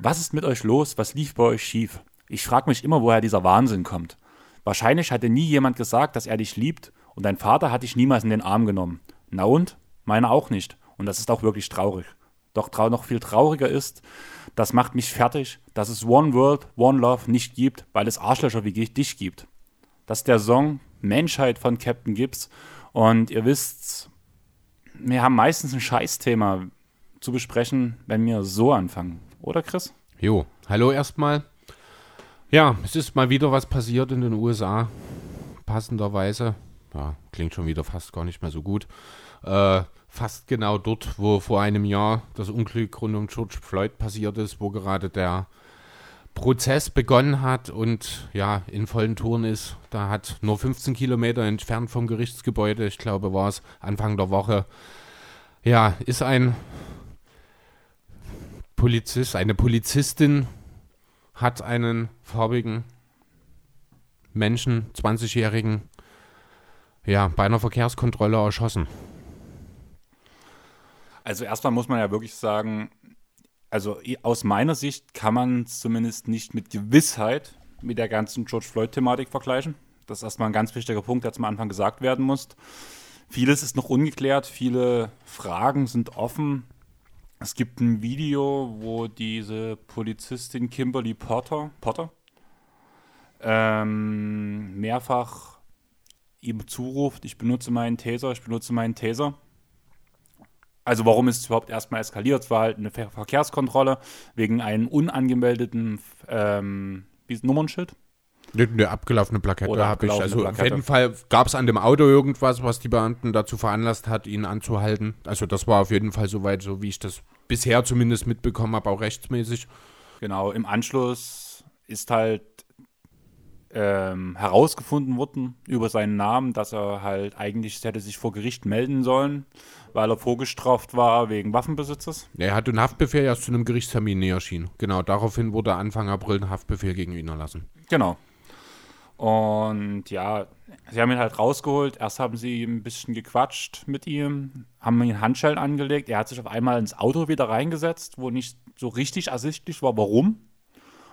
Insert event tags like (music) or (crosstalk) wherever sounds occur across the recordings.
Was ist mit euch los? Was lief bei euch schief? Ich frage mich immer, woher dieser Wahnsinn kommt. Wahrscheinlich hatte nie jemand gesagt, dass er dich liebt und dein Vater hat dich niemals in den Arm genommen. Na und? Meine auch nicht. Und das ist auch wirklich traurig. Doch noch viel trauriger ist, das macht mich fertig, dass es One World, One Love nicht gibt, weil es Arschlöcher wie dich gibt. Das ist der Song Menschheit von Captain Gibbs. Und ihr wisst, wir haben meistens ein Scheißthema zu besprechen, wenn wir so anfangen. Oder Chris? Jo, hallo erstmal. Ja, es ist mal wieder was passiert in den USA. Passenderweise. Ja, klingt schon wieder fast gar nicht mehr so gut. Äh, fast genau dort, wo vor einem Jahr das Unglück rund um George Floyd passiert ist, wo gerade der Prozess begonnen hat und ja, in vollen Touren ist. Da hat nur 15 Kilometer entfernt vom Gerichtsgebäude, ich glaube, war es Anfang der Woche, ja, ist ein Polizist, eine Polizistin hat einen farbigen Menschen, 20-Jährigen, ja, bei einer Verkehrskontrolle erschossen. Also erstmal muss man ja wirklich sagen, also aus meiner Sicht kann man es zumindest nicht mit Gewissheit mit der ganzen George Floyd-Thematik vergleichen. Das ist erstmal ein ganz wichtiger Punkt, der zum Anfang gesagt werden muss. Vieles ist noch ungeklärt, viele Fragen sind offen. Es gibt ein Video, wo diese Polizistin Kimberly Potter, Potter ähm, mehrfach ihm zuruft, ich benutze meinen Taser, ich benutze meinen Taser. Also warum ist es überhaupt erstmal eskaliert? Es war halt eine Ver Verkehrskontrolle wegen einem unangemeldeten ähm, Nummernschild. Eine abgelaufene Plakette habe ich. Also Plakette. auf jeden Fall gab es an dem Auto irgendwas, was die Beamten dazu veranlasst hat, ihn anzuhalten. Also das war auf jeden Fall soweit, so wie ich das bisher zumindest mitbekommen habe, auch rechtsmäßig. Genau, im Anschluss ist halt ähm, herausgefunden worden über seinen Namen, dass er halt eigentlich hätte sich vor Gericht melden sollen, weil er vorgestraft war wegen Waffenbesitzes. Er hatte einen Haftbefehl erst zu einem Gerichtstermin näher schien. Genau, daraufhin wurde Anfang April ein Haftbefehl gegen ihn erlassen. Genau. Und ja, sie haben ihn halt rausgeholt. Erst haben sie ein bisschen gequatscht mit ihm, haben ihn Handschellen angelegt. Er hat sich auf einmal ins Auto wieder reingesetzt, wo nicht so richtig ersichtlich war, warum.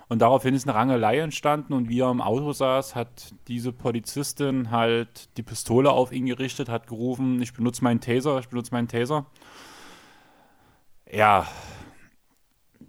Und daraufhin ist eine Rangelei entstanden und wie er im Auto saß, hat diese Polizistin halt die Pistole auf ihn gerichtet, hat gerufen, ich benutze meinen Taser, ich benutze meinen Taser. Ja,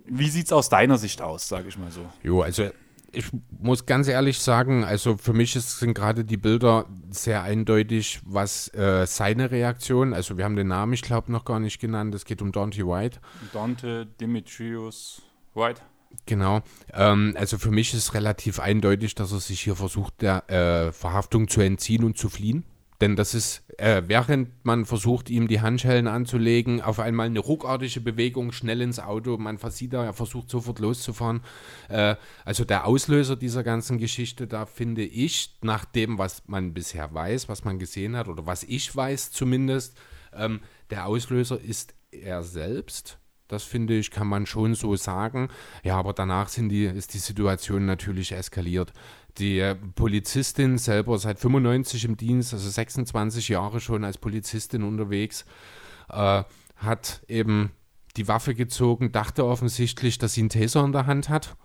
wie sieht es aus deiner Sicht aus, sage ich mal so? Jo, also ich muss ganz ehrlich sagen, also für mich ist, sind gerade die Bilder sehr eindeutig, was äh, seine Reaktion, also wir haben den Namen, ich glaube, noch gar nicht genannt, es geht um Dante White. Dante Dimitrius White. Genau. Ähm, also für mich ist relativ eindeutig, dass er sich hier versucht, der äh, Verhaftung zu entziehen und zu fliehen. Denn das ist, äh, während man versucht, ihm die Handschellen anzulegen, auf einmal eine ruckartige Bewegung, schnell ins Auto. Man sieht da, er versucht sofort loszufahren. Äh, also der Auslöser dieser ganzen Geschichte, da finde ich, nach dem, was man bisher weiß, was man gesehen hat, oder was ich weiß zumindest, ähm, der Auslöser ist er selbst. Das finde ich, kann man schon so sagen. Ja, aber danach die, ist die Situation natürlich eskaliert. Die äh, Polizistin selber seit 95 im Dienst, also 26 Jahre schon als Polizistin unterwegs, äh, hat eben die Waffe gezogen, dachte offensichtlich, dass sie einen Taser in der Hand hat.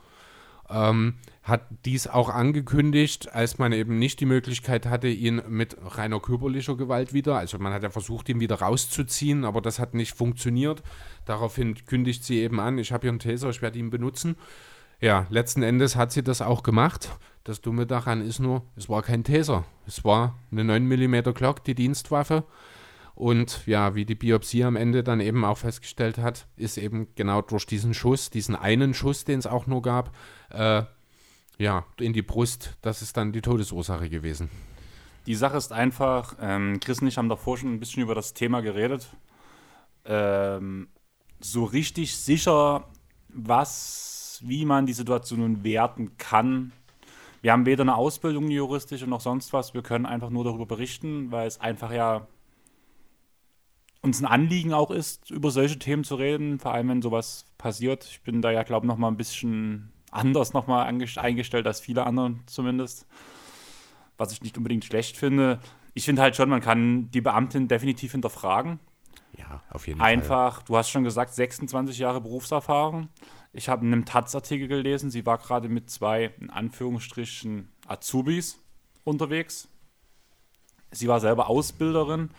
Ähm, hat dies auch angekündigt, als man eben nicht die Möglichkeit hatte, ihn mit reiner körperlicher Gewalt wieder, also man hat ja versucht, ihn wieder rauszuziehen, aber das hat nicht funktioniert. Daraufhin kündigt sie eben an, ich habe hier einen Taser, ich werde ihn benutzen. Ja, letzten Endes hat sie das auch gemacht. Das Dumme daran ist nur, es war kein Taser. Es war eine 9 mm Glock, die Dienstwaffe. Und ja, wie die Biopsie am Ende dann eben auch festgestellt hat, ist eben genau durch diesen Schuss, diesen einen Schuss, den es auch nur gab, äh, ja, in die Brust, das ist dann die Todesursache gewesen. Die Sache ist einfach, ähm, Chris und ich haben davor schon ein bisschen über das Thema geredet. Ähm, so richtig sicher, was, wie man die Situation nun werten kann. Wir haben weder eine Ausbildung juristisch noch sonst was. Wir können einfach nur darüber berichten, weil es einfach ja uns ein Anliegen auch ist, über solche Themen zu reden, vor allem wenn sowas passiert. Ich bin da ja, glaube ich, noch mal ein bisschen anders nochmal eingestellt als viele anderen zumindest. Was ich nicht unbedingt schlecht finde. Ich finde halt schon, man kann die Beamtin definitiv hinterfragen. Ja, auf jeden Einfach, Fall. du hast schon gesagt, 26 Jahre Berufserfahrung. Ich habe in einem Taz-Artikel gelesen, sie war gerade mit zwei, in Anführungsstrichen, Azubis unterwegs. Sie war selber Ausbilderin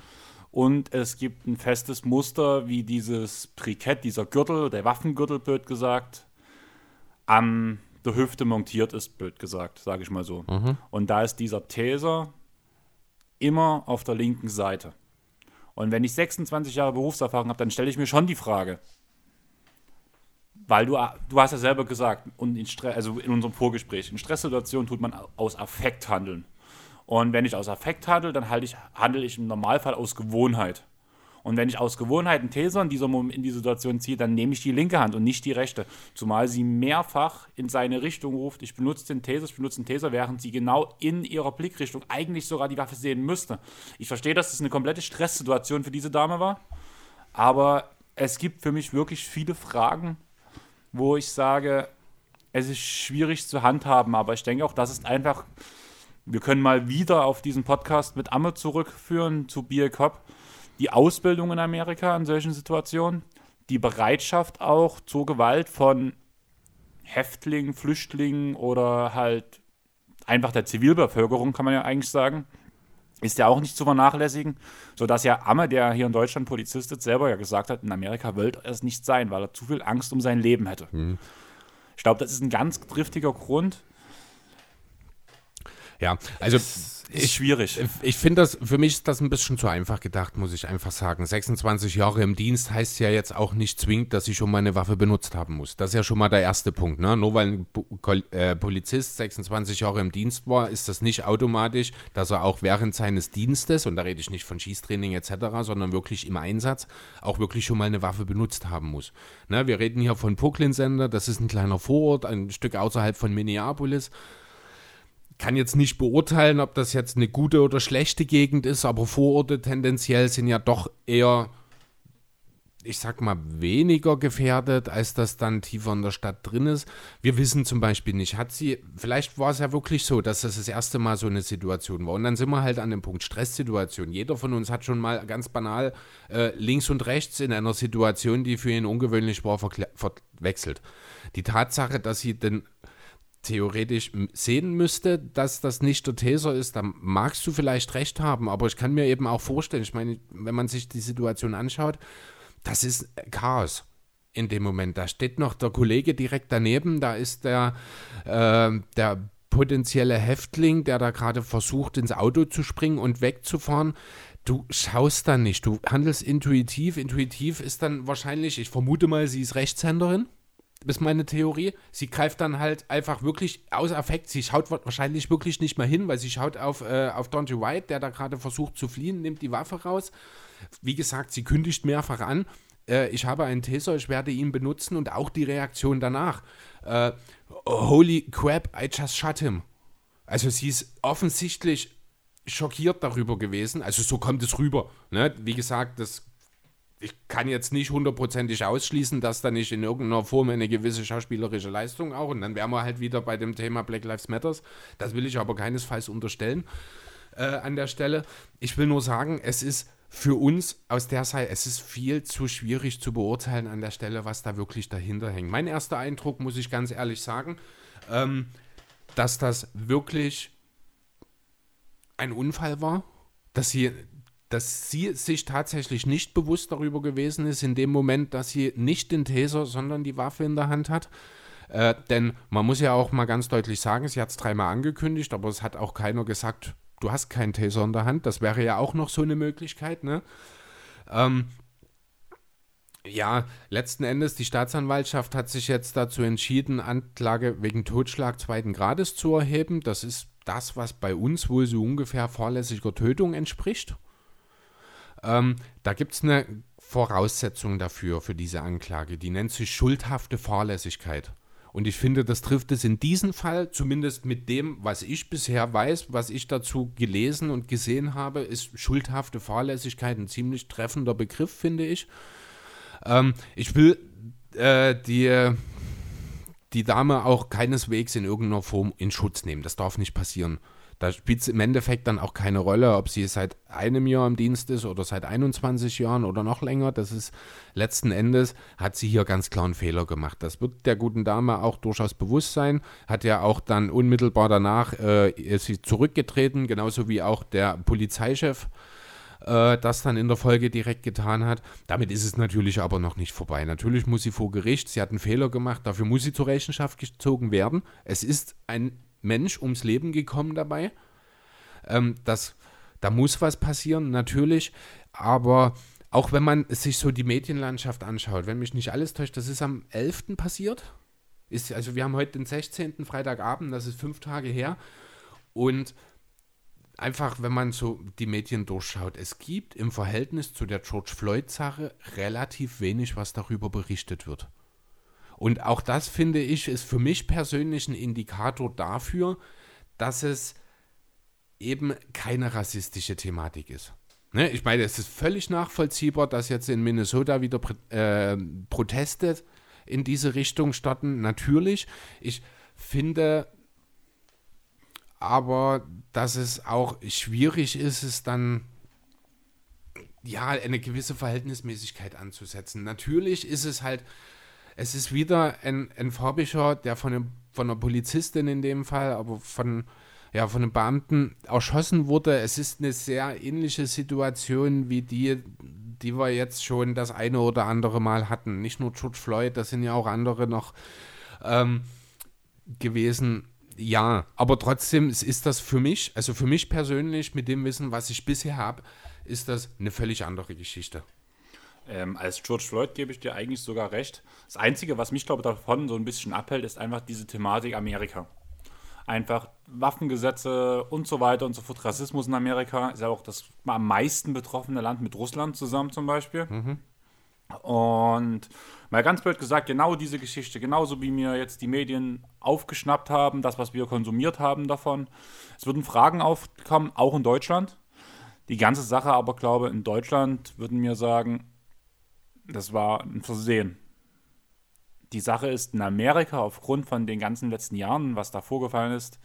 und es gibt ein festes Muster, wie dieses Brikett, dieser Gürtel, der Waffengürtel, blöd gesagt, an der Hüfte montiert ist, blöd gesagt, sage ich mal so. Mhm. Und da ist dieser Taser immer auf der linken Seite. Und wenn ich 26 Jahre Berufserfahrung habe, dann stelle ich mir schon die Frage, weil du, du hast ja selber gesagt, und in Stress, also in unserem Vorgespräch, in Stresssituationen tut man aus Affekt handeln. Und wenn ich aus Affekt handle, dann halt ich, handle ich im Normalfall aus Gewohnheit. Und wenn ich aus Gewohnheit einen Taser in dieser, in dieser Situation ziehe, dann nehme ich die linke Hand und nicht die rechte. Zumal sie mehrfach in seine Richtung ruft, ich benutze den Taser, ich benutze den Taser, während sie genau in ihrer Blickrichtung eigentlich sogar die Waffe sehen müsste. Ich verstehe, dass das eine komplette Stresssituation für diese Dame war, aber es gibt für mich wirklich viele Fragen, wo ich sage, es ist schwierig zu handhaben, aber ich denke auch, das ist einfach wir können mal wieder auf diesen Podcast mit Amme zurückführen zu Bier Cop. Die Ausbildung in Amerika in solchen Situationen, die Bereitschaft auch zur Gewalt von Häftlingen, Flüchtlingen oder halt einfach der Zivilbevölkerung, kann man ja eigentlich sagen, ist ja auch nicht zu vernachlässigen, sodass ja Amme, der hier in Deutschland Polizist ist, selber ja gesagt hat, in Amerika wollte er es nicht sein, weil er zu viel Angst um sein Leben hätte. Mhm. Ich glaube, das ist ein ganz driftiger Grund, ja, also ist ich, schwierig. Ich finde das, für mich ist das ein bisschen zu einfach gedacht, muss ich einfach sagen. 26 Jahre im Dienst heißt ja jetzt auch nicht zwingend, dass ich schon mal eine Waffe benutzt haben muss. Das ist ja schon mal der erste Punkt. Ne? Nur weil ein äh, Polizist 26 Jahre im Dienst war, ist das nicht automatisch, dass er auch während seines Dienstes, und da rede ich nicht von Schießtraining etc., sondern wirklich im Einsatz, auch wirklich schon mal eine Waffe benutzt haben muss. Ne? Wir reden hier von Brooklyn-Sender, das ist ein kleiner Vorort, ein Stück außerhalb von Minneapolis kann jetzt nicht beurteilen, ob das jetzt eine gute oder schlechte Gegend ist, aber Vororte tendenziell sind ja doch eher, ich sag mal, weniger gefährdet, als das dann tiefer in der Stadt drin ist. Wir wissen zum Beispiel nicht, hat sie, vielleicht war es ja wirklich so, dass das das erste Mal so eine Situation war. Und dann sind wir halt an dem Punkt Stresssituation. Jeder von uns hat schon mal ganz banal äh, links und rechts in einer Situation, die für ihn ungewöhnlich war, verwechselt. Die Tatsache, dass sie den theoretisch sehen müsste, dass das nicht der Taser ist, dann magst du vielleicht recht haben, aber ich kann mir eben auch vorstellen, ich meine, wenn man sich die Situation anschaut, das ist Chaos in dem Moment. Da steht noch der Kollege direkt daneben, da ist der, äh, der potenzielle Häftling, der da gerade versucht, ins Auto zu springen und wegzufahren. Du schaust dann nicht, du handelst intuitiv. Intuitiv ist dann wahrscheinlich, ich vermute mal, sie ist Rechtshänderin ist meine Theorie. Sie greift dann halt einfach wirklich aus Affekt. Sie schaut wahrscheinlich wirklich nicht mehr hin, weil sie schaut auf, äh, auf Dante White, der da gerade versucht zu fliehen, nimmt die Waffe raus. Wie gesagt, sie kündigt mehrfach an. Äh, ich habe einen Taser, ich werde ihn benutzen und auch die Reaktion danach. Äh, holy crap, I just shot him. Also sie ist offensichtlich schockiert darüber gewesen. Also so kommt es rüber. Ne? Wie gesagt, das ich kann jetzt nicht hundertprozentig ausschließen, dass da nicht in irgendeiner Form eine gewisse schauspielerische Leistung auch, und dann wären wir halt wieder bei dem Thema Black Lives Matters. Das will ich aber keinesfalls unterstellen äh, an der Stelle. Ich will nur sagen, es ist für uns aus der Seite, es ist viel zu schwierig zu beurteilen an der Stelle, was da wirklich dahinter hängt. Mein erster Eindruck, muss ich ganz ehrlich sagen, ähm, dass das wirklich ein Unfall war, dass sie dass sie sich tatsächlich nicht bewusst darüber gewesen ist, in dem Moment, dass sie nicht den Taser, sondern die Waffe in der Hand hat. Äh, denn man muss ja auch mal ganz deutlich sagen, sie hat es dreimal angekündigt, aber es hat auch keiner gesagt, du hast keinen Taser in der Hand. Das wäre ja auch noch so eine Möglichkeit. Ne? Ähm, ja, letzten Endes, die Staatsanwaltschaft hat sich jetzt dazu entschieden, Anklage wegen Totschlag zweiten Grades zu erheben. Das ist das, was bei uns wohl so ungefähr fahrlässiger Tötung entspricht. Ähm, da gibt es eine Voraussetzung dafür, für diese Anklage. Die nennt sich schuldhafte Fahrlässigkeit. Und ich finde, das trifft es in diesem Fall, zumindest mit dem, was ich bisher weiß, was ich dazu gelesen und gesehen habe, ist schuldhafte Fahrlässigkeit ein ziemlich treffender Begriff, finde ich. Ähm, ich will äh, die, die Dame auch keineswegs in irgendeiner Form in Schutz nehmen. Das darf nicht passieren. Da spielt es im Endeffekt dann auch keine Rolle, ob sie seit einem Jahr im Dienst ist oder seit 21 Jahren oder noch länger. Das ist letzten Endes, hat sie hier ganz klar einen Fehler gemacht. Das wird der guten Dame auch durchaus bewusst sein. Hat ja auch dann unmittelbar danach äh, ist sie zurückgetreten, genauso wie auch der Polizeichef äh, das dann in der Folge direkt getan hat. Damit ist es natürlich aber noch nicht vorbei. Natürlich muss sie vor Gericht, sie hat einen Fehler gemacht, dafür muss sie zur Rechenschaft gezogen werden. Es ist ein Mensch ums Leben gekommen dabei. Ähm, das, da muss was passieren, natürlich. Aber auch wenn man sich so die Medienlandschaft anschaut, wenn mich nicht alles täuscht, das ist am 11. passiert. Ist, also wir haben heute den 16. Freitagabend, das ist fünf Tage her. Und einfach, wenn man so die Medien durchschaut, es gibt im Verhältnis zu der George Floyd-Sache relativ wenig, was darüber berichtet wird. Und auch das finde ich ist für mich persönlich ein Indikator dafür, dass es eben keine rassistische Thematik ist. Ne? Ich meine, es ist völlig nachvollziehbar, dass jetzt in Minnesota wieder äh, Proteste in diese Richtung starten. Natürlich. Ich finde aber, dass es auch schwierig ist, es dann ja eine gewisse Verhältnismäßigkeit anzusetzen. Natürlich ist es halt es ist wieder ein, ein farbiger, der von, einem, von einer Polizistin in dem Fall, aber von, ja, von einem Beamten erschossen wurde. Es ist eine sehr ähnliche Situation wie die, die wir jetzt schon das eine oder andere Mal hatten. Nicht nur George Floyd, das sind ja auch andere noch ähm, gewesen. Ja, aber trotzdem ist das für mich, also für mich persönlich, mit dem Wissen, was ich bisher habe, ist das eine völlig andere Geschichte. Ähm, als George Floyd gebe ich dir eigentlich sogar recht. Das Einzige, was mich, glaube ich, davon so ein bisschen abhält, ist einfach diese Thematik Amerika. Einfach Waffengesetze und so weiter und so fort. Rassismus in Amerika ist ja auch das am meisten betroffene Land mit Russland zusammen zum Beispiel. Mhm. Und mal ganz blöd gesagt, genau diese Geschichte, genauso wie mir jetzt die Medien aufgeschnappt haben, das, was wir konsumiert haben davon. Es würden Fragen aufkommen, auch in Deutschland. Die ganze Sache aber, glaube ich, in Deutschland würden mir sagen, das war ein Versehen. Die Sache ist, in Amerika, aufgrund von den ganzen letzten Jahren, was da vorgefallen ist,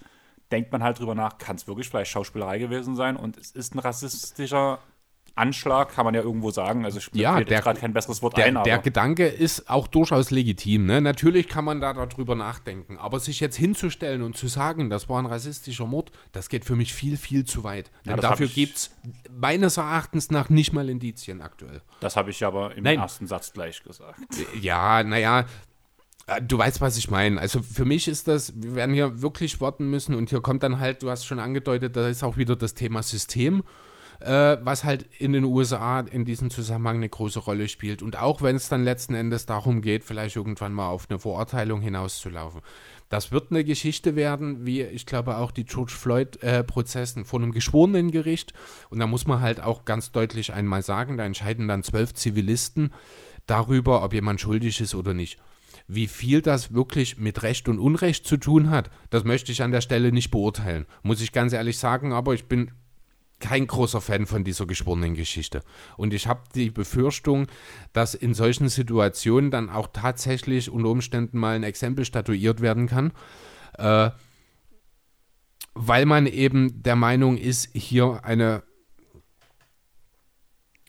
denkt man halt drüber nach, kann es wirklich vielleicht Schauspielerei gewesen sein und es ist ein rassistischer Anschlag, kann man ja irgendwo sagen. Also ich ja, fällt gerade kein besseres Wort der, ein. Aber. Der Gedanke ist auch durchaus legitim. Ne? Natürlich kann man da darüber nachdenken. Aber sich jetzt hinzustellen und zu sagen, das war ein rassistischer Mord, das geht für mich viel, viel zu weit. Ja, dafür gibt es meines Erachtens nach nicht mal Indizien aktuell. Das habe ich aber im Nein. ersten Satz gleich gesagt. Ja, naja, äh, Du weißt, was ich meine. Also für mich ist das, wir werden hier wirklich warten müssen und hier kommt dann halt, du hast schon angedeutet, da ist auch wieder das Thema System äh, was halt in den USA in diesem Zusammenhang eine große Rolle spielt. Und auch wenn es dann letzten Endes darum geht, vielleicht irgendwann mal auf eine Verurteilung hinauszulaufen. Das wird eine Geschichte werden, wie ich glaube auch die George Floyd-Prozessen äh, vor einem geschworenen Gericht. Und da muss man halt auch ganz deutlich einmal sagen, da entscheiden dann zwölf Zivilisten darüber, ob jemand schuldig ist oder nicht. Wie viel das wirklich mit Recht und Unrecht zu tun hat, das möchte ich an der Stelle nicht beurteilen. Muss ich ganz ehrlich sagen, aber ich bin kein großer Fan von dieser geschworenen Geschichte. Und ich habe die Befürchtung, dass in solchen Situationen dann auch tatsächlich unter Umständen mal ein Exempel statuiert werden kann, äh, weil man eben der Meinung ist, hier eine,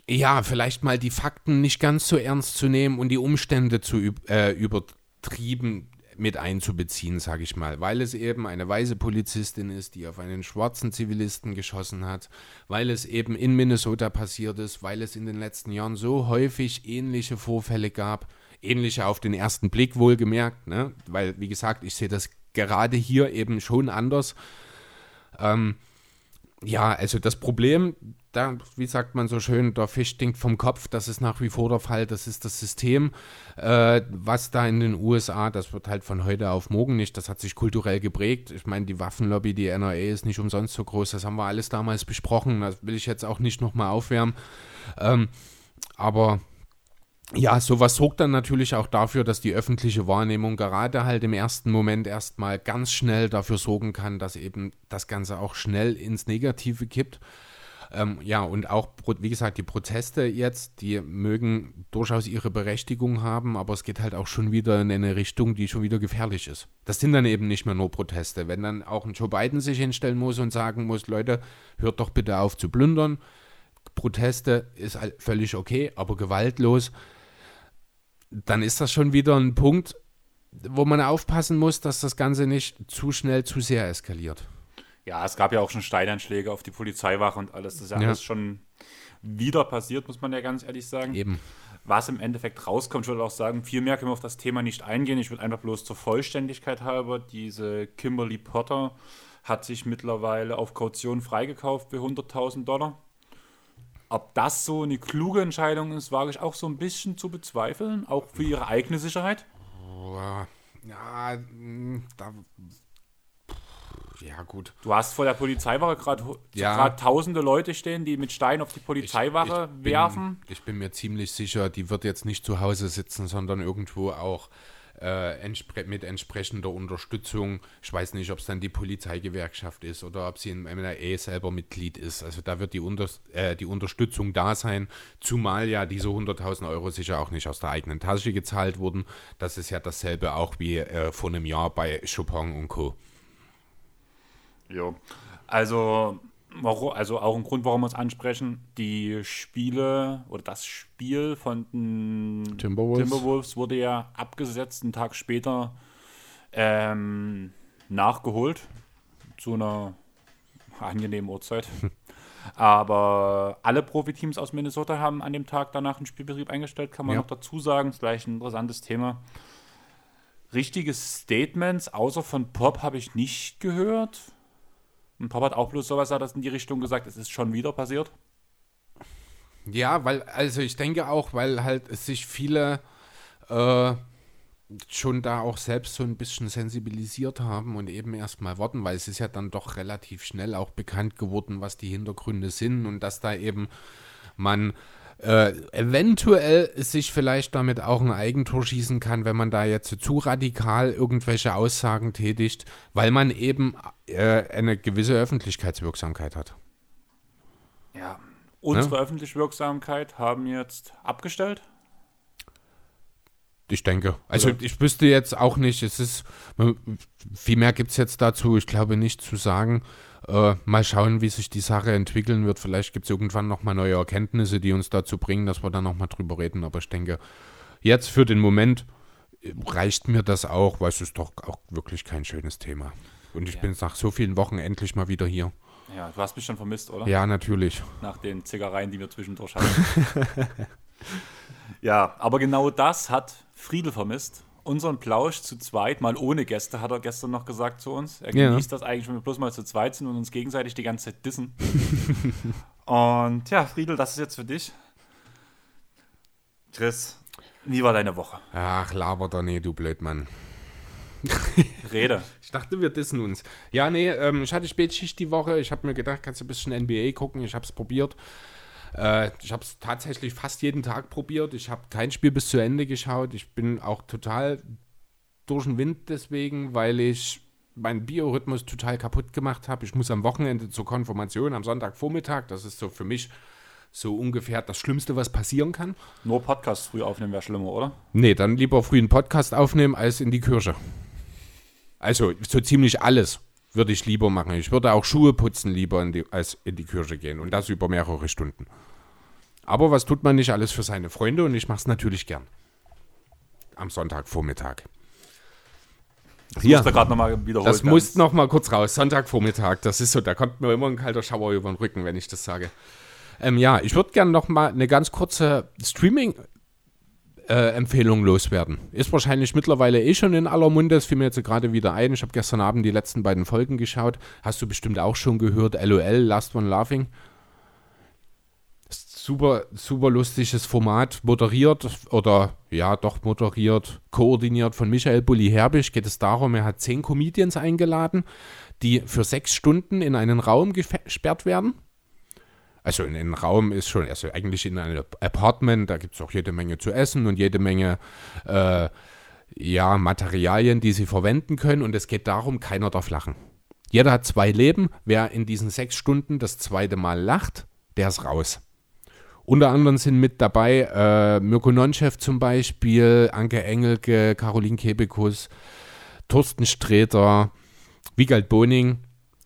ja, vielleicht mal die Fakten nicht ganz so ernst zu nehmen und die Umstände zu äh, übertrieben mit einzubeziehen, sage ich mal, weil es eben eine weiße Polizistin ist, die auf einen schwarzen Zivilisten geschossen hat, weil es eben in Minnesota passiert ist, weil es in den letzten Jahren so häufig ähnliche Vorfälle gab, ähnliche auf den ersten Blick wohlgemerkt, ne? weil, wie gesagt, ich sehe das gerade hier eben schon anders. Ähm, ja, also das Problem, da, wie sagt man so schön, der Fisch stinkt vom Kopf, das ist nach wie vor der Fall, das ist das System, äh, was da in den USA, das wird halt von heute auf morgen nicht, das hat sich kulturell geprägt. Ich meine, die Waffenlobby, die NRA ist nicht umsonst so groß, das haben wir alles damals besprochen, das will ich jetzt auch nicht nochmal aufwärmen. Ähm, aber ja, sowas sorgt dann natürlich auch dafür, dass die öffentliche Wahrnehmung gerade halt im ersten Moment erstmal ganz schnell dafür sorgen kann, dass eben das Ganze auch schnell ins Negative kippt. Ähm, ja, und auch, wie gesagt, die Proteste jetzt, die mögen durchaus ihre Berechtigung haben, aber es geht halt auch schon wieder in eine Richtung, die schon wieder gefährlich ist. Das sind dann eben nicht mehr nur Proteste. Wenn dann auch ein Joe Biden sich hinstellen muss und sagen muss, Leute, hört doch bitte auf zu plündern. Proteste ist völlig okay, aber gewaltlos, dann ist das schon wieder ein Punkt, wo man aufpassen muss, dass das Ganze nicht zu schnell zu sehr eskaliert. Ja, es gab ja auch schon Steinanschläge auf die Polizeiwache und alles. Das ist ja, ja. alles schon wieder passiert, muss man ja ganz ehrlich sagen. Eben. Was im Endeffekt rauskommt, ich würde auch sagen, viel mehr können wir auf das Thema nicht eingehen. Ich würde einfach bloß zur Vollständigkeit halber, diese Kimberly Potter hat sich mittlerweile auf Kaution freigekauft für 100.000 Dollar. Ob das so eine kluge Entscheidung ist, wage ich auch so ein bisschen zu bezweifeln, auch für ihre eigene Sicherheit. Ja, hm, da ja, gut. Du hast vor der Polizeiwache gerade ja. tausende Leute stehen, die mit Steinen auf die Polizeiwache ich, ich werfen. Bin, ich bin mir ziemlich sicher, die wird jetzt nicht zu Hause sitzen, sondern irgendwo auch äh, entspre mit entsprechender Unterstützung. Ich weiß nicht, ob es dann die Polizeigewerkschaft ist oder ob sie im MNRE selber Mitglied ist. Also da wird die, Unter äh, die Unterstützung da sein, zumal ja diese 100.000 Euro sicher auch nicht aus der eigenen Tasche gezahlt wurden. Das ist ja dasselbe auch wie äh, vor einem Jahr bei Chopin und Co. Jo. Also, also auch ein Grund, warum wir es ansprechen, die Spiele oder das Spiel von Timberwolves, Timberwolves wurde ja abgesetzt, einen Tag später ähm, nachgeholt zu einer angenehmen Uhrzeit. (laughs) Aber alle Profiteams aus Minnesota haben an dem Tag danach einen Spielbetrieb eingestellt, kann man ja. noch dazu sagen. Das ist gleich ein interessantes Thema. Richtige Statements, außer von Pop, habe ich nicht gehört. Und Pop hat auch bloß sowas hat das in die Richtung gesagt, es ist schon wieder passiert. Ja, weil, also ich denke auch, weil halt sich viele äh, schon da auch selbst so ein bisschen sensibilisiert haben und eben erstmal warten, weil es ist ja dann doch relativ schnell auch bekannt geworden, was die Hintergründe sind und dass da eben man äh, eventuell sich vielleicht damit auch ein Eigentor schießen kann, wenn man da jetzt zu radikal irgendwelche Aussagen tätigt, weil man eben äh, eine gewisse Öffentlichkeitswirksamkeit hat. Ja, unsere ne? öffentliche Wirksamkeit haben jetzt abgestellt. Ich denke. Also ich wüsste jetzt auch nicht, es ist, viel mehr gibt es jetzt dazu, ich glaube nicht zu sagen. Äh, mal schauen, wie sich die Sache entwickeln wird. Vielleicht gibt es irgendwann nochmal neue Erkenntnisse, die uns dazu bringen, dass wir da nochmal drüber reden. Aber ich denke, jetzt für den Moment äh, reicht mir das auch, weil es ist doch auch wirklich kein schönes Thema. Und ich ja. bin nach so vielen Wochen endlich mal wieder hier. Ja, du hast mich schon vermisst, oder? Ja, natürlich. Nach den Zickereien, die wir zwischendurch hatten. (laughs) ja, aber genau das hat Friedel vermisst unseren Plausch zu zweit, mal ohne Gäste, hat er gestern noch gesagt zu uns. Er genießt ja. das eigentlich, wenn wir bloß mal zu zweit sind und uns gegenseitig die ganze Zeit dissen. (laughs) und ja, Friedel, das ist jetzt für dich. Chris, wie war deine Woche? Ach, laber doch nicht, du Blödmann. (laughs) Rede. Ich dachte, wir dissen uns. Ja, nee, ähm, ich hatte Spätschicht die Woche. Ich habe mir gedacht, kannst du ein bisschen NBA gucken. Ich habe es probiert. Äh, ich habe es tatsächlich fast jeden Tag probiert. Ich habe kein Spiel bis zu Ende geschaut. Ich bin auch total durch den Wind deswegen, weil ich meinen Biorhythmus total kaputt gemacht habe. Ich muss am Wochenende zur Konfirmation, am Sonntagvormittag. Das ist so für mich so ungefähr das Schlimmste, was passieren kann. Nur Podcast früh aufnehmen wäre schlimmer, oder? Nee, dann lieber früh einen Podcast aufnehmen als in die Kirche. Also so ziemlich alles würde ich lieber machen. Ich würde auch Schuhe putzen lieber in die, als in die Kirche gehen und das über mehrere Stunden. Aber was tut man nicht alles für seine Freunde und ich mache es natürlich gern. Am Sonntagvormittag. Das Hier, musst gerade nochmal wiederholen. Das muss nochmal kurz raus. Sonntagvormittag, das ist so, da kommt mir immer ein kalter Schauer über den Rücken, wenn ich das sage. Ähm, ja, ich würde gerne nochmal eine ganz kurze Streaming- äh, Empfehlung loswerden. Ist wahrscheinlich mittlerweile eh schon in aller Munde, das fiel mir jetzt gerade wieder ein. Ich habe gestern Abend die letzten beiden Folgen geschaut. Hast du bestimmt auch schon gehört, LOL, Last One Laughing. Super, super lustiges Format, moderiert oder ja, doch moderiert, koordiniert von Michael Bulli-Herbisch. Geht es darum, er hat zehn Comedians eingeladen, die für sechs Stunden in einen Raum gesperrt werden also in einem Raum ist schon, also eigentlich in einem Apartment, da gibt es auch jede Menge zu essen und jede Menge äh, ja, Materialien, die sie verwenden können. Und es geht darum, keiner darf lachen. Jeder hat zwei Leben. Wer in diesen sechs Stunden das zweite Mal lacht, der ist raus. Unter anderem sind mit dabei äh, Mirko Nonchev zum Beispiel, Anke Engelke, Caroline Kebekus, Thorsten Sträter, Wiegald Boning.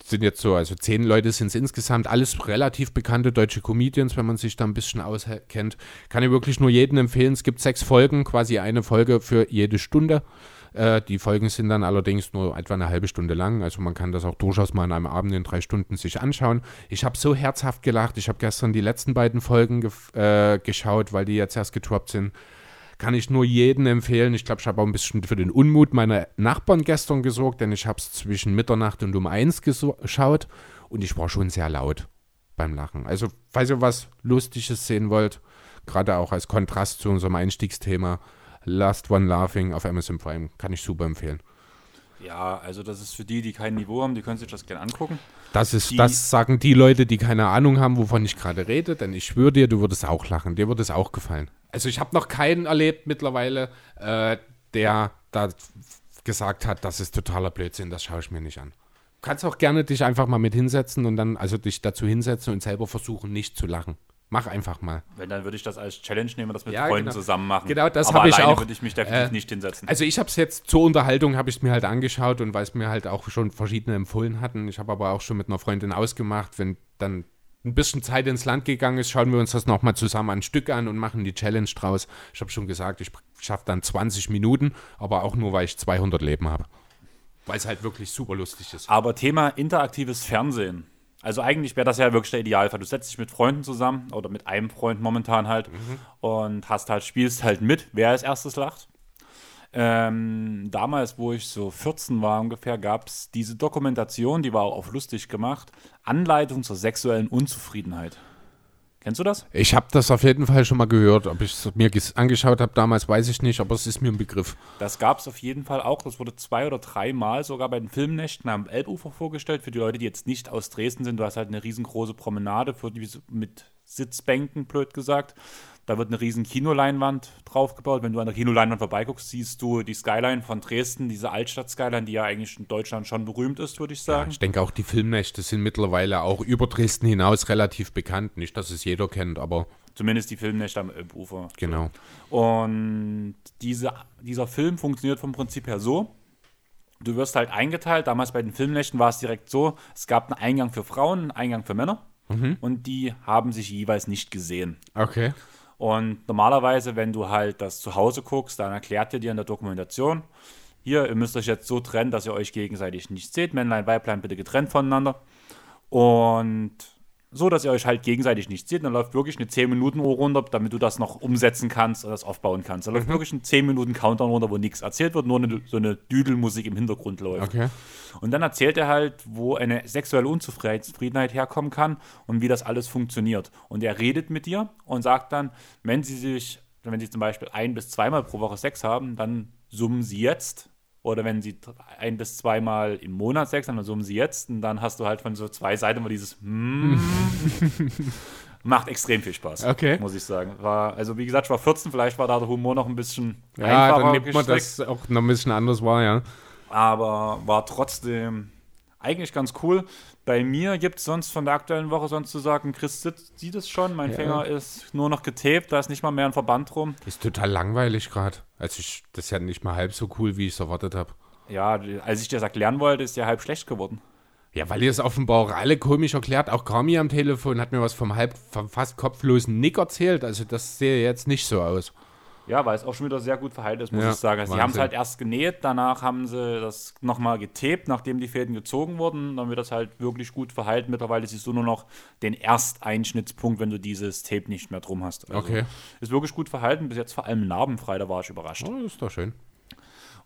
Sind jetzt so, also zehn Leute sind es insgesamt, alles relativ bekannte deutsche Comedians, wenn man sich da ein bisschen auskennt. Kann ich wirklich nur jedem empfehlen. Es gibt sechs Folgen, quasi eine Folge für jede Stunde. Äh, die Folgen sind dann allerdings nur etwa eine halbe Stunde lang. Also man kann das auch durchaus mal an einem Abend in drei Stunden sich anschauen. Ich habe so herzhaft gelacht. Ich habe gestern die letzten beiden Folgen äh, geschaut, weil die jetzt erst getroppt sind. Kann ich nur jedem empfehlen. Ich glaube, ich habe auch ein bisschen für den Unmut meiner Nachbarn gestern gesorgt, denn ich habe es zwischen Mitternacht und um eins geschaut und ich war schon sehr laut beim Lachen. Also, falls ihr was Lustiges sehen wollt, gerade auch als Kontrast zu unserem Einstiegsthema, Last One Laughing auf Amazon Prime. Kann ich super empfehlen. Ja, also das ist für die, die kein Niveau haben, die können sich das gerne angucken. Das ist, die, das sagen die Leute, die keine Ahnung haben, wovon ich gerade rede, denn ich schwöre dir, du würdest auch lachen, dir würde es auch gefallen. Also ich habe noch keinen erlebt mittlerweile, äh, der da gesagt hat, das ist totaler Blödsinn, das schaue ich mir nicht an. Du kannst auch gerne dich einfach mal mit hinsetzen und dann, also dich dazu hinsetzen und selber versuchen, nicht zu lachen. Mach einfach mal. Wenn, dann würde ich das als Challenge nehmen und das mit ja, Freunden genau. zusammen machen. Genau, das habe ich auch. würde ich mich definitiv äh, nicht hinsetzen. Also ich habe es jetzt zur Unterhaltung, habe ich es mir halt angeschaut und weil es mir halt auch schon verschiedene empfohlen hatten. Ich habe aber auch schon mit einer Freundin ausgemacht, wenn dann ein bisschen Zeit ins Land gegangen ist, schauen wir uns das nochmal zusammen ein Stück an und machen die Challenge draus. Ich habe schon gesagt, ich schaffe dann 20 Minuten, aber auch nur, weil ich 200 Leben habe. Weil es halt wirklich super lustig ist. Aber Thema interaktives Fernsehen. Also eigentlich wäre das ja wirklich der Idealfall. Du setzt dich mit Freunden zusammen oder mit einem Freund momentan halt mhm. und hast halt, spielst halt mit, wer als erstes lacht. Ähm, damals, wo ich so 14 war ungefähr, gab es diese Dokumentation, die war auch auf lustig gemacht, Anleitung zur sexuellen Unzufriedenheit. Kennst du das? Ich habe das auf jeden Fall schon mal gehört. Ob ich es mir angeschaut habe damals, weiß ich nicht, aber es ist mir ein Begriff. Das gab es auf jeden Fall auch. Das wurde zwei oder dreimal sogar bei den Filmnächten am Elbufer vorgestellt. Für die Leute, die jetzt nicht aus Dresden sind, du hast halt eine riesengroße Promenade für die, mit Sitzbänken, blöd gesagt. Da wird eine riesen Kinoleinwand draufgebaut. Wenn du an der Kinoleinwand vorbeiguckst, siehst du die Skyline von Dresden, diese Altstadt-Skyline, die ja eigentlich in Deutschland schon berühmt ist, würde ich sagen. Ja, ich denke auch, die Filmnächte sind mittlerweile auch über Dresden hinaus relativ bekannt. Nicht, dass es jeder kennt, aber. Zumindest die Filmnächte am Elbufer. Genau. Und diese, dieser Film funktioniert vom Prinzip her so. Du wirst halt eingeteilt. Damals bei den Filmnächten war es direkt so: es gab einen Eingang für Frauen, einen Eingang für Männer. Mhm. Und die haben sich jeweils nicht gesehen. Okay. Und normalerweise, wenn du halt das zu Hause guckst, dann erklärt ihr dir in der Dokumentation, hier, ihr müsst euch jetzt so trennen, dass ihr euch gegenseitig nicht seht. Männlein, Weiblein bitte getrennt voneinander. Und so, dass ihr euch halt gegenseitig nicht seht. Dann läuft wirklich eine 10-Minuten-Uhr runter, damit du das noch umsetzen kannst und das aufbauen kannst. Da läuft mhm. wirklich ein 10-Minuten-Countdown runter, wo nichts erzählt wird, nur eine, so eine Düdelmusik im Hintergrund läuft. Okay. Und dann erzählt er halt, wo eine sexuelle Unzufriedenheit herkommen kann und wie das alles funktioniert. Und er redet mit dir und sagt dann, wenn sie sich, wenn sie zum Beispiel ein bis zweimal pro Woche Sex haben, dann summen sie jetzt oder wenn sie ein bis zweimal im Monat Sex haben, dann summen sie jetzt. Und dann hast du halt von so zwei Seiten immer dieses mm. (laughs) Macht extrem viel Spaß, okay. muss ich sagen. War, also wie gesagt, ich war 14, vielleicht war da der Humor noch ein bisschen ja, einfacher. Ja, dann nimmt man das auch noch ein bisschen anders war, ja. Aber war trotzdem eigentlich ganz cool. Bei mir gibt es sonst von der aktuellen Woche sonst zu sagen, Chris sieht es schon, mein ja. Finger ist nur noch getaped, da ist nicht mal mehr ein Verband drum. Ist total langweilig gerade. Also ich, das ist ja nicht mal halb so cool, wie ich es erwartet habe. Ja, als ich das erklären wollte, ist ja halb schlecht geworden. Ja, weil ihr es offenbar auch alle komisch erklärt. Auch Kami am Telefon hat mir was vom halb vom fast kopflosen Nick erzählt. Also das sehe jetzt nicht so aus. Ja, weil es auch schon wieder sehr gut verheilt ist, muss ja, ich sagen. Also sie haben es halt erst genäht, danach haben sie das nochmal getebt, nachdem die Fäden gezogen wurden. Dann wird das halt wirklich gut verheilt. Mittlerweile siehst du nur noch den Ersteinschnittspunkt, wenn du dieses Tape nicht mehr drum hast. Also okay. Ist wirklich gut verhalten, bis jetzt vor allem narbenfrei, da war ich überrascht. Oh, ist doch schön.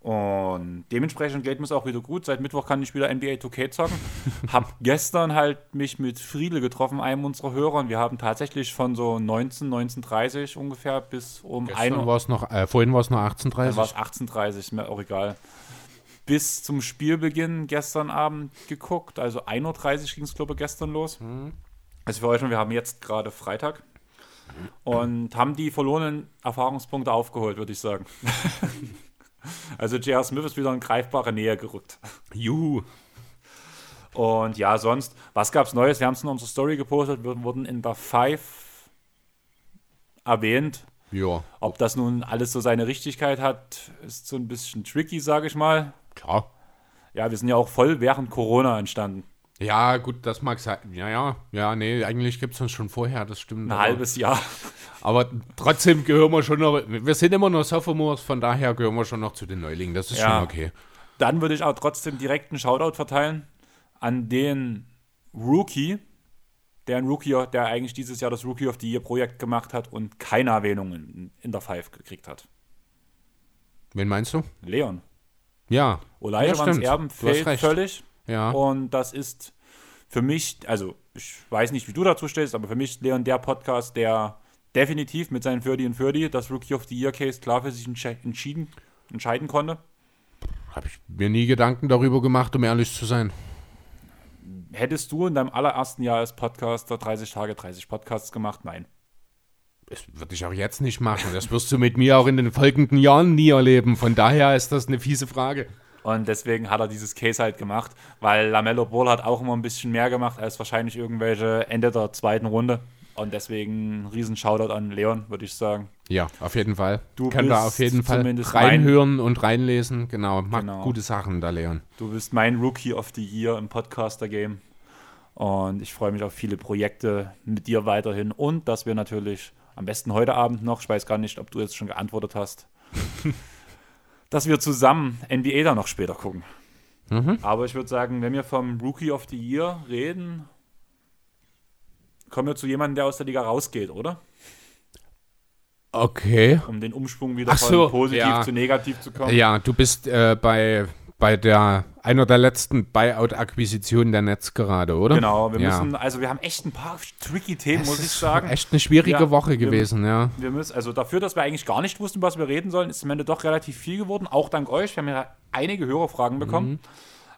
Und dementsprechend geht mir es auch wieder gut. Seit Mittwoch kann ich wieder NBA 2K zocken. (laughs) hab gestern halt mich mit Friedel getroffen, einem unserer Hörer. Und wir haben tatsächlich von so 19, 19.30 ungefähr bis um gestern 1 Uhr. noch, äh, vorhin war es noch 18.30 Dann war es 18.30 ist mir auch egal. Bis zum Spielbeginn gestern Abend geguckt. Also 1.30 Uhr ging es, glaube ich, gestern los. Mhm. Also für euch schon, wir haben jetzt gerade Freitag. Und haben die verlorenen Erfahrungspunkte aufgeholt, würde ich sagen. (laughs) Also J.R. Smith ist wieder in greifbare Nähe gerückt. Juhu. Und ja, sonst, was gab's Neues? Wir haben es in unserer Story gepostet, wir wurden in der Five erwähnt. Ja, Ob das nun alles so seine Richtigkeit hat, ist so ein bisschen tricky, sage ich mal. klar. Ja, wir sind ja auch voll während Corona entstanden. Ja, gut, das mag sein. Ja, ja, ja, nee, eigentlich gibt es uns schon vorher, das stimmt. Ein aber, halbes Jahr. aber trotzdem gehören wir schon noch, wir sind immer noch Sophomores, von daher gehören wir schon noch zu den Neulingen, das ist Ja. schon okay. Dann würde ich auch trotzdem direkt einen Shoutout verteilen an den Rookie, der ein Rookie, der eigentlich dieses Jahr das Rookie of the Year Projekt gemacht hat und keine Erwähnung in, in der Five gekriegt hat. Wen meinst du? Leon. Ja. Elijah ja. Erben fehlt völlig. Ja. Und das ist für mich, also ich weiß nicht, wie du dazu stehst, aber für mich ist Leon der Podcast, der definitiv mit seinen 30 und 30 das Rookie of the Year Case klar für sich entschieden, entscheiden konnte. Habe ich mir nie Gedanken darüber gemacht, um ehrlich zu sein. Hättest du in deinem allerersten Jahr als Podcaster 30 Tage, 30 Podcasts gemacht? Nein. Das würde ich auch jetzt nicht machen. Das wirst du mit mir auch in den folgenden Jahren nie erleben. Von daher ist das eine fiese Frage. Und deswegen hat er dieses Case halt gemacht, weil Lamello Ball hat auch immer ein bisschen mehr gemacht als wahrscheinlich irgendwelche Ende der zweiten Runde. Und deswegen ein riesen Shoutout an Leon, würde ich sagen. Ja, auf jeden Fall. Du Kann da auf jeden Fall reinhören und reinlesen. Genau, macht Genau. gute Sachen da, Leon. Du bist mein Rookie of the Year im Podcaster-Game. Und ich freue mich auf viele Projekte mit dir weiterhin. Und dass wir natürlich am besten heute Abend noch, ich weiß gar nicht, ob du jetzt schon geantwortet hast, (laughs) dass wir zusammen NBA dann noch später gucken. Mhm. Aber ich würde sagen, wenn wir vom Rookie of the Year reden, kommen wir zu jemandem, der aus der Liga rausgeht, oder? Okay. Um den Umschwung wieder Ach so, von positiv ja. zu negativ zu kommen. Ja, du bist äh, bei, bei der einer der letzten Buyout-Akquisitionen der Netz gerade, oder? Genau, wir ja. müssen, also wir haben echt ein paar tricky Themen, Es muss ich ist sagen. Echt eine schwierige Ja, Woche wir- gewesen, ja. Wir müssen, also dafür, dass wir eigentlich gar nicht wussten, was wir reden sollen, ist am Ende doch relativ viel geworden, auch dank euch. Wir haben ja einige Hörerfragen bekommen. Mhm.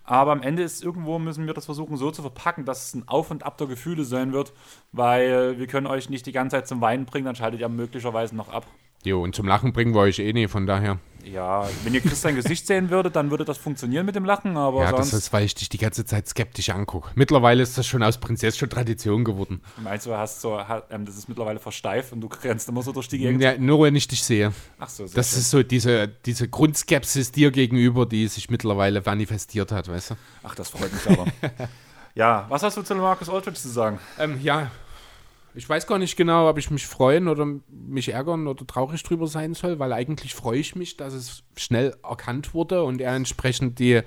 Aber am Ende ist irgendwo, müssen wir das versuchen so zu verpacken, dass es ein Auf und Ab der Gefühle sein wird, weil wir können euch nicht die ganze Zeit zum Weinen bringen, dann schaltet ihr möglicherweise noch ab. Jo, und zum Lachen bringen wir euch eh nie, von daher. Ja, wenn ihr Chris sein Gesicht sehen würdet, dann würde das funktionieren mit dem Lachen, aber Ja, das sonst ist, weil ich dich die ganze Zeit skeptisch angucke. Mittlerweile ist das schon aus Prinzess schon Tradition geworden. meinst du, hast so, ha- ähm, das ist mittlerweile versteift und du rennst immer so durch die Gegend. Ja, nur wenn ich dich sehe. Ach so, sehr Das schön. ist so diese, diese Grundskepsis dir gegenüber, die sich mittlerweile manifestiert hat, weißt du? Ach, das freut mich aber. (laughs) ja, was hast du zu Marcus Aldridge zu sagen? Ähm, ja, ich weiß gar nicht genau, ob ich mich freuen oder mich ärgern oder traurig drüber sein soll, weil eigentlich freue ich mich, dass es schnell erkannt wurde und er entsprechend die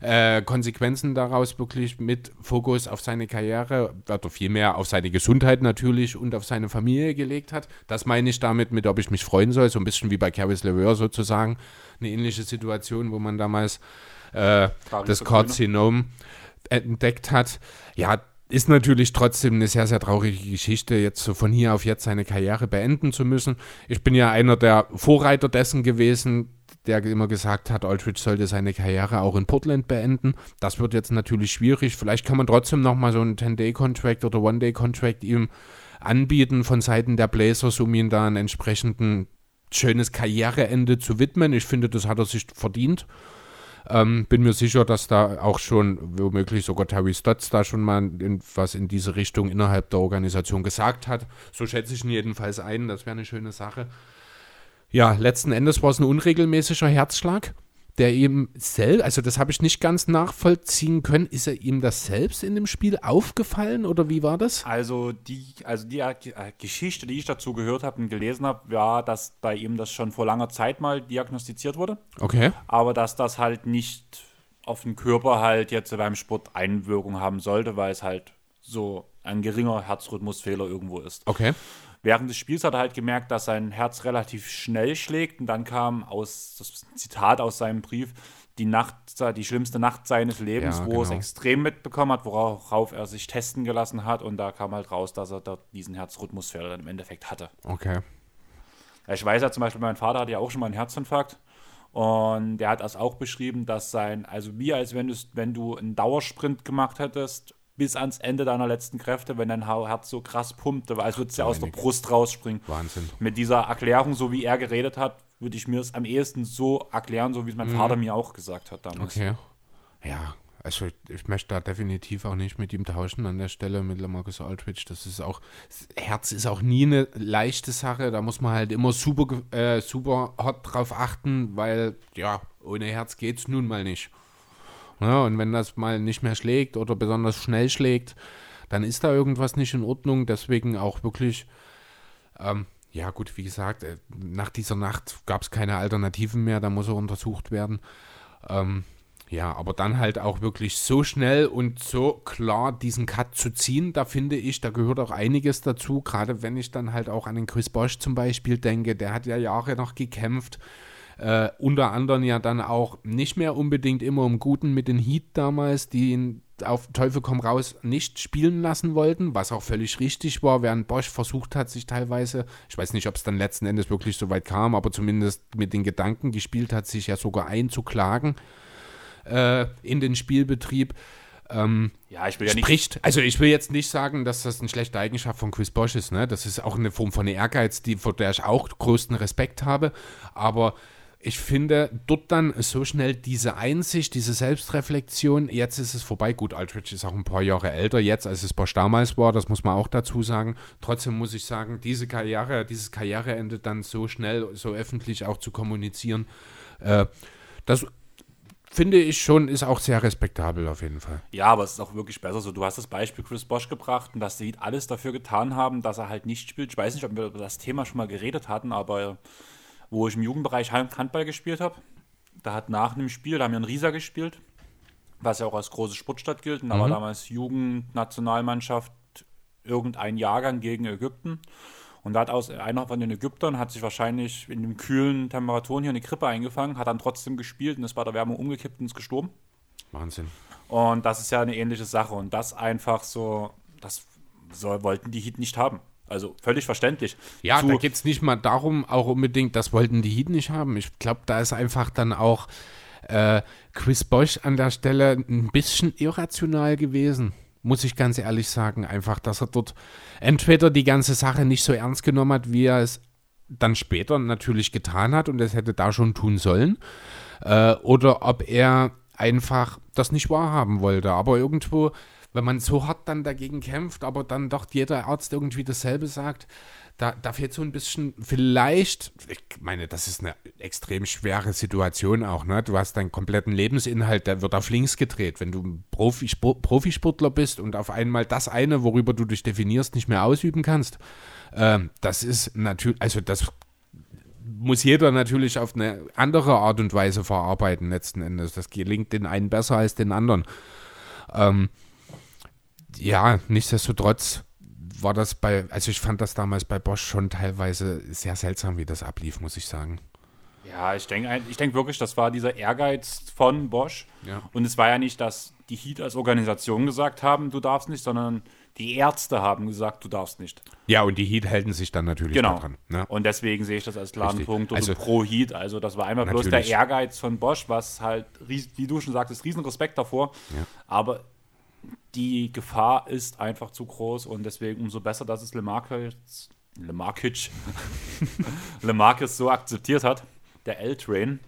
äh, Konsequenzen daraus wirklich mit Fokus auf seine Karriere oder vielmehr auf seine Gesundheit natürlich und auf seine Familie gelegt hat. Das meine ich damit, mit ob ich mich freuen soll, so ein bisschen wie bei Caris LeVeur sozusagen. Eine ähnliche Situation, wo man damals äh, das Karzinom entdeckt hat. Ja, ist natürlich trotzdem eine sehr, sehr traurige Geschichte, jetzt so von hier auf jetzt seine Karriere beenden zu müssen. Ich bin ja einer der Vorreiter dessen gewesen, der immer gesagt hat, Aldridge sollte seine Karriere auch in Portland beenden. Das wird jetzt natürlich schwierig. Vielleicht kann man trotzdem nochmal so einen 10-Day-Contract oder One-Day-Contract ihm anbieten von Seiten der Blazers, um ihn da ein entsprechenden schönes Karriereende zu widmen. Ich finde, das hat er sich verdient. Ähm, bin mir sicher, dass da auch schon womöglich sogar Terry Stotts da schon mal in, was in diese Richtung innerhalb der Organisation gesagt hat. So schätze ich ihn jedenfalls ein. Das wäre eine schöne Sache. Ja, letzten Endes war es ein unregelmäßiger Herzschlag, der ihm selbst, also das habe ich nicht ganz nachvollziehen können. Ist er ihm das selbst in dem Spiel aufgefallen oder wie war das? Also die, also die äh, Geschichte, die ich dazu gehört habe und gelesen habe, war, dass bei ihm das schon vor langer Zeit mal diagnostiziert wurde, Okay. aber dass das halt nicht auf den Körper halt jetzt beim Sport Einwirkung haben sollte, weil es halt so ein geringer Herzrhythmusfehler irgendwo ist. Okay. Während des Spiels hat er halt gemerkt, dass sein Herz relativ schnell schlägt und dann kam aus das Zitat aus seinem Brief die Nacht, die schlimmste Nacht seines Lebens, Ja, wo er es genau. extrem mitbekommen hat, worauf er sich testen gelassen hat und da kam halt raus, dass er da diesen Herzrhythmusfehler dann im Endeffekt hatte. Okay. Ich weiß ja zum Beispiel, mein Vater hatte ja auch schon mal einen Herzinfarkt und der hat das auch beschrieben, dass sein, also wie als wenn, du's- wenn du einen Dauersprint gemacht hättest, bis ans Ende deiner letzten Kräfte, wenn dein Herz so krass pumpte, als würde es ja aus der. Brust rausspringen. Wahnsinn. Mit dieser Erklärung, so wie er geredet hat, würde ich mir es am ehesten so erklären, so wie es mein Vater mir auch gesagt hat damals. Okay. Ja, also ich möchte da definitiv auch nicht mit ihm tauschen an der Stelle mit Lamarcus Aldridge. Das ist auch, das Herz ist auch nie eine leichte Sache. Da muss man halt immer super, äh, super hot drauf achten, weil ja, ohne Herz geht es nun mal nicht. Ja, und wenn das mal nicht mehr schlägt oder besonders schnell schlägt, dann ist da irgendwas nicht in Ordnung. Deswegen auch wirklich, ähm, ja gut, wie gesagt, äh, nach dieser Nacht gab es keine Alternativen mehr, da muss er untersucht werden. Ähm, ja, aber dann halt auch wirklich so schnell und so klar diesen Cut zu ziehen, da finde ich, da gehört auch einiges dazu. Gerade wenn ich dann halt auch an den Chris Bosch zum Beispiel denke, der hat ja Jahre noch gekämpft. Äh, unter anderem ja dann auch nicht mehr unbedingt immer im Guten mit den Heat damals, die ihn auf Teufel komm raus nicht spielen lassen wollten, was auch völlig richtig war, während Bosch versucht hat, sich teilweise, ich weiß nicht, ob es dann letzten Endes wirklich so weit kam, aber zumindest mit den Gedanken gespielt hat, sich ja sogar einzuklagen äh, in den Spielbetrieb. Ähm, ja, ich will ja spricht, nicht. Also ich will jetzt nicht sagen, dass das eine schlechte Eigenschaft von Chris Bosch ist. Ne? Das ist auch eine Form von Ehrgeiz, die, vor der ich auch größten Respekt habe. Aber ich finde, dort dann so schnell diese Einsicht, diese Selbstreflexion, jetzt ist es vorbei. Gut, Aldrich ist auch ein paar Jahre älter jetzt, als es Bosch damals war, das muss man auch dazu sagen. Trotzdem muss ich sagen, diese Karriere, dieses Karriereende dann so schnell, so öffentlich auch zu kommunizieren, äh, das finde ich schon, ist auch sehr respektabel auf jeden Fall. Ja, aber es ist auch wirklich besser so. Du hast das Beispiel Chris Bosch gebracht und dass die alles dafür getan haben, dass er halt nicht spielt. Ich weiß nicht, ob wir über das Thema schon mal geredet hatten, aber wo ich im Jugendbereich Handball gespielt habe, da hat nach einem Spiel, da haben wir einen Rieser gespielt, was ja auch als große Sportstadt gilt. Und da mhm. war damals Jugendnationalmannschaft irgendein Jahrgang gegen Ägypten. Und da hat aus, einer von den Ägyptern hat sich wahrscheinlich in den kühlen Temperaturen hier eine Grippe eingefangen, hat dann trotzdem gespielt und ist bei der Wärme umgekippt und ist gestorben. Wahnsinn. Und das ist ja eine ähnliche Sache. Und das einfach so, das so, wollten die Heat nicht haben. Also völlig verständlich. Ja, da geht es nicht mal darum, auch unbedingt, das wollten die Heat nicht haben. Ich glaube, da ist einfach dann auch äh, Chris Bosch an der Stelle ein bisschen irrational gewesen muss ich ganz ehrlich sagen. Einfach, dass er dort entweder die ganze Sache nicht so ernst genommen hat, wie er es dann später natürlich getan hat und es hätte da schon tun sollen. Äh, oder ob er einfach das nicht wahrhaben wollte. Aber irgendwo, wenn man so hart dann dagegen kämpft, aber dann doch jeder Arzt irgendwie dasselbe sagt, da, da fehlt so ein bisschen vielleicht, ich meine, das ist eine extrem schwere Situation auch, ne? Du hast deinen kompletten Lebensinhalt, der wird auf links gedreht. Wenn du Profi, Profisportler bist und auf einmal das eine, worüber du dich definierst, nicht mehr ausüben kannst, äh, das ist natürlich, also das muss jeder natürlich auf eine andere Art und Weise verarbeiten letzten Endes. Das gelingt den einen besser als den anderen. Ähm, ja, nichtsdestotrotz war das bei, also ich fand das damals bei Bosch schon teilweise sehr seltsam, wie das ablief, muss ich sagen. Ja, ich denke ich denk wirklich, das war dieser Ehrgeiz von Bosch. Ja. Und es war ja nicht, dass die Heat als Organisation gesagt haben, du darfst nicht, sondern die Ärzte haben gesagt, du darfst nicht. Ja, und die Heat halten sich dann natürlich genau. daran. Ne? Und deswegen sehe ich das als klaren Punkt also, pro Heat. Also das war einmal bloß der Ehrgeiz von Bosch, was halt, wie du schon sagtest, riesen Respekt davor. Ja. Aber die Gefahr ist einfach zu groß und deswegen umso besser, dass es Lemarcus, Lemarkic, (laughs) Lemarcus so akzeptiert hat, der L-Train.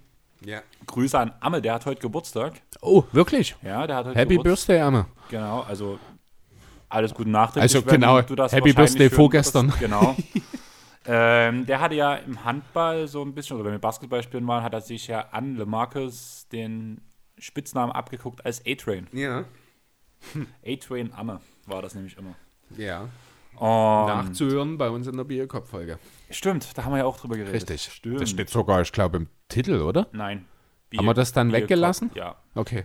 Ja. Grüße an Amme, der hat heute Geburtstag. Oh, wirklich? Ja, der hat heute Happy Geburtstag. Birthday, Amme. Genau, also alles gute nachträglich. Also genau, Happy Birthday vorgestern. Genau. (laughs) ähm, der hatte ja im Handball so ein bisschen, oder wenn wir Basketball spielen waren, hat er sich ja an LeMarcus den Spitznamen abgeguckt als A-Train. Ja. A-Train Amme war das nämlich immer. Ja. Und Nachzuhören bei uns in der Bierkopf-Folge. Stimmt, da haben wir ja auch drüber geredet. Richtig. Stimmt. Das steht sogar, ich glaube, im Titel, oder? Nein. Bier, haben wir das dann Bier weggelassen? Ja. Okay.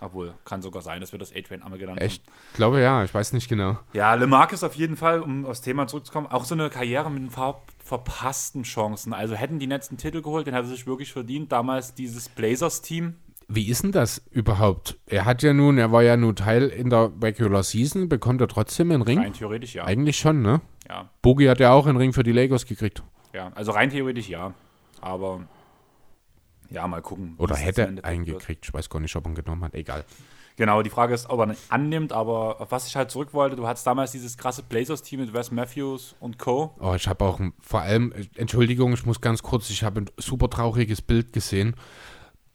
Obwohl, kann sogar sein, dass wir das A-Train Amme genannt Echt? haben. Ich glaube ja, ich weiß nicht genau. Ja, Le Marc ist auf jeden Fall, um aufs Thema zurückzukommen, auch so eine Karriere mit ein paar verpassten Chancen. Also hätten die letzten Titel geholt, den hätte er sich wirklich verdient. Damals dieses Blazers-Team, wie ist denn das überhaupt? Er hat ja nun, er war ja nun Teil in der Regular Season, bekommt er trotzdem einen Ring? Rein theoretisch ja. Eigentlich schon, ne? Ja. Bogi hat ja auch einen Ring für die Lakers gekriegt. Ja, also rein theoretisch ja. Aber ja, mal gucken. Oder hätte er einen gekriegt. Ich weiß gar nicht, ob er ihn genommen hat. Egal. Genau, die Frage ist, ob er ihn annimmt, aber auf was ich halt zurück wollte, du hattest damals dieses krasse Blazers-Team mit Wes Matthews und Co. Oh, ich habe auch vor allem, Entschuldigung, ich muss ganz kurz, ich habe ein super trauriges Bild gesehen.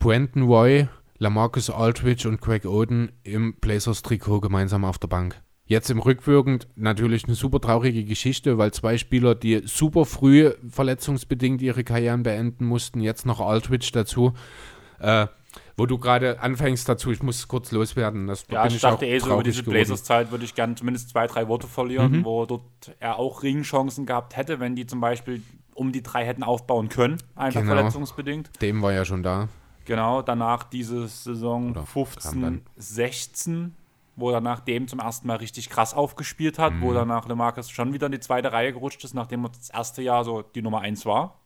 Brandon Roy, Lamarcus Aldridge und Craig Oden im Blazers-Trikot gemeinsam auf der Bank. Jetzt im Rückwirkend natürlich eine super traurige Geschichte, weil zwei Spieler, die super früh verletzungsbedingt ihre Karrieren beenden mussten, jetzt noch Aldridge dazu. Äh, wo du gerade anfängst dazu, ich muss kurz loswerden. Das, ja, ich dachte eh so über diese Blazers-Zeit würde ich gerne zumindest zwei, drei Worte verlieren, mhm. wo dort er auch Ringchancen gehabt hätte, wenn die zum Beispiel um die drei hätten aufbauen können, einfach genau. verletzungsbedingt. Dem war ja schon da. Genau, danach diese Saison Oder 15, 16, wo er nach dem zum ersten Mal richtig krass aufgespielt hat, mhm. wo danach LeMarcus schon wieder in die zweite Reihe gerutscht ist, nachdem er das erste Jahr so die Nummer 1 war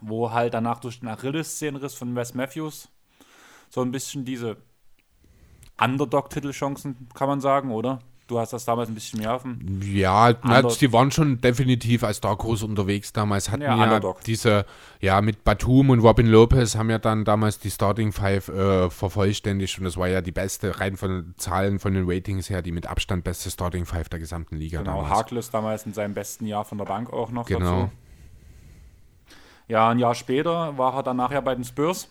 wo halt danach durch den Achilles-Szenenriss von Wes Matthews so ein bisschen diese Underdog-Titelchancen, kann man sagen, oder? Du hast das damals ein bisschen mehr auf dem. Ja, na, die waren schon definitiv als Dark Horse unterwegs damals. Hatten ja, ja diese, ja, mit Batum und Robin Lopez haben ja dann damals die Starting Five äh, vervollständigt und das war ja die beste, rein von Zahlen von den Ratings her, die mit Abstand beste Starting Five der gesamten Liga. Genau, damals. Harkless damals in seinem besten Jahr von der Bank auch noch. Genau. Dazu. Ja, ein Jahr später war er dann nachher bei den Spurs.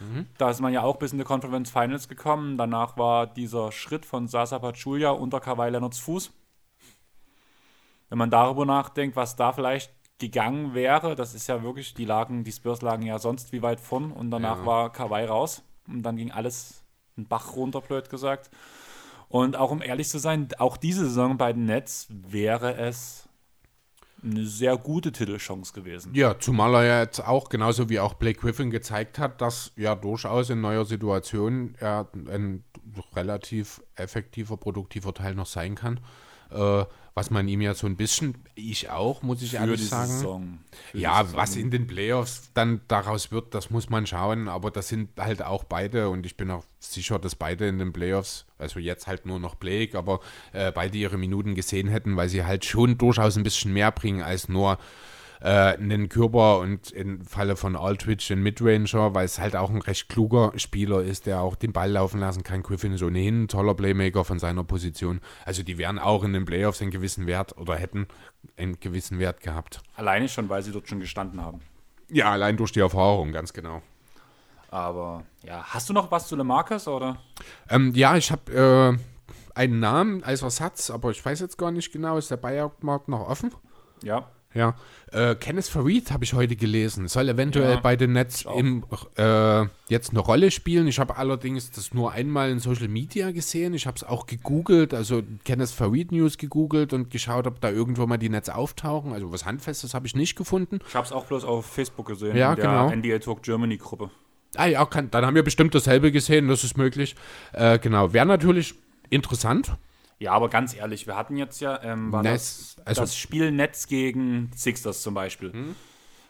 Mhm. Da ist man ja auch bis in die Conference Finals gekommen. Danach war dieser Schritt von Sasa Pachulia unter Kawhi Leonards Fuß. Wenn man darüber nachdenkt, was da vielleicht gegangen wäre, das ist ja wirklich, die lagen, die Spurs lagen ja sonst wie weit vorn und danach ja. war Kawhi raus und dann ging alles einen Bach runter, blöd gesagt. Und auch um ehrlich zu sein, auch diese Saison bei den Nets wäre es eine sehr gute Titelchance gewesen. Ja, zumal er ja jetzt auch, genauso wie auch Blake Griffin gezeigt hat, dass ja durchaus in neuer Situation er ein relativ effektiver, produktiver Teil noch sein kann. Äh, was man ihm ja so ein bisschen, ich auch, muss ich Für ehrlich sagen. Ja, was in den Playoffs dann daraus wird, das muss man schauen, aber das sind halt auch beide und ich bin auch sicher, dass beide in den Playoffs, also jetzt halt nur noch Blake, aber äh, beide ihre Minuten gesehen hätten, weil sie halt schon durchaus ein bisschen mehr bringen als nur äh, einen Körper und im Falle von Aldridge einen Midranger, weil es halt auch ein recht kluger Spieler ist, der auch den Ball laufen lassen kann. Griffin ist ohnehin ein toller Playmaker von seiner Position. Also die wären auch in den Playoffs einen gewissen Wert oder hätten einen gewissen Wert gehabt. Alleine schon, weil sie dort schon gestanden haben. Ja, allein durch die Erfahrung, ganz genau. Aber ja, hast du noch was zu LeMarcus oder? Ähm, ja, ich habe äh, einen Namen als Ersatz, aber ich weiß jetzt gar nicht genau. Ist der Bayern-Markt noch offen? Ja. Ja, äh, Kenneth Farid habe ich heute gelesen. Soll eventuell ja, bei den Nets im, äh, jetzt eine Rolle spielen. Ich habe allerdings das nur einmal in Social Media gesehen. Ich habe es auch gegoogelt, also Kenneth Farid News gegoogelt und geschaut, ob da irgendwo mal die Nets auftauchen. Also was Handfestes habe ich nicht gefunden. Ich habe es auch bloß auf Facebook gesehen, ja, in der genau. NDA Talk Germany Gruppe. Ah ja, kann, dann haben wir bestimmt dasselbe gesehen, das ist möglich. Äh, genau, wäre natürlich interessant. Ja, aber ganz ehrlich, wir hatten jetzt ja ähm, war Netz, das, also das Spiel Netz gegen Sixers zum Beispiel. Hm?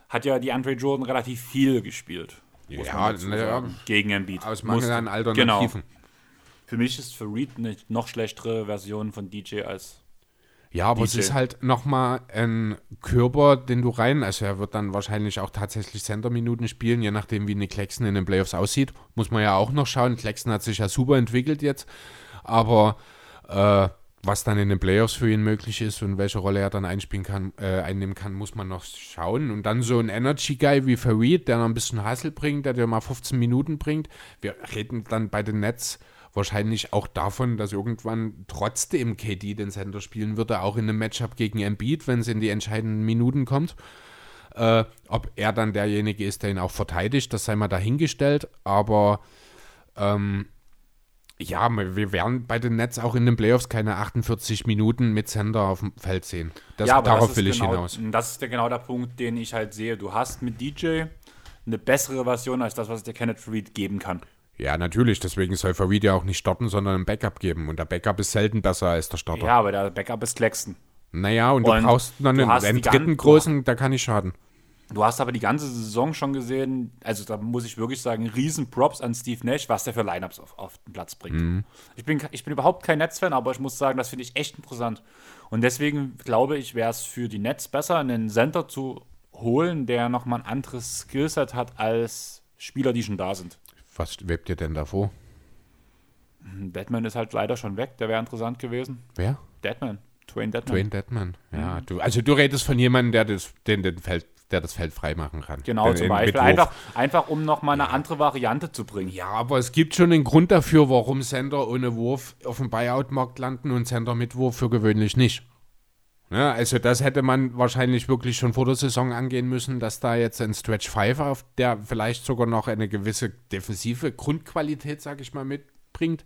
Hat ja die Andre Jordan relativ viel gespielt. Ja, ja, gegen Embiid. Aus Mangel an Alternativen. Genau. Für mich ist Farid eine noch schlechtere Version von DJ als ja, aber DJ. es ist halt nochmal ein Körper, den du rein, also er wird dann wahrscheinlich auch tatsächlich Center-Minuten spielen, je nachdem wie eine Klecksen in den Playoffs aussieht. Muss man ja auch noch schauen. Klecksen hat sich ja super entwickelt jetzt, aber äh, was dann in den Playoffs für ihn möglich ist und welche Rolle er dann einspielen kann, äh, einnehmen kann, muss man noch schauen. Und dann so ein Energy-Guy wie Farid, der noch ein bisschen Hassel bringt, der dir mal 15 Minuten bringt. Wir reden dann bei den Nets wahrscheinlich auch davon, dass irgendwann trotzdem KD den Center spielen würde, auch in einem Matchup gegen Embiid, wenn es in die entscheidenden Minuten kommt. Äh, ob er dann derjenige ist, der ihn auch verteidigt, das sei mal dahingestellt. Aber ähm, ja, wir werden bei den Nets auch in den Playoffs keine 48 Minuten mit Sender auf dem Feld sehen. Das, ja, darauf will genau, ich hinaus. Das ist der, genau der Punkt, den ich halt sehe. Du hast mit DJ eine bessere Version als das, was dir Kenneth Farid geben kann. Ja, natürlich. Deswegen soll Farid ja auch nicht starten, sondern ein Backup geben. Und der Backup ist selten besser als der Starter. Ja, aber der Backup ist Klecksten. Naja, und, und du brauchst dann einen, einen dritten großen, der kann nicht schaden. Du hast aber die ganze Saison schon gesehen, also da muss ich wirklich sagen, riesen Props an Steve Nash, was der für Lineups auf, auf den Platz bringt. Mhm. Ich, bin, ich bin überhaupt kein Netzfan, aber ich muss sagen, das finde ich echt interessant. Und deswegen glaube ich, wäre es für die Nets besser, einen Center zu holen, der nochmal ein anderes Skillset hat als Spieler, die schon da sind. Was webt ihr denn davor? Deadman ist halt leider schon weg, der wäre interessant gewesen. Wer? Deadman. Twain Deadman. Twain Deadman, ja. Mhm. Du, also du redest von jemandem, der das, den, den Feld der das Feld freimachen kann. Genau, zum Beispiel. Mitwurf- Einfach, einfach um nochmal eine andere Variante zu bringen. Ja, aber es gibt schon einen Grund dafür, warum Sender ohne Wurf auf dem Buyout-Markt landen und Sender mit Wurf für gewöhnlich nicht. Ja, also das hätte man wahrscheinlich wirklich schon vor der Saison angehen müssen, dass da jetzt ein Stretch 5 auf der vielleicht sogar noch eine gewisse defensive Grundqualität, sag ich mal, mitbringt,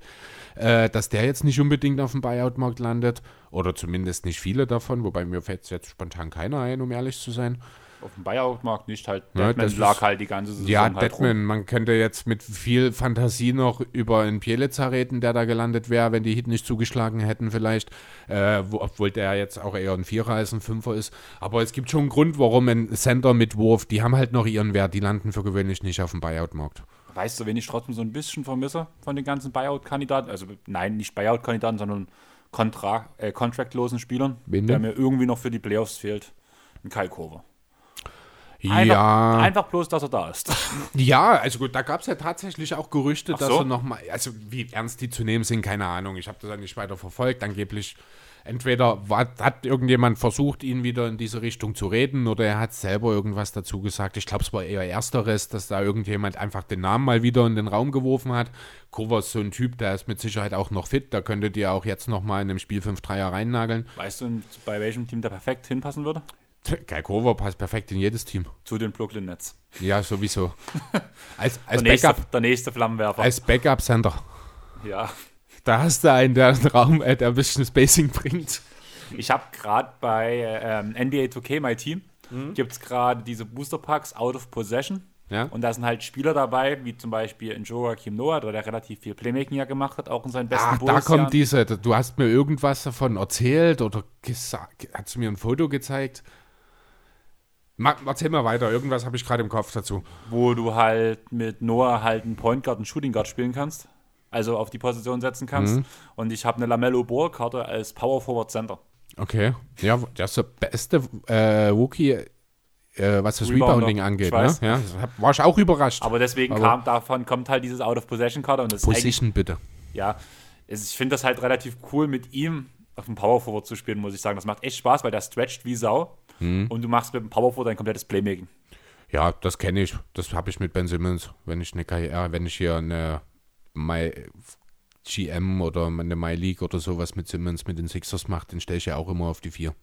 äh, dass der jetzt nicht unbedingt auf dem Buyout-Markt landet oder zumindest nicht viele davon, wobei mir fällt jetzt spontan keiner ein, um ehrlich zu sein. Auf dem Buyout-Markt nicht halt. Ja, Deadman das lag ist- halt die ganze Saison Ja, halt Deadman, man könnte jetzt mit viel Fantasie noch über einen Pielitzer reden, der da gelandet wäre, wenn die Hit nicht zugeschlagen hätten vielleicht, äh, wo, obwohl der jetzt auch eher ein Vierer als ein Fünfer ist. Aber es gibt schon einen Grund, warum ein Center mit Wurf, die haben halt noch ihren Wert, die landen für gewöhnlich nicht auf dem Buyout-Markt. rum. Weißt du, wen ich trotzdem so ein bisschen vermisse von den ganzen Buyout-Kandidaten? Also, nein, nicht Buyout-Kandidaten, sondern Kontra äh, contractlosen Spielern, Wen der mir irgendwie noch für die Playoffs fehlt. Ein Kai Kover. Einfach, ja, einfach bloß, dass er da ist. (laughs) ja, also gut, da gab es ja tatsächlich auch Gerüchte, Ach dass so. er nochmal, also wie ernst die zu nehmen sind, keine Ahnung. Ich habe das dann nicht weiter verfolgt. Angeblich entweder war, hat irgendjemand versucht, ihn wieder in diese Richtung zu reden oder er hat selber irgendwas dazu gesagt. Ich glaube, es war eher ersteres, dass da irgendjemand einfach den Namen mal wieder in den Raum geworfen hat. Kova ist so ein Typ, der ist mit Sicherheit auch noch fit. Da könntet ihr auch jetzt nochmal in einem Spiel 5-3er reinnageln. Weißt du, bei welchem Team der perfekt hinpassen würde? Kai Kova passt perfekt in jedes Team. Zu den Brooklyn Nets. Ja, sowieso. (laughs) Als, als Der nächste, Backup, der nächste Flammenwerfer. als Backup-Center. ja. Da hast du einen, der einen Raum, äh, der ein bisschen Spacing bringt. Ich habe gerade bei ähm, NBA 2K, My Team, gibt es gerade diese Booster Packs Out of Possession. Ja. Und da sind halt Spieler dabei, wie zum Beispiel in Joachim Noah, der relativ viel Playmaking ja gemacht hat, auch in seinen besten Ach, da Bulls-Jahren. kommt diese, du hast mir irgendwas davon erzählt oder gesagt, hast du mir ein Foto gezeigt? Ma, erzähl mal weiter, irgendwas habe ich gerade im Kopf dazu. wo du halt mit Noah halt einen Point Guard und Shooting Guard spielen kannst. Also auf die Position setzen kannst. Mhm. Und ich habe eine Lamello Ball Karte als Power Forward Center. Okay. Ja, der ist der beste äh, Rookie, äh, was das Rebounding angeht. Ne? Ja, war ich auch überrascht. Aber deswegen Aber- kam davon kommt halt dieses Out of Possession Karte und das Position bitte. ja, ich finde das halt relativ cool mit ihm auf dem Power Forward zu spielen, muss ich sagen. Das macht echt Spaß, weil der stretcht wie Sau Mhm. und du machst mit dem Power Forward ein komplettes Playmaking. Ja, das kenne ich. Das habe ich mit Ben Simmons. Wenn ich eine Karriere, wenn ich hier eine My GM oder eine My League oder sowas mit Simmons mit den Sixers mache, den stelle ich ja auch immer auf die vier.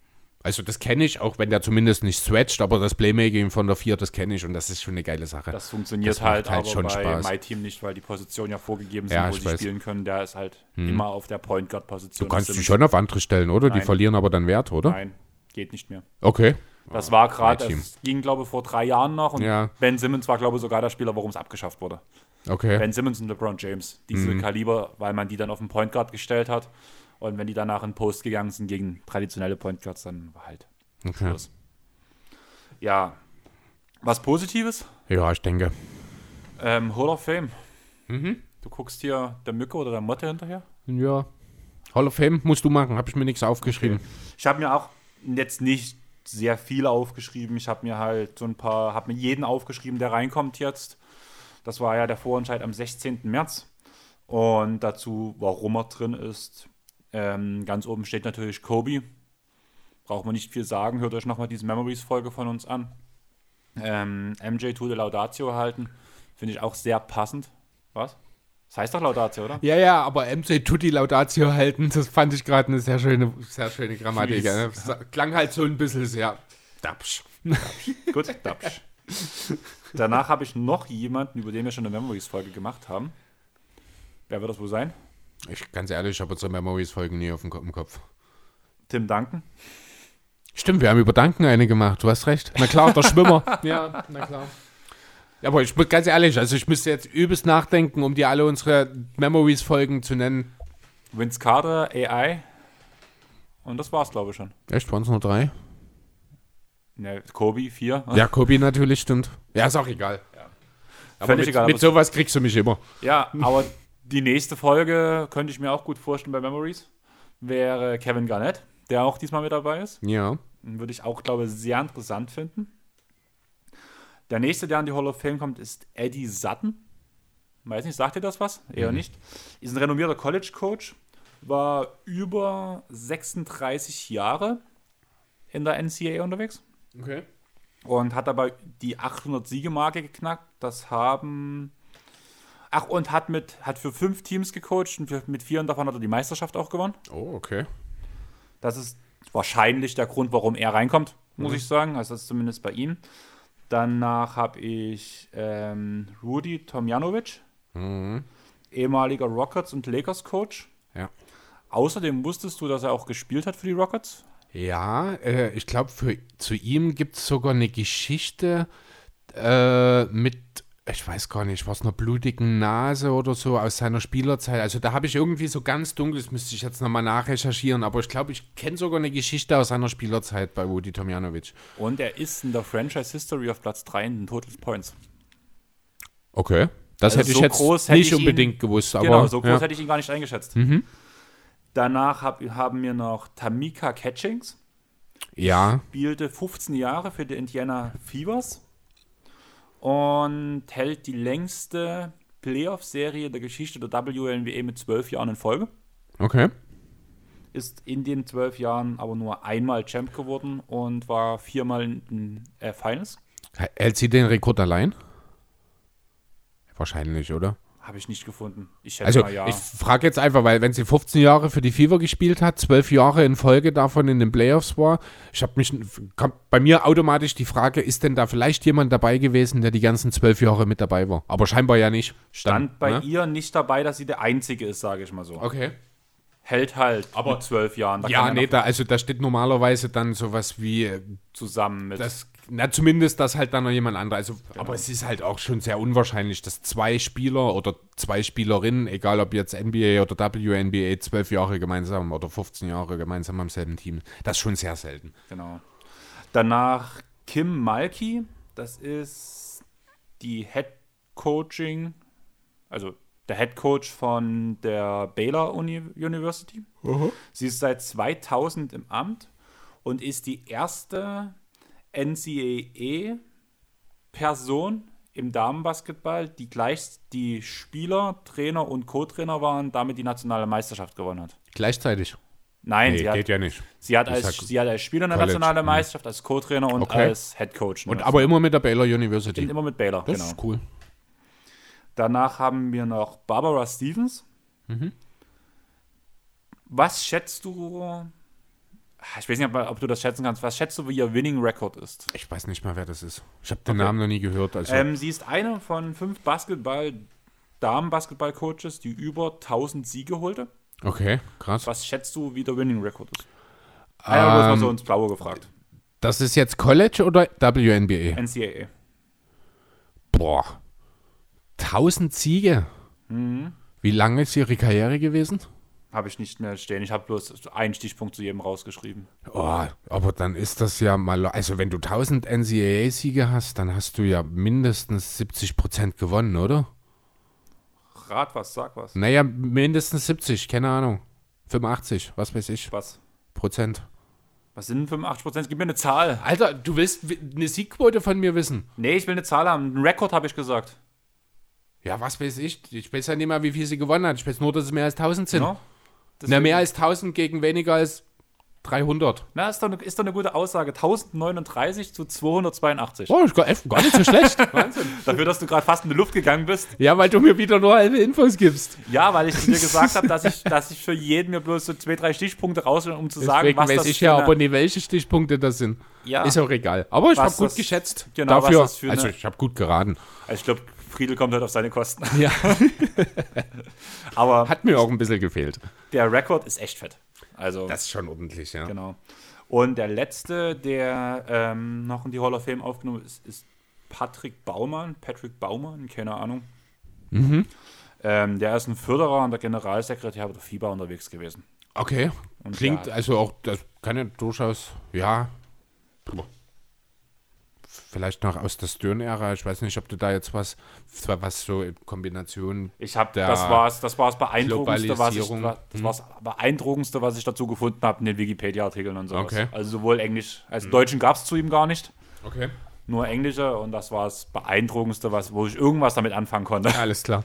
Also das kenne ich, auch wenn der zumindest nicht switcht, aber das Playmaking von der vier, das kenne ich und das ist schon eine geile Sache. Das funktioniert Das halt, halt aber schon bei Spaß. My Team nicht, weil die Positionen ja vorgegeben sind, Ja, wo sie weiß. Hm. spielen können. Der ist halt immer auf der Point Guard Position. du kannst dich schon auf andere stellen, oder? Die Nein. verlieren aber dann Wert, oder? Nein, geht nicht mehr. Okay. Das war gerade, es ging glaube ich vor drei Jahren noch und Ja. Ben Simmons war glaube ich sogar der Spieler, warum es abgeschafft wurde. Okay. Ben Simmons und LeBron James, diese Mhm. Kaliber, weil man die dann auf den Point Guard gestellt hat und wenn die danach in Post gegangen sind gegen traditionelle Point Guards, dann war halt okay. Schluss. Ja, was Positives, Ja, ich denke. ähm, Hall of Fame. Mhm. Du guckst hier der Mücke oder der Motte hinterher? Ja. Hall of Fame musst du machen, habe ich mir nichts aufgeschrieben. Ich habe mir auch jetzt nicht sehr viele aufgeschrieben. Ich habe mir halt so ein paar, habe mir jeden aufgeschrieben, der reinkommt jetzt. Das war ja der Vorentscheid am 16. März. Und dazu, warum er drin ist. Ähm, ganz oben steht natürlich Kobe. Braucht man nicht viel sagen. Hört euch nochmal diese Memories-Folge von uns an. Ähm, MJ the Laudatio halten. Finde ich auch sehr passend. Was? Das heißt doch Laudatio, oder? Ja, ja, aber MC Tutti Laudatio halten, das fand ich gerade eine sehr schöne, sehr schöne Grammatik. Ne? Klang halt so ein bisschen sehr dapsch. (laughs) Gut, dapsch. Danach habe ich noch jemanden, über den wir schon eine Memories-Folge gemacht haben. Wer wird das wohl sein? Ich, ganz ehrlich, ich habe unsere Memories-Folgen nie auf dem Kopf. Tim Duncan. Stimmt, wir haben über Danken eine gemacht, du hast recht. Na klar, der Schwimmer. (laughs) ja, na klar. Ja, aber ich muss ganz ehrlich, also ich müsste jetzt übelst nachdenken, um dir alle unsere Memories-Folgen zu nennen. Vince Carter, AI. Und das war's, glaube ich, schon. Echt, waren es nur drei? Ne, Kobe, vier. Ja, Kobi natürlich, stimmt. Ja, ist auch egal. Aber Völlig mit, egal, mit sowas kriegst du mich immer. Ja, aber die nächste Folge könnte ich mir auch gut vorstellen bei Memories. Wäre Kevin Garnett, der auch diesmal mit dabei ist. Ja. Würde ich auch, glaube ich, sehr interessant finden. Der nächste, der an die Hall of Fame kommt, ist Eddie Sutton. Weiß nicht, sagt ihr das was? Eher nicht. Ist ein renommierter College-Coach, war über 36 Jahre in der NCAA unterwegs. Okay. und hat aber die 800 Siegemarke geknackt. Das haben Ach, und hat mit hat für fünf Teams gecoacht und für, mit vier davon hat er die Meisterschaft auch gewonnen. Oh, okay. Das ist wahrscheinlich der Grund, warum er reinkommt, muss Mhm. ich sagen. Also das ist zumindest bei ihm. Danach habe ich ähm, Rudi Tomjanovic, Mhm. ehemaliger Rockets und Lakers Coach. Ja. Außerdem wusstest du, dass er auch gespielt hat für die Rockets. Ja, äh, ich glaube, zu ihm gibt es sogar eine Geschichte äh, mit, ich weiß gar nicht, was einer blutigen Nase oder so aus seiner Spielerzeit. Also da habe ich irgendwie so ganz dunkel, das müsste ich jetzt nochmal nachrecherchieren, aber ich glaube, ich kenne sogar eine Geschichte aus seiner Spielerzeit bei Rudi Tomjanovic. Und er ist in der Franchise History auf Platz 3 in den Total Points. Okay. Das Also hätte ich so jetzt groß nicht ich ihn- unbedingt gewusst, aber genau, so groß ja. hätte ich ihn gar nicht eingeschätzt. Mhm. Danach hab, haben wir noch Tamika Catchings. ja, spielte 15 Jahre für die Indiana Fevers und hält die längste Playoff-Serie der Geschichte der WNBA mit zwölf Jahren in Folge. okay. Ist in den zwölf Jahren aber nur einmal Champ geworden und war viermal in den äh, Finals. Hält sie den Rekord allein? Wahrscheinlich, oder? Habe ich nicht gefunden. Ich Also, mal ja. ich frage jetzt einfach, weil wenn sie 15 Jahre für die Fever gespielt hat, 12 Jahre in Folge davon in den Playoffs war, ich habe mich, kommt bei mir automatisch die Frage, ist denn da vielleicht jemand dabei gewesen, der die ganzen 12 Jahre mit dabei war? Aber scheinbar ja nicht. Stand Dann, bei ne? ihr nicht dabei, dass sie der Einzige ist, sage ich mal so. Okay. Hält halt Aber- mit zwölf Jahren. Da Ja, nee, da, also da steht normalerweise dann sowas wie, äh, zusammen mit. das, na zumindest, dass halt dann noch jemand anderer, also, aber es ist halt auch schon sehr unwahrscheinlich, dass zwei Spieler oder zwei Spielerinnen, egal ob jetzt NBA oder WNBA, 12 Jahre gemeinsam oder 15 Jahre gemeinsam am selben Team, das ist schon sehr selten. Genau. Danach Kim Malky, das ist die Head Coaching, also der Head Coach von der Baylor Uni University. Sie ist seit 2000 im Amt und ist die erste NCAA-Person im Damenbasketball, die gleich die Spieler, Trainer und Co-Trainer waren, damit die nationale Meisterschaft gewonnen hat. Gleichzeitig. Nein, Nee, sie, hat, geht ja nicht. sie, hat als, sag sie hat als Spieler eine College, nationale mhm. Meisterschaft, als Co-Trainer und Okay. als Head Coach. Und aber immer mit der Baylor University. immer mit Baylor, Das genau. ist cool. Danach haben wir noch Barbara Stevens. Mhm. Was schätzt du? Ich weiß nicht, ob, ob du das schätzen kannst. Was schätzt du, wie ihr Winning Record ist? Ich weiß nicht mal, wer das ist. Ich habe den Okay. Namen noch nie gehört. Also, Ähm, sie ist eine von fünf Basketball, Damen-Basketball-Coaches, die über 1000 Siege holte. okay, krass. Was schätzt du, wie der Winning Record ist? Einer bloß mal so Ähm, ins Blaue gefragt. das ist jetzt College oder WNBA? NCAA. Boah. 1000 Siege. Mhm. Wie lange ist ihre Karriere gewesen? Habe ich nicht mehr stehen. Ich habe bloß einen Stichpunkt zu jedem rausgeschrieben. Oh, aber dann ist das ja mal. Also, wenn du 1000 NCAA-Siege hast, dann hast du ja mindestens 70% gewonnen, oder? Rat was, sag was. Naja, mindestens 70, keine Ahnung. 85, was weiß ich, Was? Prozent. Was sind denn 85 Prozent? Gib mir eine Zahl. Alter, du willst wi- eine Siegquote von mir wissen? Nee, ich will eine Zahl haben. Einen Rekord habe ich gesagt. Ja, was weiß ich? Ich weiß ja nicht mal, wie viel sie gewonnen hat. Ich weiß nur, dass es mehr als 1000 sind. Ja? Na, mehr als 1000 gegen weniger als 300. Na, ist doch, eine, ist doch eine gute Aussage. 1039 zu 282. Oh, ist gar, nicht so schlecht. (laughs) Wahnsinn. Dafür, dass du gerade fast in die Luft gegangen bist. Ja, weil du mir wieder nur halbe Infos gibst. Ja, weil ich dir gesagt habe, dass ich, (laughs) dass ich für jeden mir bloß so zwei, drei Stichpunkte rausnehme, um zu sagen, Deswegen was weiß das ich ja aber nicht, welche Stichpunkte das sind. Ja. Ist auch egal. Aber ich habe gut das- geschätzt. genau, was Dafür, also ich habe gut geraten. Also ich glaube, Friedel kommt halt auf seine Kosten. Ja, (laughs) Aber hat mir auch ein bisschen gefehlt. der Rekord ist echt fett. Also, Das ist schon ordentlich, ja. genau. Und der letzte, der ähm, noch in die Hall of Fame aufgenommen ist, ist Patrick Baumann. Patrick Baumann, keine Ahnung. Mhm. Ähm, der ist ein Förderer und der Generalsekretär der FIBA unterwegs gewesen. Okay. Und Klingt der- also auch, das kann ja durchaus, ja. Vielleicht noch aus der Stern-Ära. Ich weiß nicht, ob du da jetzt was, was so in Kombination. Ich habe, das war das war's beeindruckendste, was ich, das Hm. war's beeindruckendste, was ich dazu gefunden habe in den Wikipedia-Artikeln und sowas. Okay. Hm. Also sowohl Englisch als Deutschen gab es zu ihm gar nicht, Okay. nur Englische und das war das beeindruckendste, was, wo ich irgendwas damit anfangen konnte. Alles klar.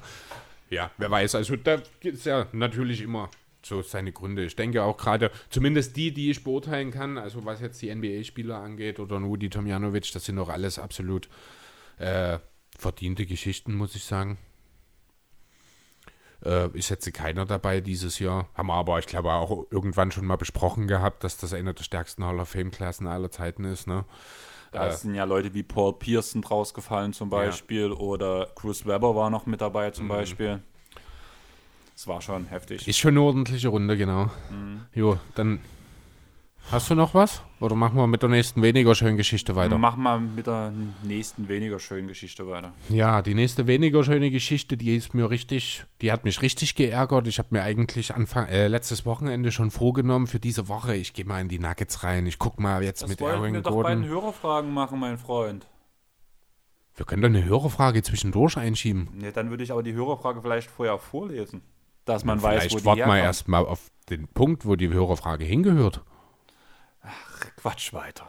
Ja, wer weiß. Also da gibt es ja natürlich immer so seine Gründe. Ich denke auch gerade, zumindest die, die ich beurteilen kann, also was jetzt die NBA-Spieler angeht oder Nudi Tomjanovic, das sind doch alles absolut äh, verdiente Geschichten, muss ich sagen. Äh, ich setze keiner dabei dieses Jahr. Haben wir aber, ich glaube, auch irgendwann schon mal besprochen gehabt, dass das einer der stärksten Hall of Fame-Klassen aller Zeiten ist. Ne? Da Äh, sind ja Leute wie Paul Pearson rausgefallen zum Beispiel oder Bruce Weber war noch mit dabei Mhm. zum Beispiel. Das war schon heftig. Ist schon eine ordentliche Runde, genau. Jo, dann hast du noch was? Oder machen wir mit der nächsten weniger schönen Geschichte weiter? Mach mal mit der nächsten weniger schönen Geschichte weiter. Ja, die nächste weniger schöne Geschichte, die ist mir richtig, die hat mich richtig geärgert. Ich habe mir eigentlich Anfang, äh, letztes Wochenende schon vorgenommen für diese Woche, ich gehe mal in die Nuggets rein. Ich guck mal jetzt Das mit wollten wir Aaron doch bei den Gordon. Hörerfragen machen, mein Freund. Wir können doch eine Hörerfrage zwischendurch einschieben. Ja, dann würde ich aber die Hörerfrage vielleicht vorher vorlesen. Dass man weiß, wo die warten wir herkommt. erst mal auf den Punkt, wo die Hörerfrage hingehört. Quatsch weiter.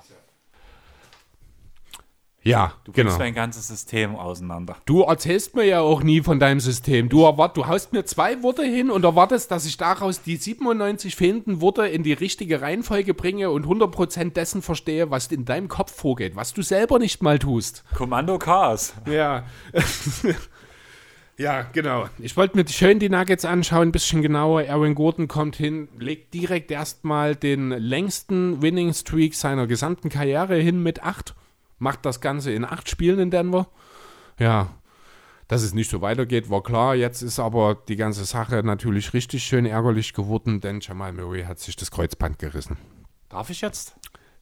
Ja, Du genau. bringst mein ganzes System auseinander. Du erzählst mir ja auch nie von deinem System. Du, erwart, du haust mir zwei Worte hin und erwartest, dass ich daraus die 97 fehlenden Worte in die richtige Reihenfolge bringe und 100% dessen verstehe, was in deinem Kopf vorgeht, was du selber nicht mal tust. Kommando Chaos. Ja. (laughs) ja, genau. Ich wollte mir schön die Nuggets anschauen, ein bisschen genauer. Aaron Gordon kommt hin, legt direkt erstmal den längsten Winning Streak seiner gesamten Karriere hin mit 8. Macht das Ganze in 8 Spielen in Denver. Ja, dass es nicht so weitergeht, war klar. Jetzt ist aber die ganze Sache natürlich richtig schön ärgerlich geworden, denn Jamal Murray hat sich das Kreuzband gerissen. Darf ich jetzt?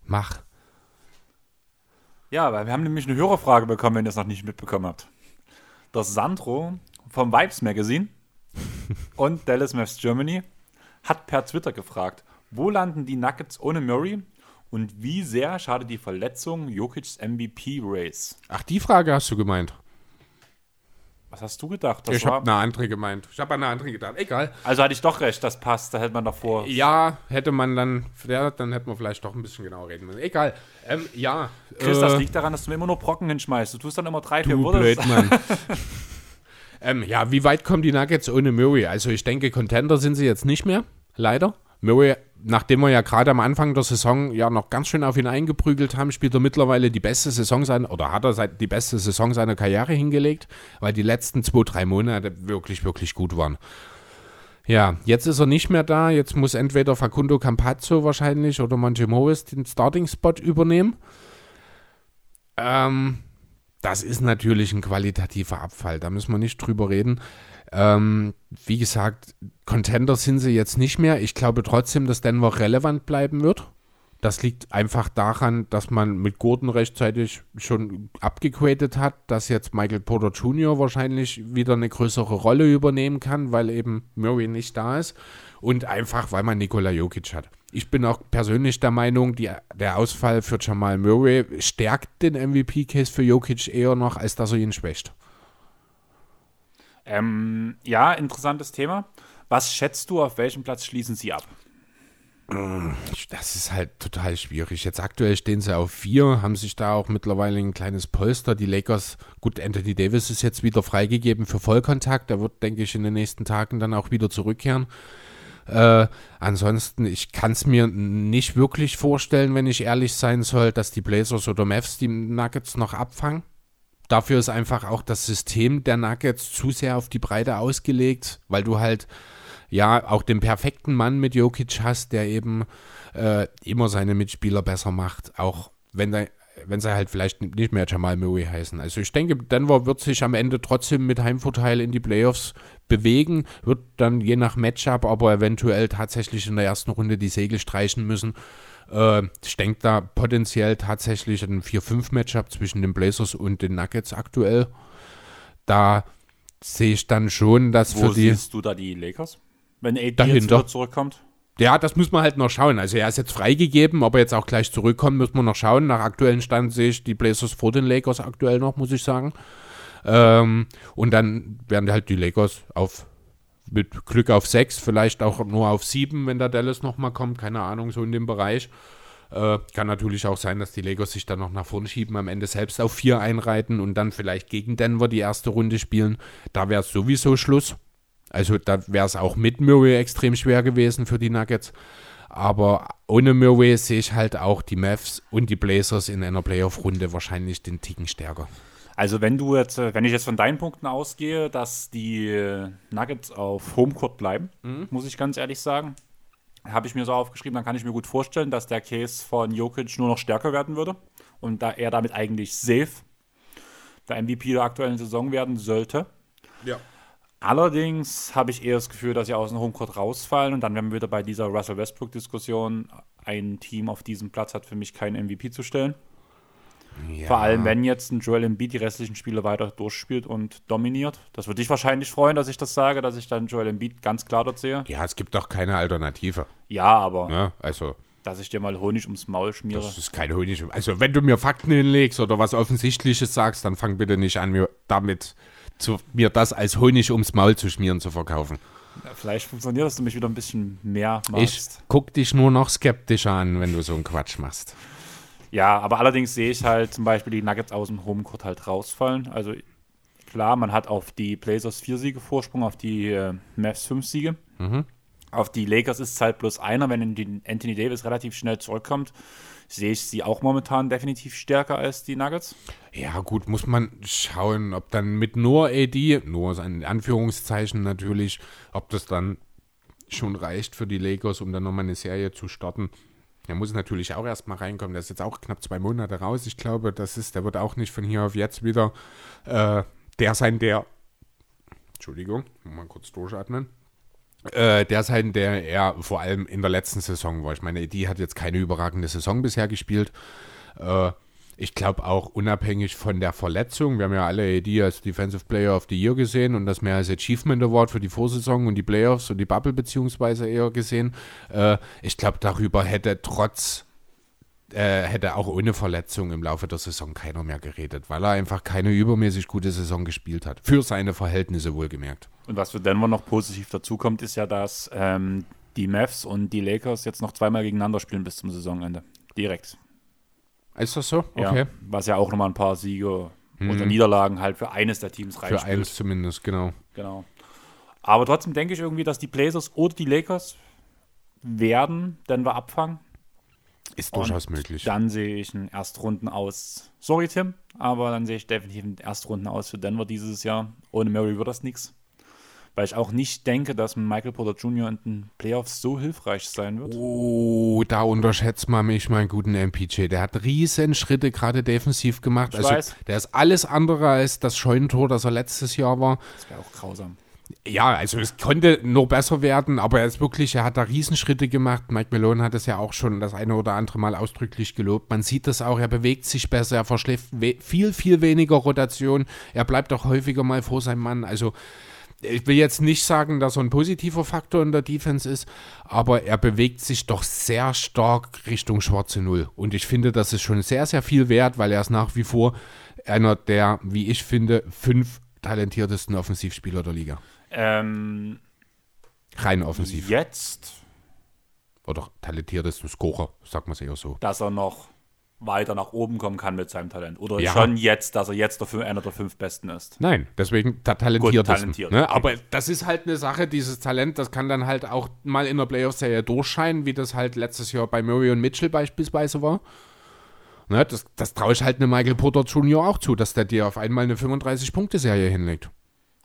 Mach. Ja, weil wir haben nämlich eine Hörerfrage bekommen, wenn ihr es noch nicht mitbekommen habt. Das Sandro vom Vibes Magazine (laughs) und Dallas Maps Germany hat per Twitter gefragt, wo landen die Nuggets ohne Murray und wie sehr schadet die Verletzung Jokic's MVP-Race? Ach, die Frage hast du gemeint. Was hast du gedacht? Das ich habe eine andere gemeint. Ich habe an eine andere gedacht. Egal. also hatte ich doch recht, das passt, da hätte man davor. Ja, hätte man dann, ja, dann hätten wir vielleicht doch ein bisschen genauer reden müssen. Egal. Ähm, ja. Chris, äh, das liegt daran, dass du mir immer nur Brocken hinschmeißt. Du tust dann immer drei, vier du Worte. Blödmann. (laughs) ähm, ja, wie weit kommen die Nuggets ohne Murray? Also ich denke, Contender sind sie jetzt nicht mehr, leider. Murray, nachdem wir ja gerade am Anfang der Saison ja noch ganz schön auf ihn eingeprügelt haben, spielt er mittlerweile die beste Saison seiner, oder hat er seit die beste Saison seiner Karriere hingelegt, weil die letzten zwei, drei Monate wirklich, wirklich gut waren. Ja, jetzt ist er nicht mehr da. Jetzt muss entweder Facundo Campazzo wahrscheinlich oder Monte Morris den Starting-Spot übernehmen. Ähm, das ist natürlich ein qualitativer Abfall. Da müssen wir nicht drüber reden. Ähm, wie gesagt, Contender sind sie jetzt nicht mehr. Ich glaube trotzdem, dass Denver relevant bleiben wird. Das liegt einfach daran, dass man mit Gordon rechtzeitig schon abgegradet hat, dass jetzt Michael Porter Jr. wahrscheinlich wieder eine größere Rolle übernehmen kann, weil eben Murray nicht da ist und einfach, weil man Nikola Jokic hat. Ich bin auch persönlich der Meinung, die, der Ausfall für Jamal Murray stärkt den MVP-Case für Jokic eher noch, als dass er ihn schwächt. Ähm, ja, interessantes Thema. Was schätzt du, auf welchem Platz schließen sie ab? Das ist halt total schwierig. Jetzt aktuell stehen sie auf vier, haben sich da auch mittlerweile ein kleines Polster. Die Lakers, gut, Anthony Davis ist jetzt wieder freigegeben für Vollkontakt. Der wird, denke ich, in den nächsten Tagen dann auch wieder zurückkehren. Äh, ansonsten, ich kann es mir nicht wirklich vorstellen, wenn ich ehrlich sein soll, dass die Blazers oder Mavs die Nuggets noch abfangen. Dafür ist einfach auch das System der Nuggets zu sehr auf die Breite ausgelegt, weil du halt ja auch den perfekten Mann mit Jokic hast, der eben äh, immer seine Mitspieler besser macht, auch wenn der wenn sie halt vielleicht nicht mehr Jamal Murray heißen. Also ich denke, Denver wird sich am Ende trotzdem mit Heimvorteil in die Playoffs bewegen, wird dann je nach Matchup aber eventuell tatsächlich in der ersten Runde die Segel streichen müssen. Äh, ich denke da potenziell tatsächlich ein 4-5-Matchup zwischen den Blazers und den Nuggets aktuell. Da sehe ich dann schon, dass Wo für die... siehst du da die Lakers? Wenn AD jetzt Dahinter. wieder zurückkommt? Ja, das muss man halt noch schauen. Also er ist jetzt freigegeben, ob er jetzt auch gleich zurückkommt, muss man noch schauen. Nach aktuellen Stand sehe ich die Blazers vor den Lakers aktuell noch, muss ich sagen. Ähm, und dann werden halt die Lakers auf mit Glück auf sechs, vielleicht auch nur auf sieben, wenn der Dallas nochmal kommt, keine Ahnung, so in dem Bereich. Äh, kann natürlich auch sein, dass die Lakers sich dann noch nach vorne schieben, am Ende selbst auf vier einreiten und dann vielleicht gegen Denver die erste Runde spielen. Da wäre es sowieso Schluss. Also da wäre es auch mit Murray extrem schwer gewesen für die Nuggets. Aber ohne Murray sehe ich halt auch die Mavs und die Blazers in einer Playoff-Runde wahrscheinlich den Ticken stärker. Also wenn du jetzt, äh, wenn ich jetzt von deinen Punkten ausgehe, dass die äh, Nuggets auf Homecourt bleiben, mhm. muss ich ganz ehrlich sagen, habe ich mir so aufgeschrieben, dann kann ich mir gut vorstellen, dass der Case von Jokic nur noch stärker werden würde und da er damit eigentlich safe der MVP der aktuellen Saison werden sollte. Ja. Allerdings habe ich eher das Gefühl, dass sie aus dem Homecourt rausfallen und dann werden wir wieder bei dieser Russell Westbrook-Diskussion. Ein Team auf diesem Platz hat für mich keinen MVP zu stellen. Ja. Vor allem, wenn jetzt ein Joel Embiid die restlichen Spiele weiter durchspielt und dominiert. Das würde dich wahrscheinlich freuen, dass ich das sage, dass ich dann Joel Embiid ganz klar dort sehe. Ja, es gibt doch keine Alternative. Ja, aber. Ja, also. Dass ich dir mal Honig ums Maul schmiere. Das ist kein Honig. Also, wenn du mir Fakten hinlegst oder was Offensichtliches sagst, dann fang bitte nicht an, mir damit zu, mir das als Honig ums Maul zu schmieren zu verkaufen. Vielleicht funktioniert, dass du mich wieder ein bisschen mehr machst. Ich guck dich nur noch skeptischer an, wenn du so einen Quatsch machst. Ja, aber allerdings sehe ich halt zum Beispiel die Nuggets aus dem Homecourt halt rausfallen. Also klar, man hat auf die Blazers vier Siege Vorsprung, auf die äh, Mavs fünf Siege. Mhm. Auf die Lakers ist es halt bloß einer, wenn Anthony Davis relativ schnell zurückkommt, sehe ich sie auch momentan definitiv stärker als die Nuggets. Ja, gut, muss man schauen, ob dann mit nur AD, nur in Anführungszeichen natürlich, ob das dann schon reicht für die Lakers, um dann nochmal eine Serie zu starten. Er muss natürlich auch erstmal reinkommen. Der ist jetzt auch knapp zwei Monate raus. Ich glaube, das ist, der wird auch nicht von hier auf jetzt wieder äh, der sein, der. Entschuldigung, mal kurz durchatmen. Äh, der sein, der er vor allem in der letzten Saison war. Ich meine, die hat jetzt keine überragende Saison bisher gespielt. Äh, ich glaube auch unabhängig von der Verletzung, wir haben ja alle AD als Defensive Player of the Year gesehen und das mehr als Achievement Award für die Vorsaison und die Playoffs und die Bubble beziehungsweise eher gesehen. Äh, ich glaube, darüber hätte trotz, äh, hätte auch ohne Verletzung im Laufe der Saison keiner mehr geredet, weil er einfach keine übermäßig gute Saison gespielt hat. Für seine Verhältnisse wohlgemerkt. Und was für Denver noch positiv dazu kommt, ist ja, dass ähm, die Mavs und die Lakers jetzt noch zweimal gegeneinander spielen bis zum Saisonende. Direkt. Ist das so? Okay. Ja, was ja auch nochmal ein paar Siege mhm. oder Niederlagen halt für eines der Teams reinspielt. Für eines zumindest, genau. Genau. Aber trotzdem denke ich irgendwie, dass die Blazers oder die Lakers werden Denver abfangen. Ist durchaus möglich. Dann sehe ich einen Erstrunden aus. Sorry, Tim, aber dann sehe ich definitiv einen Erstrunden aus für Denver dieses Jahr. Ohne Murray wird das nichts weil ich auch nicht denke, dass Michael Porter Jr. in den Playoffs so hilfreich sein wird. Oh, da unterschätzt man mich, meinen guten MPJ. Der hat riesen Schritte gerade defensiv gemacht. Ich also, weiß. Der ist alles andere als das Scheunentor, das er letztes Jahr war. Das wäre auch grausam. Ja, also es konnte nur besser werden, aber er ist wirklich, er hat da Riesenschritte gemacht. Mike Malone hat es ja auch schon das eine oder andere Mal ausdrücklich gelobt. Man sieht das auch, er bewegt sich besser, er verschläft viel, viel weniger Rotation. Er bleibt auch häufiger mal vor seinem Mann. Also ich will jetzt nicht sagen, dass er ein positiver Faktor in der Defense ist, aber er bewegt sich doch sehr stark Richtung schwarze Null. Und ich finde, das ist schon sehr, sehr viel wert, weil er ist nach wie vor einer der, wie ich finde, fünf talentiertesten Offensivspieler der Liga. Ähm, Rein offensiv. Jetzt? Oder talentiertesten Scorer, sagt man es eher so. Dass er noch weiter nach oben kommen kann mit seinem Talent. Oder ja. schon jetzt, dass er jetzt der, einer der fünf Besten ist. Nein, deswegen ta talentiert. Gut, talentiert. Ne? Aber das ist halt eine Sache, dieses Talent, das kann dann halt auch mal in der Playoff-Serie durchscheinen, wie das halt letztes Jahr bei Murray und Mitchell beispielsweise war. Ne? Das, das traue ich halt eine Michael Porter Jr. auch zu, dass der dir auf einmal eine 35-Punkte-Serie hinlegt.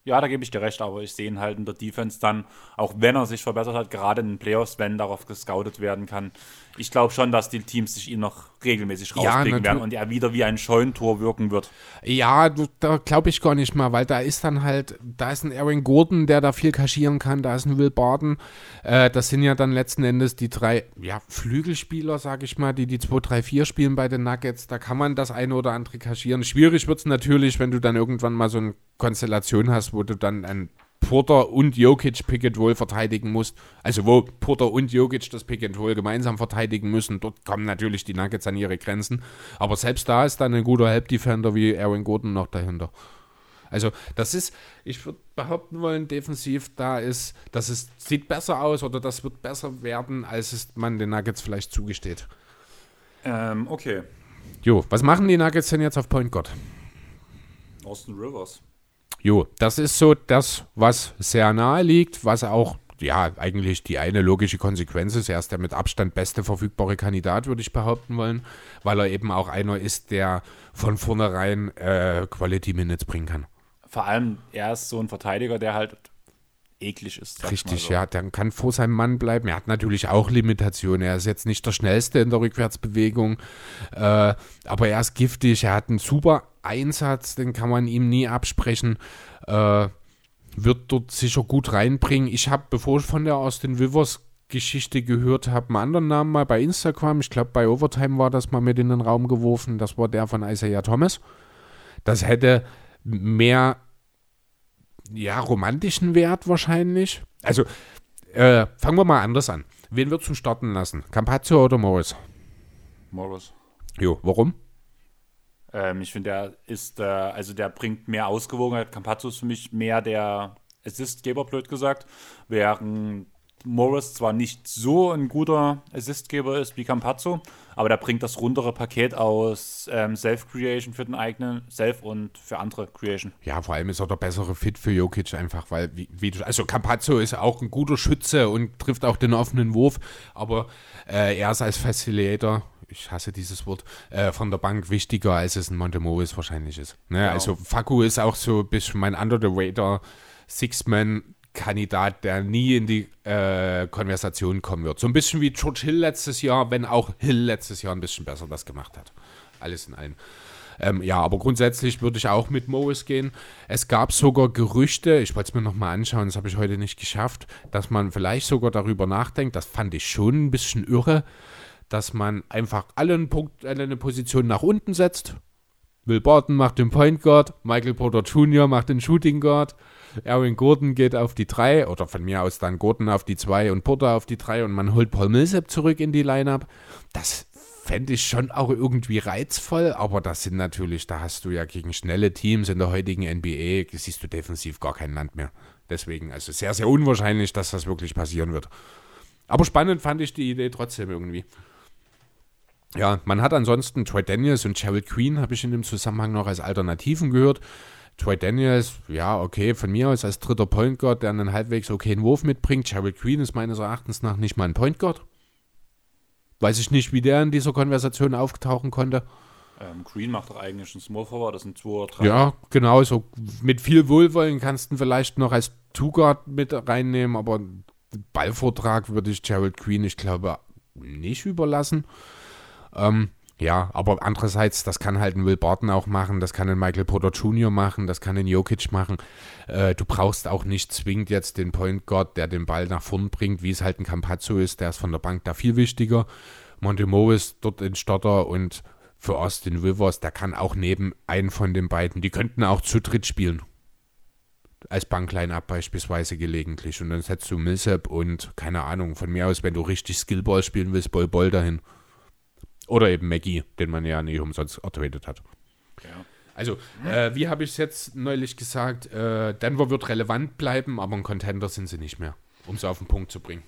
Ja, da gebe ich dir recht, aber ich sehe ihn halt in der Defense dann, auch wenn er sich verbessert hat, gerade in den Playoffs, wenn darauf gescoutet werden kann. Ich glaube schon, dass die Teams sich ihn noch regelmäßig rauspicken ja, werden und er wieder wie ein Scheunentor wirken wird. Ja, da glaube ich gar nicht mal, weil da ist dann halt, da ist ein Aaron Gordon, der da viel kaschieren kann, da ist ein Will Barton. Äh, das sind ja dann letzten Endes die drei ja, Flügelspieler, sage ich mal, die die 2, 3, 4 spielen bei den Nuggets. Da kann man das eine oder andere kaschieren. Schwierig wird es natürlich, wenn du dann irgendwann mal so eine Konstellation hast, wo du dann ein Porter und Jokic Pick and Roll verteidigen musst. Also wo Porter und Jokic das Pick and Roll gemeinsam verteidigen müssen. Dort kommen natürlich die Nuggets an ihre Grenzen. Aber selbst da ist dann ein guter Help-Defender wie Aaron Gordon noch dahinter. Also das ist, ich würde behaupten wollen, defensiv da ist, das ist, sieht besser aus oder das wird besser werden, als es man den Nuggets vielleicht zugesteht. Ähm, okay. Jo, was machen die Nuggets denn jetzt auf Point God? Austin Rivers. Jo, das ist so das, was sehr nahe liegt, was auch ja, eigentlich die eine logische Konsequenz ist. Er ist der mit Abstand beste verfügbare Kandidat, würde ich behaupten wollen, weil er eben auch einer ist, der von vornherein äh, Quality Minutes bringen kann. Vor allem, er ist so ein Verteidiger, der halt eklig ist. Richtig, so. ja, der kann vor seinem Mann bleiben. Er hat natürlich auch Limitationen. Er ist jetzt nicht der schnellste in der Rückwärtsbewegung, äh, aber er ist giftig. Er hat einen super Einsatz, den kann man ihm nie absprechen. Äh, wird dort sicher gut reinbringen. Ich habe, bevor ich von der Austin Rivers Geschichte gehört habe, einen anderen Namen mal bei Instagram. Ich glaube, bei Overtime war das mal mit in den Raum geworfen. Das war der von Isaiah Thomas. Das hätte mehr ja, romantischen Wert wahrscheinlich. Also, äh, fangen wir mal anders an. Wen würdest du starten lassen? Campazzo oder Morris? Morris. Jo, warum? Ähm, ich finde, der ist, äh, also der bringt mehr Ausgewogenheit. Campazzo ist für mich mehr der Assistgeber, blöd gesagt, während Morris zwar nicht so ein guter Assistgeber ist wie Campazzo, aber der bringt das rundere Paket aus ähm, Self-Creation für den eigenen, Self und für andere Creation. Ja, vor allem ist er der bessere Fit für Jokic einfach, weil, wie, wie du, also Campazzo ist auch ein guter Schütze und trifft auch den offenen Wurf, aber äh, er ist als Facilitator ich hasse dieses Wort, äh, von der Bank wichtiger, als es ein Montemoris wahrscheinlich ist. Ne? Genau. Also Faku ist auch so ein bisschen mein Under the Radar Six-Man Kandidat, der nie in die äh, Konversation kommen wird. So ein bisschen wie George Hill letztes Jahr, wenn auch Hill letztes Jahr ein bisschen besser das gemacht hat. Alles in allem. Ähm, ja, aber grundsätzlich würde ich auch mit Morris gehen. Es gab sogar Gerüchte, ich wollte es mir nochmal anschauen, das habe ich heute nicht geschafft, dass man vielleicht sogar darüber nachdenkt, das fand ich schon ein bisschen irre, dass man einfach alle, Punkt, alle eine Position nach unten setzt. Will Barton macht den Point Guard, Michael Porter Jr. macht den Shooting Guard Aaron Gordon geht auf die 3 oder von mir aus dann Gordon auf die 2 und Porter auf die 3 und man holt Paul Millsap zurück in die Lineup. Das fände ich schon auch irgendwie reizvoll, aber das sind natürlich, da hast du ja gegen schnelle Teams in der heutigen NBA, siehst du defensiv gar kein Land mehr. Deswegen, also sehr, sehr unwahrscheinlich, dass das wirklich passieren wird. Aber spannend fand ich die Idee trotzdem irgendwie. Ja, man hat ansonsten Troy Daniels und Gerald Queen, habe ich in dem Zusammenhang noch als Alternativen gehört. Troy Daniels, ja, okay, von mir aus als dritter Point Guard, der einen halbwegs okayen Wurf mitbringt. Jared Green ist meines Erachtens nach nicht mal ein Point Guard. Weiß ich nicht, wie der in dieser Konversation auftauchen konnte. Ähm, Green macht doch eigentlich einen Small Forward, das sind zwei oder drei. Ja, genau, so mit viel Wohlwollen kannst du vielleicht noch als Two Guard mit reinnehmen, aber Ballvortrag würde ich Jared Green, ich glaube, nicht überlassen. Ähm, ja, aber andererseits, das kann halt ein Will Barton auch machen, das kann ein Michael Porter Jr. machen, das kann ein Jokic machen. Äh, du brauchst auch nicht zwingend jetzt den Point Guard, der den Ball nach vorn bringt, wie es halt ein Campazzo ist, der ist von der Bank da viel wichtiger. Monte Morris dort in Stotter und für Austin Rivers, der kann auch neben einen von den beiden, die könnten auch zu dritt spielen. Als Bankline-Up beispielsweise gelegentlich. Und dann setzt du Millsap und, keine Ahnung, von mir aus, wenn du richtig Skillball spielen willst, Ball Ball dahin. Oder eben Maggie, den man ja nicht umsonst ertradet hat. Ja. Also, äh, wie habe ich es jetzt neulich gesagt, äh, Denver wird relevant bleiben, aber ein Contender sind sie nicht mehr, um es auf den Punkt zu bringen.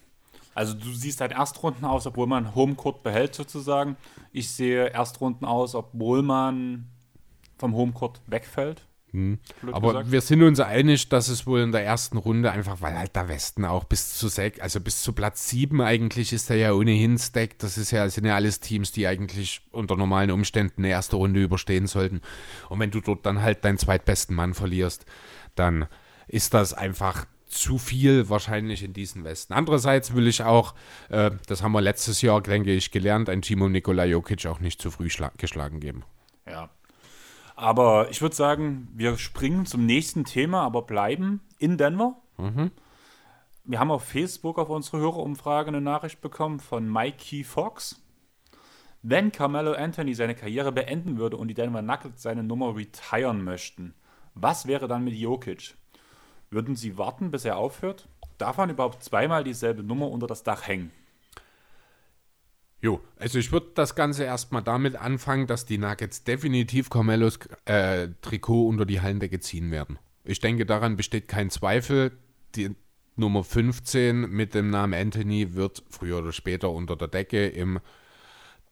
Also du siehst halt Erstrunden aus, obwohl man Homecourt behält sozusagen. Ich sehe Erstrunden aus, obwohl man vom Homecourt wegfällt. Hm. Aber gesagt. wir sind uns einig, dass es wohl in der ersten Runde einfach, weil halt der Westen auch bis zu sechs, also bis zu Platz sieben eigentlich ist er ja ohnehin stacked. Das ist ja, sind ja alles Teams, die eigentlich unter normalen Umständen eine erste Runde überstehen sollten. Und wenn du dort dann halt deinen zweitbesten Mann verlierst, dann ist das einfach zu viel wahrscheinlich in diesen Westen. Andererseits will ich auch, äh, das haben wir letztes Jahr, denke ich, gelernt, ein Timo Nikola Jokic auch nicht zu früh geschlagen geben. Ja, aber ich würde sagen, wir springen zum nächsten Thema, aber bleiben in Denver. Mhm. Wir haben auf Facebook auf unsere Hörerumfrage eine Nachricht bekommen von Mikey Fox. Wenn Carmelo Anthony seine Karriere beenden würde und die Denver Nuggets seine Nummer retiren möchten, was wäre dann mit Jokic? Würden sie warten, bis er aufhört? Darf man überhaupt zweimal dieselbe Nummer unter das Dach hängen? Jo, also ich würde das Ganze erstmal damit anfangen, dass die Nuggets definitiv Carmelos äh, Trikot unter die Hallendecke ziehen werden. Ich denke, daran besteht kein Zweifel. Die Nummer 15 mit dem Namen Anthony wird früher oder später unter der Decke im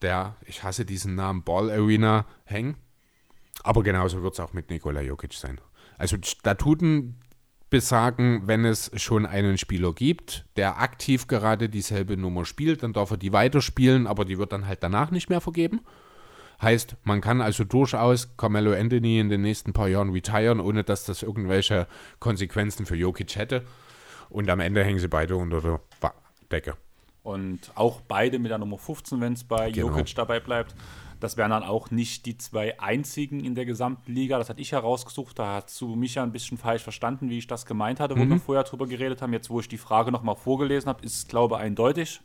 der, ich hasse diesen Namen, Ball Arena hängen. Aber genauso wird es auch mit Nikola Jokic sein. Also Statuten besagen, wenn es schon einen Spieler gibt, der aktiv gerade dieselbe Nummer spielt, dann darf er die weiterspielen, aber die wird dann halt danach nicht mehr vergeben. Heißt, man kann also durchaus Carmelo Anthony in den nächsten paar Jahren retiren, ohne dass das irgendwelche Konsequenzen für Jokic hätte. Und am Ende hängen sie beide unter der Decke. Und auch beide mit der Nummer 15, wenn es bei Genau. Jokic dabei bleibt. Das wären dann auch nicht die zwei einzigen in der gesamten Liga. Das hatte ich herausgesucht. Da hast du mich ja ein bisschen falsch verstanden, wie ich das gemeint hatte, wo wir vorher drüber geredet haben. Jetzt, wo ich die Frage nochmal vorgelesen habe, ist es, glaube ich, eindeutig.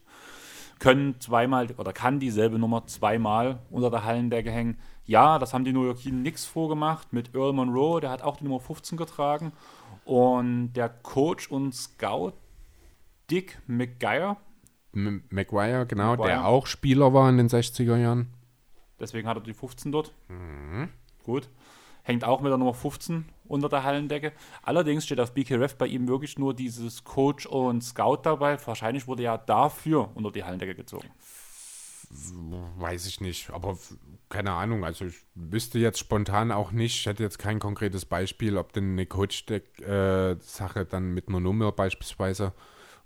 Können zweimal oder kann dieselbe Nummer zweimal unter der Hallendecke hängen. Ja, das haben die New York Knicks vorgemacht mit Earl Monroe. Der hat auch die Nummer 15 getragen. Und der Coach und Scout Dick McGuire, M Maguire, genau, Maguire. der auch Spieler war in den 60er Jahren. Deswegen hat er die 15 dort. Mhm. Gut. Hängt auch mit der Nummer 15 unter der Hallendecke. Allerdings steht auf BKRF bei ihm wirklich nur dieses Coach und Scout dabei. Wahrscheinlich wurde er dafür unter die Hallendecke gezogen. Weiß ich nicht, aber keine Ahnung. Also ich wüsste jetzt spontan auch nicht, ich hätte jetzt kein konkretes Beispiel, ob denn eine Coach-Sache dann mit einer Nummer beispielsweise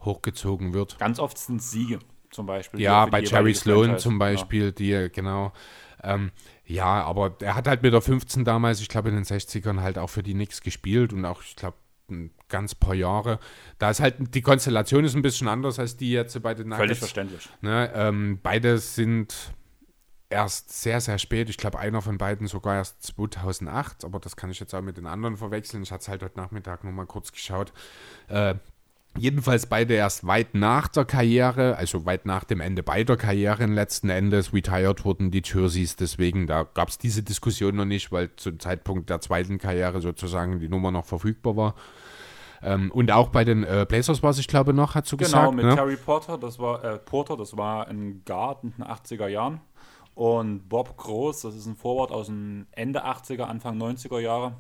hochgezogen wird. Ganz oft sind Siege zum Beispiel. Ja, bei Jerry Sloan zum Beispiel, die, genau. Ähm, ja, aber er hat halt mit der 15 damals, ich glaube in den 60ern, halt auch für die Knicks gespielt und auch, ich glaube, ein ganz paar Jahre. Da ist halt, die Konstellation ist ein bisschen anders als die jetzt bei den Ja, völlig Nuggets. verständlich. Ne, ähm, beide sind erst sehr, sehr spät. Ich glaube, einer von beiden sogar erst 2008, aber das kann ich jetzt auch mit den anderen verwechseln. Ich hatte es halt heute Nachmittag nochmal kurz geschaut. Äh, jedenfalls beide erst weit nach der Karriere, also weit nach dem Ende beider Karrieren letzten Endes, retired wurden die Jerseys. Deswegen, da gab es diese Diskussion noch nicht, weil zum Zeitpunkt der zweiten Karriere sozusagen die Nummer noch verfügbar war. Ähm, und auch bei den äh, Blazers war es, ich glaube, noch, hast du Genau, gesagt. mit ne? Terry Porter, das war äh, Porter, das war ein Guard in den 80er Jahren. Und Bob Groß, das ist ein Forward aus den Ende 80er, Anfang 90er Jahre.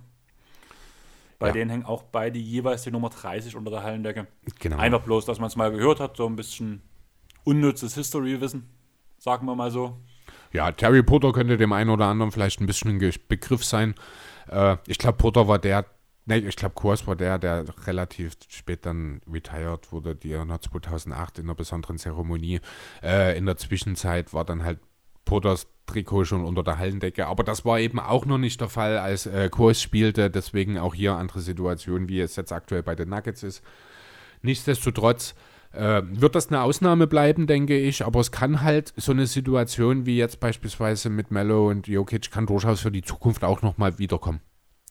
Bei Ja. denen hängen auch beide jeweils die Nummer 30 unter der Hallendecke. Genau. Einfach bloß, dass man es mal gehört hat, so ein bisschen unnützes History-Wissen, sagen wir mal so. Ja, Terry Porter könnte dem einen oder anderen vielleicht ein bisschen ein Begriff sein. Äh, ich glaube, Porter war der, ne, ich glaube, Kurs war der, der relativ spät dann retired wurde, die er noch 2008 in einer besonderen Zeremonie. Äh, in der Zwischenzeit war dann halt Porters Trikot schon unter der Hallendecke. Aber das war eben auch noch nicht der Fall, als äh, Kurs spielte. Deswegen auch hier andere Situation, wie es jetzt aktuell bei den Nuggets ist. Nichtsdestotrotz äh, wird das eine Ausnahme bleiben, denke ich, aber es kann halt so eine Situation wie jetzt beispielsweise mit Mello und Jokic kann durchaus für die Zukunft auch nochmal wiederkommen.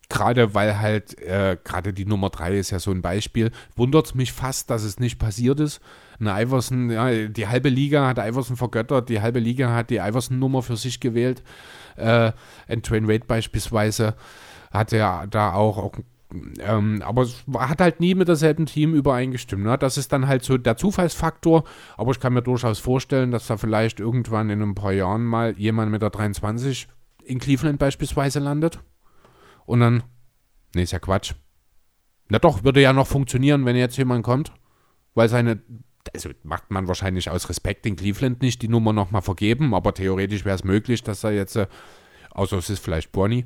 Gerade weil halt, äh, gerade die Nummer 3 ist ja so ein Beispiel, wundert es mich fast, dass es nicht passiert ist. Eine Iverson, ja, die halbe Liga hat Iverson vergöttert, die halbe Liga hat die Iverson-Nummer für sich gewählt. Äh, und Dwayne Wade beispielsweise hat ja da auch, auch ähm, aber es hat halt nie mit derselben Team übereingestimmt. Ne? Das ist dann halt so der Zufallsfaktor. Aber ich kann mir durchaus vorstellen, dass da vielleicht irgendwann in ein paar Jahren mal jemand mit der 23 in Cleveland beispielsweise landet. Und dann, nee, ist ja Quatsch. Na doch, würde ja noch funktionieren, wenn jetzt jemand kommt. Weil seine, also macht man wahrscheinlich aus Respekt in Cleveland nicht die Nummer nochmal vergeben. Aber theoretisch wäre es möglich, dass er jetzt, äh, außer es ist vielleicht Bonnie,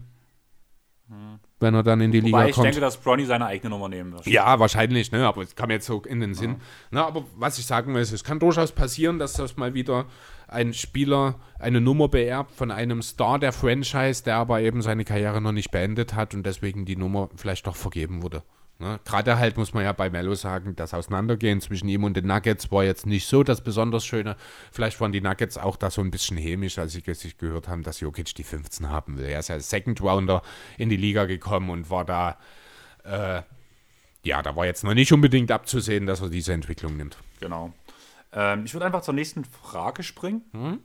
wenn er dann in die Liga Wobei ich kommt. denke, dass Bronny seine eigene Nummer nehmen wird. Ja, wahrscheinlich, ne? aber es kam jetzt so in den Sinn. Na, aber was ich sagen will, ist, es kann durchaus passieren, dass das mal wieder ein Spieler eine Nummer beerbt von einem Star der Franchise, der aber eben seine Karriere noch nicht beendet hat und deswegen die Nummer vielleicht doch vergeben wurde. Ne? Gerade halt muss man ja bei Mello sagen, das Auseinandergehen zwischen ihm und den Nuggets war jetzt nicht so das besonders Schöne. Vielleicht waren die Nuggets auch da so ein bisschen hämisch, als sie sich gehört haben, dass Jokic die 15 haben will. Er ist ja als Second Rounder in die Liga gekommen und war da äh, ja, da war jetzt noch nicht unbedingt abzusehen, dass er diese Entwicklung nimmt. Genau. Ähm, ich würde einfach zur nächsten Frage springen. Mhm.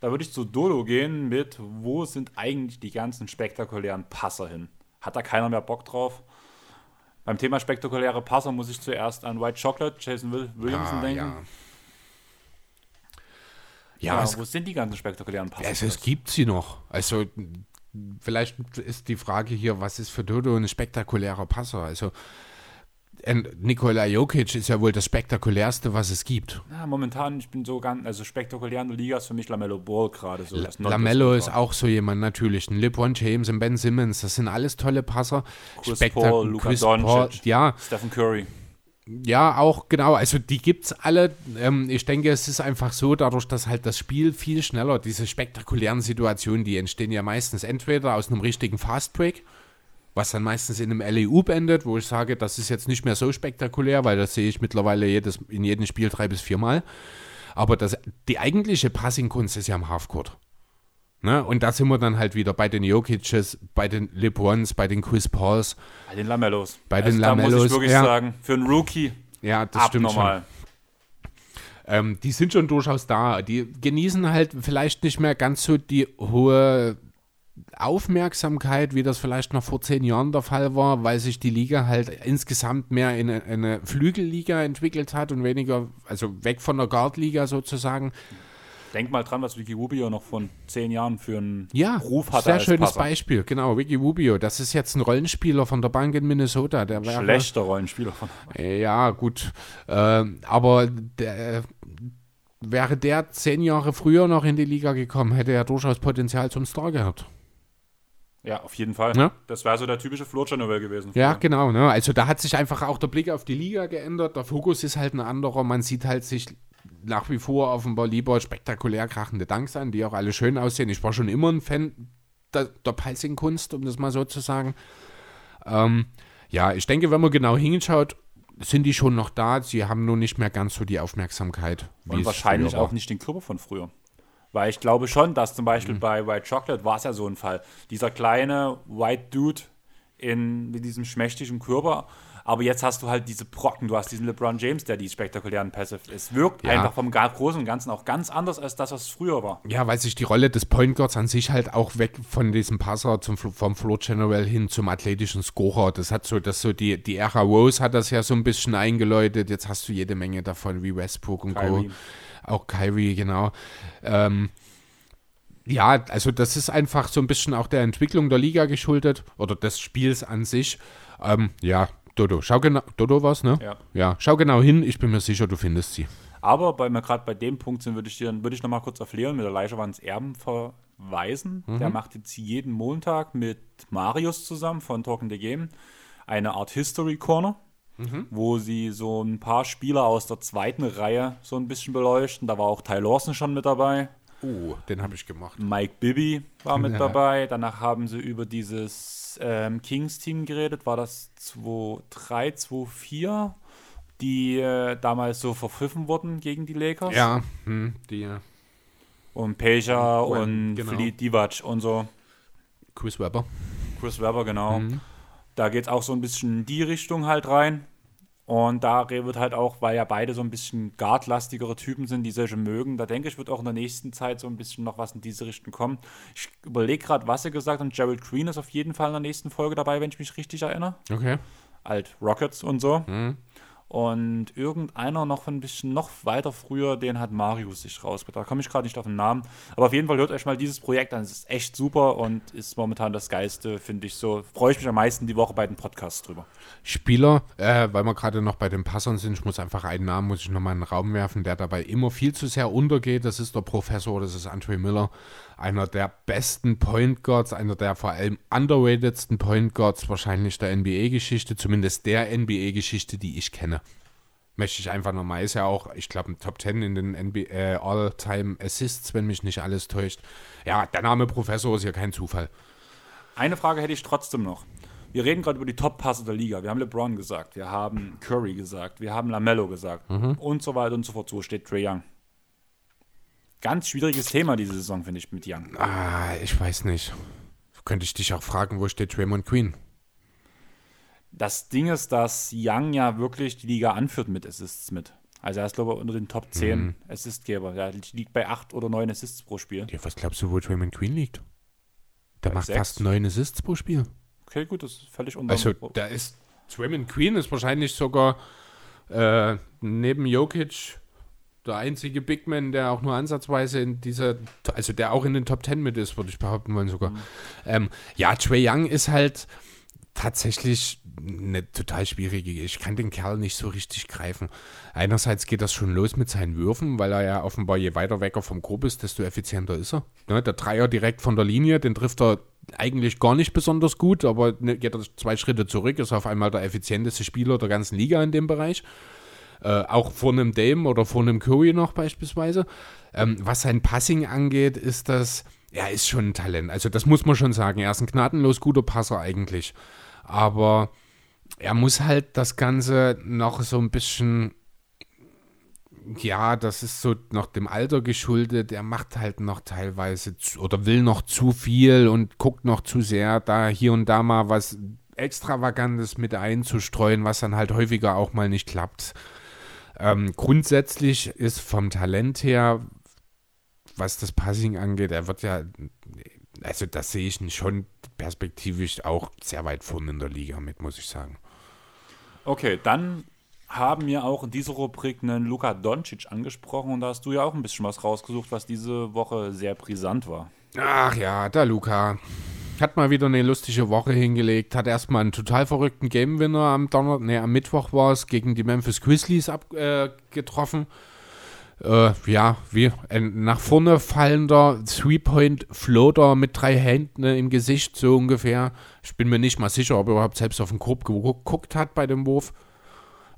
Da würde ich zu Dodo gehen mit, wo sind eigentlich die ganzen spektakulären Passer hin? Hat da keiner mehr Bock drauf? Beim Thema spektakuläre Passer muss ich zuerst an White Chocolate, Jason Will Williamson denken. ja. Ja, Ja, es, wo sind die ganzen spektakulären Passer? es, es gibt sie noch. Also vielleicht ist die Frage hier, was ist für Dodo ein spektakulärer Passer? Also Nikola Jokic ist ja wohl das spektakulärste, was es gibt. Ja, momentan, ich bin so ganz, also spektakulär in der Liga ist für mich Lamello Ball gerade so. La Lamello ist auch so jemand natürlich. Ein LeBron James, ein Ben Simmons, das sind alles tolle Passer. Chris Spektak Paul, Luka Chris Doncic, Paul, ja. Stephen Curry. Ja, auch genau. Also die gibt es alle. Ähm, ich denke, es ist einfach so, dadurch, dass halt das Spiel viel schneller, diese spektakulären Situationen, die entstehen ja meistens entweder aus einem richtigen Fast Break, was dann meistens in einem LEU endet, wo ich sage, das ist jetzt nicht mehr so spektakulär, weil das sehe ich mittlerweile jedes, in jedem Spiel drei bis viermal. Aber das, die eigentliche Passing-Kunst ist ja am Halfcourt. Ne? Und da sind wir dann halt wieder bei den Jokic's, bei den LeBrons, bei den Chris Pauls. Bei den Lamellos. Bei also den Lamellos. muss ich wirklich ja. sagen, für einen Rookie. Ja, das stimmt schon. Ähm, die sind schon durchaus da. Die genießen halt vielleicht nicht mehr ganz so die hohe Aufmerksamkeit, wie das vielleicht noch vor zehn Jahren der Fall war, weil sich die Liga halt insgesamt mehr in eine, eine Flügelliga entwickelt hat und weniger, also weg von der Guardliga sozusagen. Denk mal dran, was Vicky Rubio noch von zehn Jahren für einen ja, Ruf hatte. Sehr schönes Passer. Beispiel, genau. Vicky Rubio, das ist jetzt ein Rollenspieler von der Bank in Minnesota. Der Schlechter Rollenspieler von der Bank. Ja, gut. Äh, aber der, wäre der zehn Jahre früher noch in die Liga gekommen, hätte er durchaus Potenzial zum Star gehabt. Ja, auf jeden Fall. Ja? Das wäre so der typische Flurcher-Novell gewesen. Ja, genau. Ne? Also da hat sich einfach auch der Blick auf die Liga geändert. Der Fokus ist halt ein anderer. Man sieht halt sich nach wie vor offenbar lieber spektakulär krachende Dunks an, die auch alle schön aussehen. Ich war schon immer ein Fan der, der Passing-Kunst, um das mal so zu sagen. Ähm, ja, ich denke, wenn man genau hinschaut, sind die schon noch da. Sie haben nur nicht mehr ganz so die Aufmerksamkeit. Und wahrscheinlich auch nicht den Körper von früher. Weil ich glaube schon, dass zum Beispiel mhm. bei White Chocolate war es ja so ein Fall. Dieser kleine White Dude in, mit diesem schmächtigen Körper aber jetzt hast du halt diese Brocken, du hast diesen LeBron James, der die spektakulären Pässe. Es wirkt ja. einfach vom Großen und Ganzen auch ganz anders als das, was es früher war. Ja, weil sich die Rolle des Point Guards an sich halt auch weg von diesem Passer zum, vom Floor General hin zum athletischen Scorer. Das hat so, das so die, die Ära Rose hat das ja so ein bisschen eingeläutet. Jetzt hast du jede Menge davon, wie Westbrook und Kyrie. Co. Auch Kyrie, genau. Ähm, ja, also das ist einfach so ein bisschen auch der Entwicklung der Liga geschuldet oder des Spiels an sich. Ähm, ja, Dodo, schau genau, Dodo was, ne? Ja. Ja, schau genau hin, ich bin mir sicher, du findest sie. Aber weil wir gerade bei dem Punkt sind, würde ich dir, würde ich noch mal kurz auf Leon mit der Leicherwands Erben verweisen. Mhm. Der macht jetzt jeden Montag mit Marius zusammen von Talking the Game eine Art History Corner. Mhm. wo sie so ein paar Spieler aus der zweiten Reihe so ein bisschen beleuchten. Da war auch Ty Lawson schon mit dabei. Oh, den habe ich gemacht. Mike Bibby war mit (laughs) ja. dabei. Danach haben sie über dieses ähm, Kings-Team geredet, war das 2-3, 2-4, die äh, damals so verpfiffen wurden gegen die Lakers. Ja, hm, die. Und Peja und genau. Fleet Divac und so. Chris Webber. Chris Webber, genau. Mhm. Da geht es auch so ein bisschen in die Richtung halt rein. Und da wird halt auch, weil ja beide so ein bisschen guardlastigere Typen sind, die solche mögen, da denke ich, wird auch in der nächsten Zeit so ein bisschen noch was in diese Richtung kommen. Ich überlege gerade, was er gesagt hat. Und Gerald Green ist auf jeden Fall in der nächsten Folge dabei, wenn ich mich richtig erinnere. Okay. Alt Rockets und so. Mhm. Und irgendeiner noch ein bisschen noch weiter früher, den hat Marius sich rausgebracht. Da komme ich gerade nicht auf den Namen. Aber auf jeden Fall hört euch mal dieses Projekt an. Es ist echt super und ist momentan das Geiste, finde ich so. Freue ich mich am meisten die Woche bei den Podcasts drüber. Spieler, äh, weil wir gerade noch bei den Passern sind, ich muss einfach einen Namen, muss ich nochmal in den Raum werfen, der dabei immer viel zu sehr untergeht. Das ist der Professor, das ist Andre Miller einer der besten Point Guards, einer der vor allem underratedsten Point Guards wahrscheinlich der NBA-Geschichte, zumindest der NBA-Geschichte, die ich kenne. Möchte ich einfach nochmal, ist ja auch, ich glaube, ein Top 10 in den äh, All-Time Assists, wenn mich nicht alles täuscht. Ja, der Name Professor ist ja kein Zufall. Eine Frage hätte ich trotzdem noch. Wir reden gerade über die Top-Passe der Liga. Wir haben LeBron gesagt, wir haben Curry gesagt, wir haben LaMelo gesagt mhm. und so weiter und so fort. So steht Trey Young. Ganz schwieriges Thema diese Saison, finde ich, mit Young. Ah, ich weiß nicht. Könnte ich dich auch fragen, wo steht Draymond Queen? Das Ding ist, dass Young ja wirklich die Liga anführt mit Assists mit. Also er ist, glaube ich, unter den Top 10 mhm. Assistgeber. Er liegt bei 8 oder 9 Assists pro Spiel. Ja, was glaubst du, wo Draymond Queen liegt? Der bei macht 6. fast 9 Assists pro Spiel. Okay, gut, das ist völlig unter. Also, da ist Draymond Queen ist wahrscheinlich sogar äh, neben Jokic der einzige Big Man, der auch nur ansatzweise in dieser, also der auch in den Top Ten mit ist, würde ich behaupten wollen sogar. Mhm. Ähm, ja, Trey Young ist halt, tatsächlich eine total schwierige. Ich kann den Kerl nicht so richtig greifen. Einerseits geht das schon los mit seinen Würfen, weil er ja offenbar je weiter weg er vom Korb ist, desto effizienter ist er. Ne, der Dreier direkt von der Linie, den trifft er eigentlich gar nicht besonders gut, aber ne, geht er zwei Schritte zurück, ist auf einmal der effizienteste Spieler der ganzen Liga in dem Bereich. Äh, auch vor einem Dame oder vor einem Curry noch beispielsweise. Ähm, was sein Passing angeht, ist das, er ist schon ein Talent. Also das muss man schon sagen. Er ist ein gnadenlos guter Passer eigentlich. Aber er muss halt das Ganze noch so ein bisschen, ja, das ist so noch dem Alter geschuldet. Er macht halt noch teilweise zu, oder will noch zu viel und guckt noch zu sehr, da hier und da mal was Extravagantes mit einzustreuen, was dann halt häufiger auch mal nicht klappt. Ähm, grundsätzlich ist vom Talent her, was das Passing angeht, er wird ja, also das sehe ich schon perspektivisch auch sehr weit vorne in der Liga mit, muss ich sagen. Okay, dann haben wir auch in dieser Rubrik einen Luka Doncic angesprochen und da hast du ja auch ein bisschen was rausgesucht, was diese Woche sehr brisant war. Ach ja, der Luka hat mal wieder eine lustige Woche hingelegt, hat erstmal einen total verrückten Game-Winner am Donner nee, am Mittwoch war es, gegen die Memphis Grizzlies ab, äh, äh, ja, wie ein nach vorne fallender Three-Point-Floater mit drei Händen im Gesicht, so ungefähr. Ich bin mir nicht mal sicher, ob er überhaupt selbst auf den Korb geguckt hat bei dem Wurf.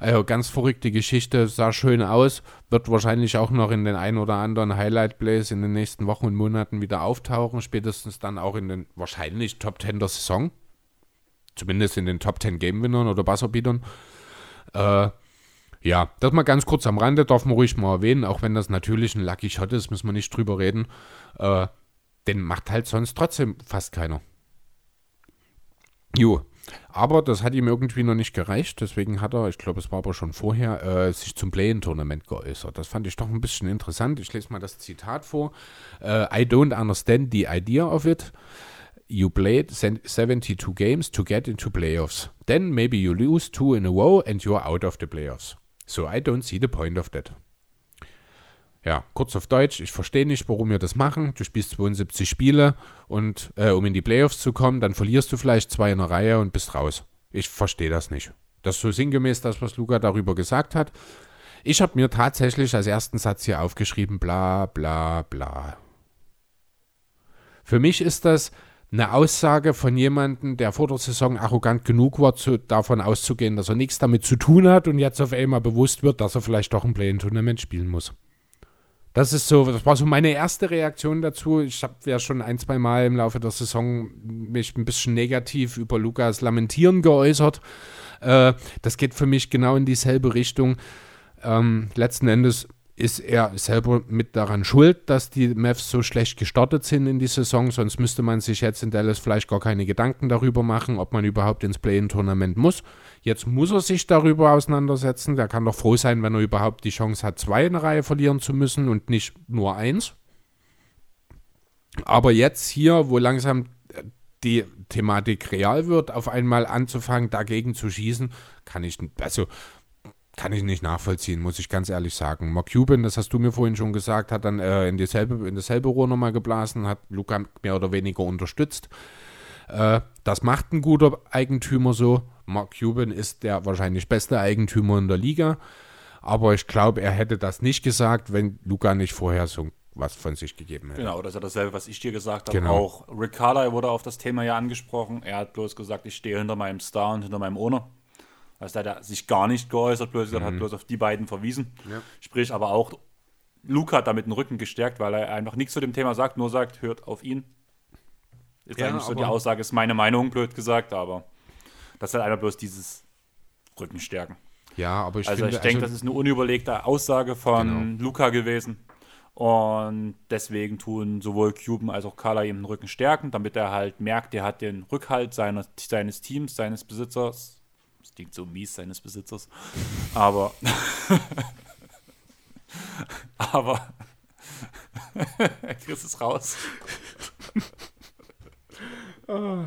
Also ganz verrückte Geschichte, sah schön aus, wird wahrscheinlich auch noch in den ein oder anderen Highlight-Plays in den nächsten Wochen und Monaten wieder auftauchen, spätestens dann auch in den wahrscheinlich Top 10 der Saison. Zumindest in den Top 10 Game-Winnern oder Buzzerbeatern. Äh, ja, das mal ganz kurz am Rande, darf man ruhig mal erwähnen, auch wenn das natürlich ein Lucky Shot ist, müssen wir nicht drüber reden. Äh, den macht halt sonst trotzdem fast keiner. Jo, aber das hat ihm irgendwie noch nicht gereicht, deswegen hat er, ich glaube, es war aber schon vorher, äh, sich zum Play-In-Tournament geäußert. Das fand ich doch ein bisschen interessant. Ich lese mal das Zitat vor. Uh, I don't understand the idea of it. You played 72 games to get into playoffs. Then maybe you lose two in a row and you're out of the playoffs. So I don't see the point of that. Ja, kurz auf Deutsch, ich verstehe nicht, warum wir das machen. Du spielst 72 Spiele und äh, um in die Playoffs zu kommen, dann verlierst du vielleicht zwei in der Reihe und bist raus. Ich verstehe das nicht. Das ist so sinngemäß das, was Luca darüber gesagt hat. Ich habe mir tatsächlich als ersten Satz hier aufgeschrieben, bla bla bla. Für mich ist das eine Aussage von jemandem, der vor der Saison arrogant genug war, zu, davon auszugehen, dass er nichts damit zu tun hat und jetzt auf einmal bewusst wird, dass er vielleicht doch ein Play-in-Tournament spielen muss. Das ist so, das war so meine erste Reaktion dazu. Ich habe ja schon ein, zwei Mal im Laufe der Saison mich ein bisschen negativ über Lukas Lamentieren geäußert. Äh, das geht für mich genau in dieselbe Richtung. Ähm, letzten Endes ist er selber mit daran schuld, dass die Mavs so schlecht gestartet sind in die Saison. Sonst müsste man sich jetzt in Dallas vielleicht gar keine Gedanken darüber machen, ob man überhaupt ins Play-in-Tournament muss. Jetzt muss er sich darüber auseinandersetzen. Der kann doch froh sein, wenn er überhaupt die Chance hat, zwei in der Reihe verlieren zu müssen und nicht nur eins. Aber jetzt hier, wo langsam die Thematik real wird, auf einmal anzufangen, dagegen zu schießen, kann ich, also kann ich nicht nachvollziehen, muss ich ganz ehrlich sagen. Mark Cuban, das hast du mir vorhin schon gesagt, hat dann äh, in, dieselbe, in dasselbe Rohr nochmal geblasen, hat Luca mehr oder weniger unterstützt. Äh, das macht ein guter Eigentümer so. Mark Cuban ist der wahrscheinlich beste Eigentümer in der Liga. Aber ich glaube, er hätte das nicht gesagt, wenn Luca nicht vorher so was von sich gegeben hätte. Genau, das ist ja dasselbe, was ich dir gesagt habe. Genau. Auch Rick Carly wurde auf das Thema ja angesprochen. Er hat bloß gesagt, ich stehe hinter meinem Star und hinter meinem Owner. Also da hat er sich gar nicht geäußert, bloß, mhm. hat bloß auf die beiden verwiesen. Ja. Sprich, aber auch Luke hat damit den Rücken gestärkt, weil er einfach nichts zu dem Thema sagt, nur sagt, hört auf ihn. Ist ja, eigentlich so die Aussage, ist meine Meinung, blöd gesagt, aber das hat einer bloß dieses Rückenstärken. Ja, aber ich Also finde, ich denke, also, das ist eine unüberlegte Aussage von genau. Luca gewesen. Und deswegen tun sowohl Cuban als auch Carla ihm den Rücken stärken, damit er halt merkt, er hat den Rückhalt seiner, seines Teams, seines Besitzers, das klingt so mies seines Besitzers. (laughs) Aber. (laughs) aber. (laughs) Chris ist raus. Oh,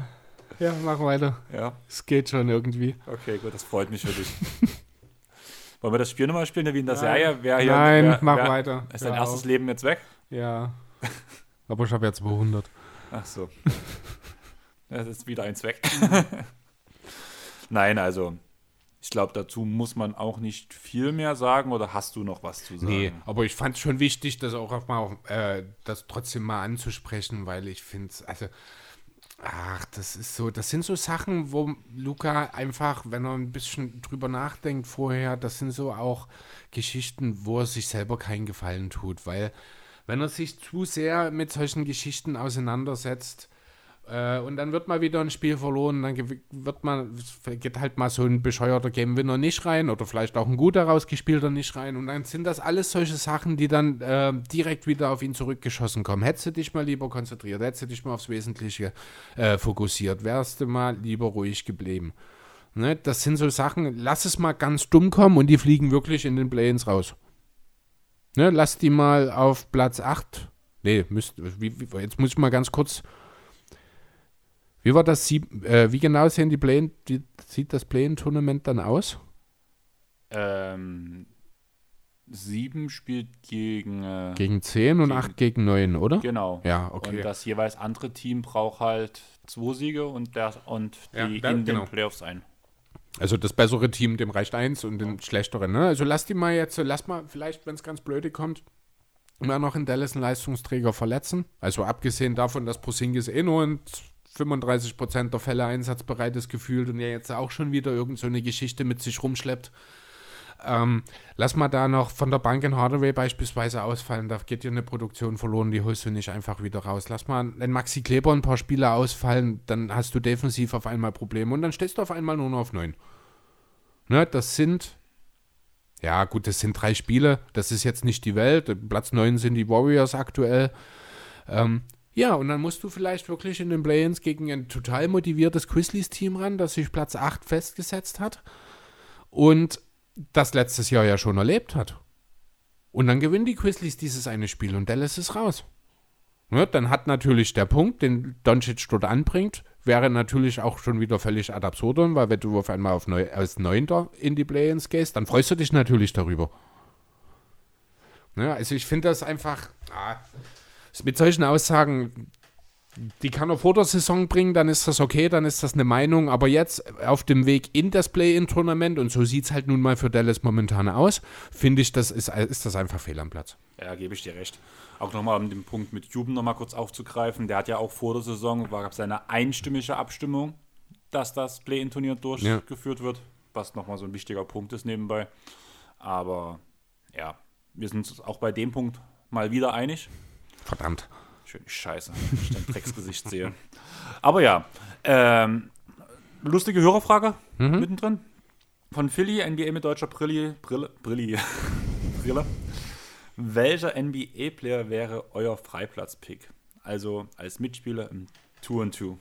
ja, mach weiter. Ja. Es geht schon irgendwie. Okay, gut, das freut mich für dich. (laughs) Wollen wir das Spiel nochmal spielen, wie in der Nein. Serie? Wer hier, Nein, wer, mach wer, weiter. Ist dein erstes auf. Leben jetzt weg? Ja. (laughs) Aber ich habe jetzt 200. Ach so. (laughs) Das ist wieder eins weg. Nein, also ich glaube, dazu muss man auch nicht viel mehr sagen oder hast du noch was zu sagen? Nee, aber ich fand es schon wichtig, das auch mal, äh, das trotzdem mal anzusprechen, weil ich finde es, also, ach, das ist so, das sind so Sachen, wo Luca einfach, wenn er ein bisschen drüber nachdenkt vorher, das sind so auch Geschichten, wo er sich selber keinen Gefallen tut, weil wenn er sich zu sehr mit solchen Geschichten auseinandersetzt, äh, und dann wird mal wieder ein Spiel verloren, dann wird man, geht halt mal so ein bescheuerter Game-Winner nicht rein oder vielleicht auch ein gut herausgespielter nicht rein. Und dann sind das alles solche Sachen, die dann äh, direkt wieder auf ihn zurückgeschossen kommen. Hättest du dich mal lieber konzentriert, hättest du dich mal aufs Wesentliche äh, fokussiert, wärst du mal lieber ruhig geblieben. Ne? Das sind so Sachen, lass es mal ganz dumm kommen und die fliegen wirklich in den Play-ins raus. Ne? Lass die mal auf Platz 8. Nee, müsst, wie, wie, jetzt muss ich mal ganz kurz wie war das? Sieb, äh, wie genau sehen die Play wie sieht das Play-In-Tournament dann aus? Ähm, sieben spielt gegen. Äh, gegen zehn und acht gegen neun, oder? Genau. Ja, okay. Und das jeweils andere Team braucht halt zwei Siege und, der, und die ja, da, in genau. den Playoffs ein. Also das bessere Team, dem reicht eins und den schlechtere, ne? Also lass die mal jetzt, lass mal vielleicht, wenn es ganz blöde kommt, mal noch in Dallas einen Leistungsträger verletzen. Also abgesehen davon, dass Posingis eh nur ein 35% der Fälle einsatzbereit ist gefühlt und ja jetzt auch schon wieder irgend so eine Geschichte mit sich rumschleppt. Ähm, lass mal da noch von der Bank in Hardaway beispielsweise ausfallen, da geht dir eine Produktion verloren, die holst du nicht einfach wieder raus. Lass mal wenn Maxi Kleber ein paar Spiele ausfallen, dann hast du defensiv auf einmal Probleme und dann stehst du auf einmal nur noch auf 9. Ne, das sind, ja gut, das sind drei Spiele, das ist jetzt nicht die Welt, Platz 9 sind die Warriors aktuell. Ähm, ja, und dann musst du vielleicht wirklich in den Play-ins gegen ein total motiviertes Grizzlies-Team ran, das sich Platz 8 festgesetzt hat und das letztes Jahr ja schon erlebt hat. Und dann gewinnen die Grizzlies dieses eine Spiel und Dallas ist raus. Ja, dann hat natürlich der Punkt, den Doncic dort anbringt, wäre natürlich auch schon wieder völlig ad absurdum, weil wenn du auf einmal auf neu, als Neunter in die Play-ins gehst, dann freust du dich natürlich darüber. Ja, also ich finde das einfach, ah, mit solchen Aussagen, die kann er vor der Saison bringen, dann ist das okay, dann ist das eine Meinung. Aber jetzt auf dem Weg in das Play-In-Tournament, und so sieht es halt nun mal für Dallas momentan aus, finde ich, das ist, ist das einfach fehl am Platz. Ja, gebe ich dir recht. Auch nochmal um den Punkt mit Juben nochmal kurz aufzugreifen. Der hat ja auch vor der Saison, gab es eine einstimmige Abstimmung, dass das Play-In-Turnier durchgeführt ja. wird, was nochmal so ein wichtiger Punkt ist nebenbei. Aber ja, wir sind uns auch bei dem Punkt mal wieder einig. Verdammt. Schöne Scheiße, wenn ich dein Drecksgesicht sehe. Aber ja, ähm, lustige Hörerfrage mhm. mittendrin. Von Philly, NBA mit deutscher Brille, Brille, Brille, (laughs) Brille. Welcher NBA-Player wäre euer Freiplatz-Pick? Also als Mitspieler im 2 and 2.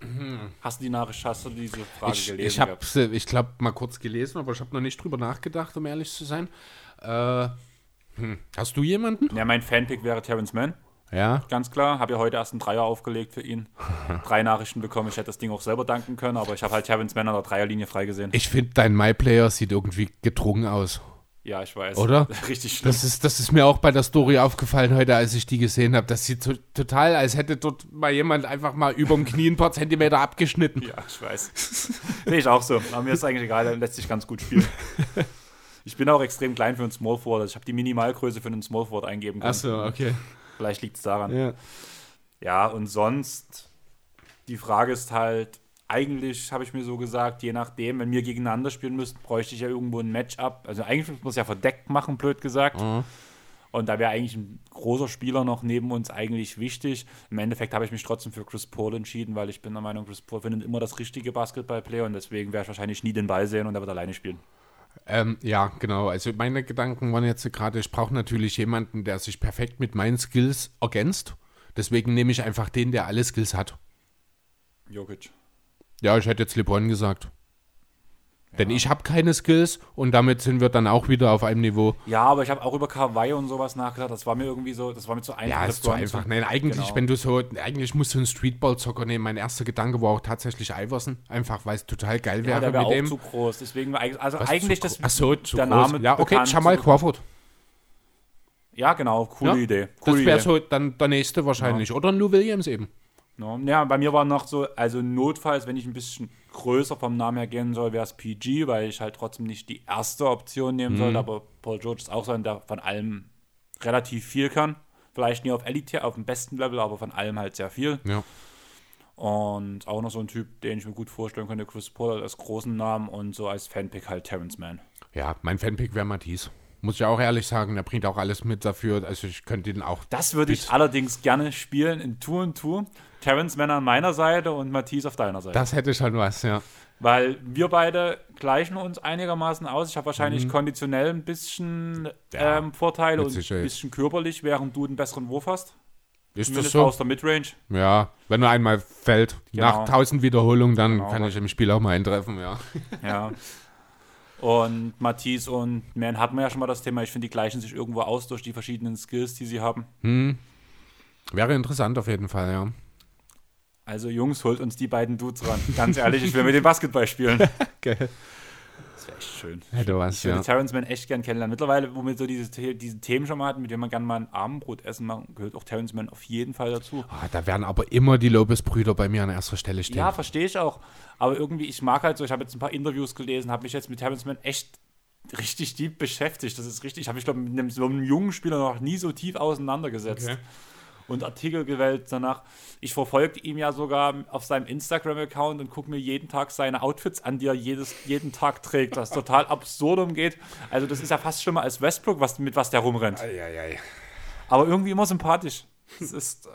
Mhm. Hast du die Nachricht, hast du diese Frage ich, gelesen? Ich habe sie, ich glaube, mal kurz gelesen, aber ich habe noch nicht drüber nachgedacht, um ehrlich zu sein. Äh, hm. Hast du jemanden? Ja, mein Fanpick wäre Terrence Mann. Ja. Ganz klar. Habe ja heute erst einen Dreier aufgelegt für ihn. (laughs) Drei Nachrichten bekommen. Ich hätte das Ding auch selber danken können, aber ich habe halt Terrence Mann an der Dreierlinie freigesehen. Ich finde, dein MyPlayer sieht irgendwie gedrungen aus. Ja, ich weiß. Oder? (laughs) Richtig schlimm. Das ist, das ist mir auch bei der Story aufgefallen heute, als ich die gesehen habe. Das sieht to total, als hätte dort mal jemand einfach mal über dem Knie ein paar Zentimeter abgeschnitten. Ja, ich weiß. (laughs) Sehe ich auch so. Aber mir ist eigentlich egal, der lässt sich ganz gut spielen. Ich bin auch extrem klein für einen Small Forward. Also ich habe die Minimalgröße für einen Small Forward eingeben können. Achso, okay. Vielleicht liegt es daran. Ja. ja, und sonst, die Frage ist halt, eigentlich habe ich mir so gesagt, je nachdem, wenn wir gegeneinander spielen müssten, bräuchte ich ja irgendwo ein Matchup. Also eigentlich muss ich ja verdeckt machen, blöd gesagt. Mhm. Und da wäre eigentlich ein großer Spieler noch neben uns eigentlich wichtig. Im Endeffekt habe ich mich trotzdem für Chris Paul entschieden, weil ich bin der Meinung, Chris Paul findet immer das richtige Basketballplay und deswegen werde ich wahrscheinlich nie den Ball sehen und er wird alleine spielen. Ähm, ja, genau. Also meine Gedanken waren jetzt gerade, ich brauche natürlich jemanden, der sich perfekt mit meinen Skills ergänzt. Deswegen nehme ich einfach den, der alle Skills hat. Jokic. Ja, ich hätte jetzt LeBron gesagt. Denn ich habe keine Skills und damit sind wir dann auch wieder auf einem Niveau. Ja, aber ich habe auch über Kawaii und sowas nachgedacht. Das war mir irgendwie so, das war mir zu einfach. Ja, ist zu einfach. Nein, eigentlich, genau. wenn du so, eigentlich musst du einen Streetball-Zocker nehmen. Mein erster Gedanke war auch tatsächlich Iverson, einfach weil es total geil wäre ja, der wär mit auch dem. zu groß. Deswegen, also Was eigentlich das. Ach so, zu der groß. Name ja, okay, Jamal Crawford. Ja, genau, coole ja, Idee. Coole das wäre so dann der nächste wahrscheinlich. Ja. Oder Lou Williams eben. Ja, bei mir war noch so, also notfalls, wenn ich ein bisschen größer vom Namen her gehen soll, wäre es PG, weil ich halt trotzdem nicht die erste Option nehmen sollte. Aber Paul George ist auch so ein, der von allem relativ viel kann. Vielleicht nie auf Elite, auf dem besten Level, aber von allem halt sehr viel. Ja. Und auch noch so ein Typ, den ich mir gut vorstellen könnte, Chris Paul als großen Namen und so als Fanpick halt Terrence Mann. Ja, mein Fanpick wäre Matisse. Muss ich auch ehrlich sagen, der bringt auch alles mit dafür. Also ich könnte ihn auch. Das würde ich allerdings gerne spielen in Tour und Tour. Terrence Mann an meiner Seite und Matisse auf deiner Seite. Das hätte schon was, ja. Weil wir beide gleichen uns einigermaßen aus. Ich habe wahrscheinlich konditionell ein bisschen Mhm. Ja, ähm, Vorteile und ein bisschen körperlich, während du einen besseren Wurf hast. Ist das Zumindest so? aus der Midrange. Ja, wenn er einmal fällt, Genau. nach 1000 Wiederholungen, dann Genau, kann ich im Spiel auch mal eintreffen, ja. Ja. (laughs) Und Matisse und Man hatten wir ja schon mal das Thema. Ich finde, die gleichen sich irgendwo aus durch die verschiedenen Skills, die sie haben. Wäre interessant auf jeden Fall, ja. Also Jungs, holt uns die beiden Dudes ran. Ganz ehrlich, ich will mit dem Basketball spielen. (laughs) Geil. Das wäre echt schön. Hätte was, Ich würde ja. Terrence Mann echt gern kennenlernen. Mittlerweile, wo wir so diese, diese Themen schon mal hatten, mit denen man gerne mal ein Abendbrotessen machen, gehört auch Terrence Mann auf jeden Fall dazu. Ah, da werden aber immer die Lopez-Brüder bei mir an erster Stelle stehen. Ja, verstehe ich auch. Aber irgendwie, ich mag halt so, ich habe jetzt ein paar Interviews gelesen, habe mich jetzt mit Terrence Mann echt richtig deep beschäftigt. Das ist richtig. Ich habe mich, glaube mit einem, so einem jungen Spieler noch nie so tief auseinandergesetzt. Okay. Und Artikel gewählt danach. Ich verfolge ihm ja sogar auf seinem Instagram-Account und gucke mir jeden Tag seine Outfits an, die er jedes, jeden Tag trägt, was total (laughs) absurd umgeht. Also das ist ja fast schlimmer als Westbrook, was, mit was der rumrennt. Eieiei. Aber irgendwie immer sympathisch. Das ist äh,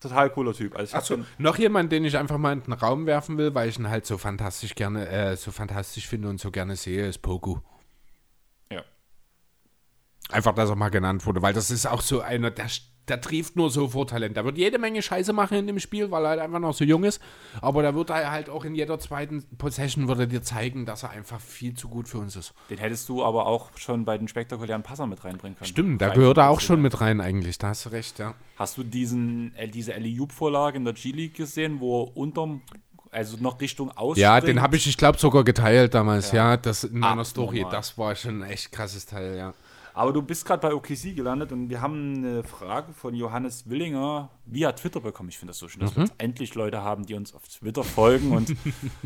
total cooler Typ. Also Achso, noch jemand, den ich einfach mal in den Raum werfen will, weil ich ihn halt so fantastisch gerne, äh, so fantastisch finde und so gerne sehe, ist Poku. ja. Einfach, dass er mal genannt wurde, weil das ist auch so einer, der, der trieft nur so vor Talent. Der wird jede Menge Scheiße machen in dem Spiel, weil er halt einfach noch so jung ist. Aber da wird er halt auch in jeder zweiten Possession würde er dir zeigen, dass er einfach viel zu gut für uns ist. Den hättest du aber auch schon bei den spektakulären Passern mit reinbringen können. Stimmt, da gehört er auch schon mit rein eigentlich. Da hast du recht, ja. Hast du diesen, äh, diese Ellie-Vorlage in der G-League gesehen, wo er unterm, also noch Richtung Aus. Ja, den habe ich, ich glaube, sogar geteilt damals, ja, das in meiner. Story. Das war schon ein echt krasses Teil, ja. Aber du bist gerade bei OKC gelandet und wir haben eine Frage von Johannes Willinger via Twitter bekommen. Ich finde das so schön, dass Mhm. wir jetzt endlich Leute haben, die uns auf Twitter folgen und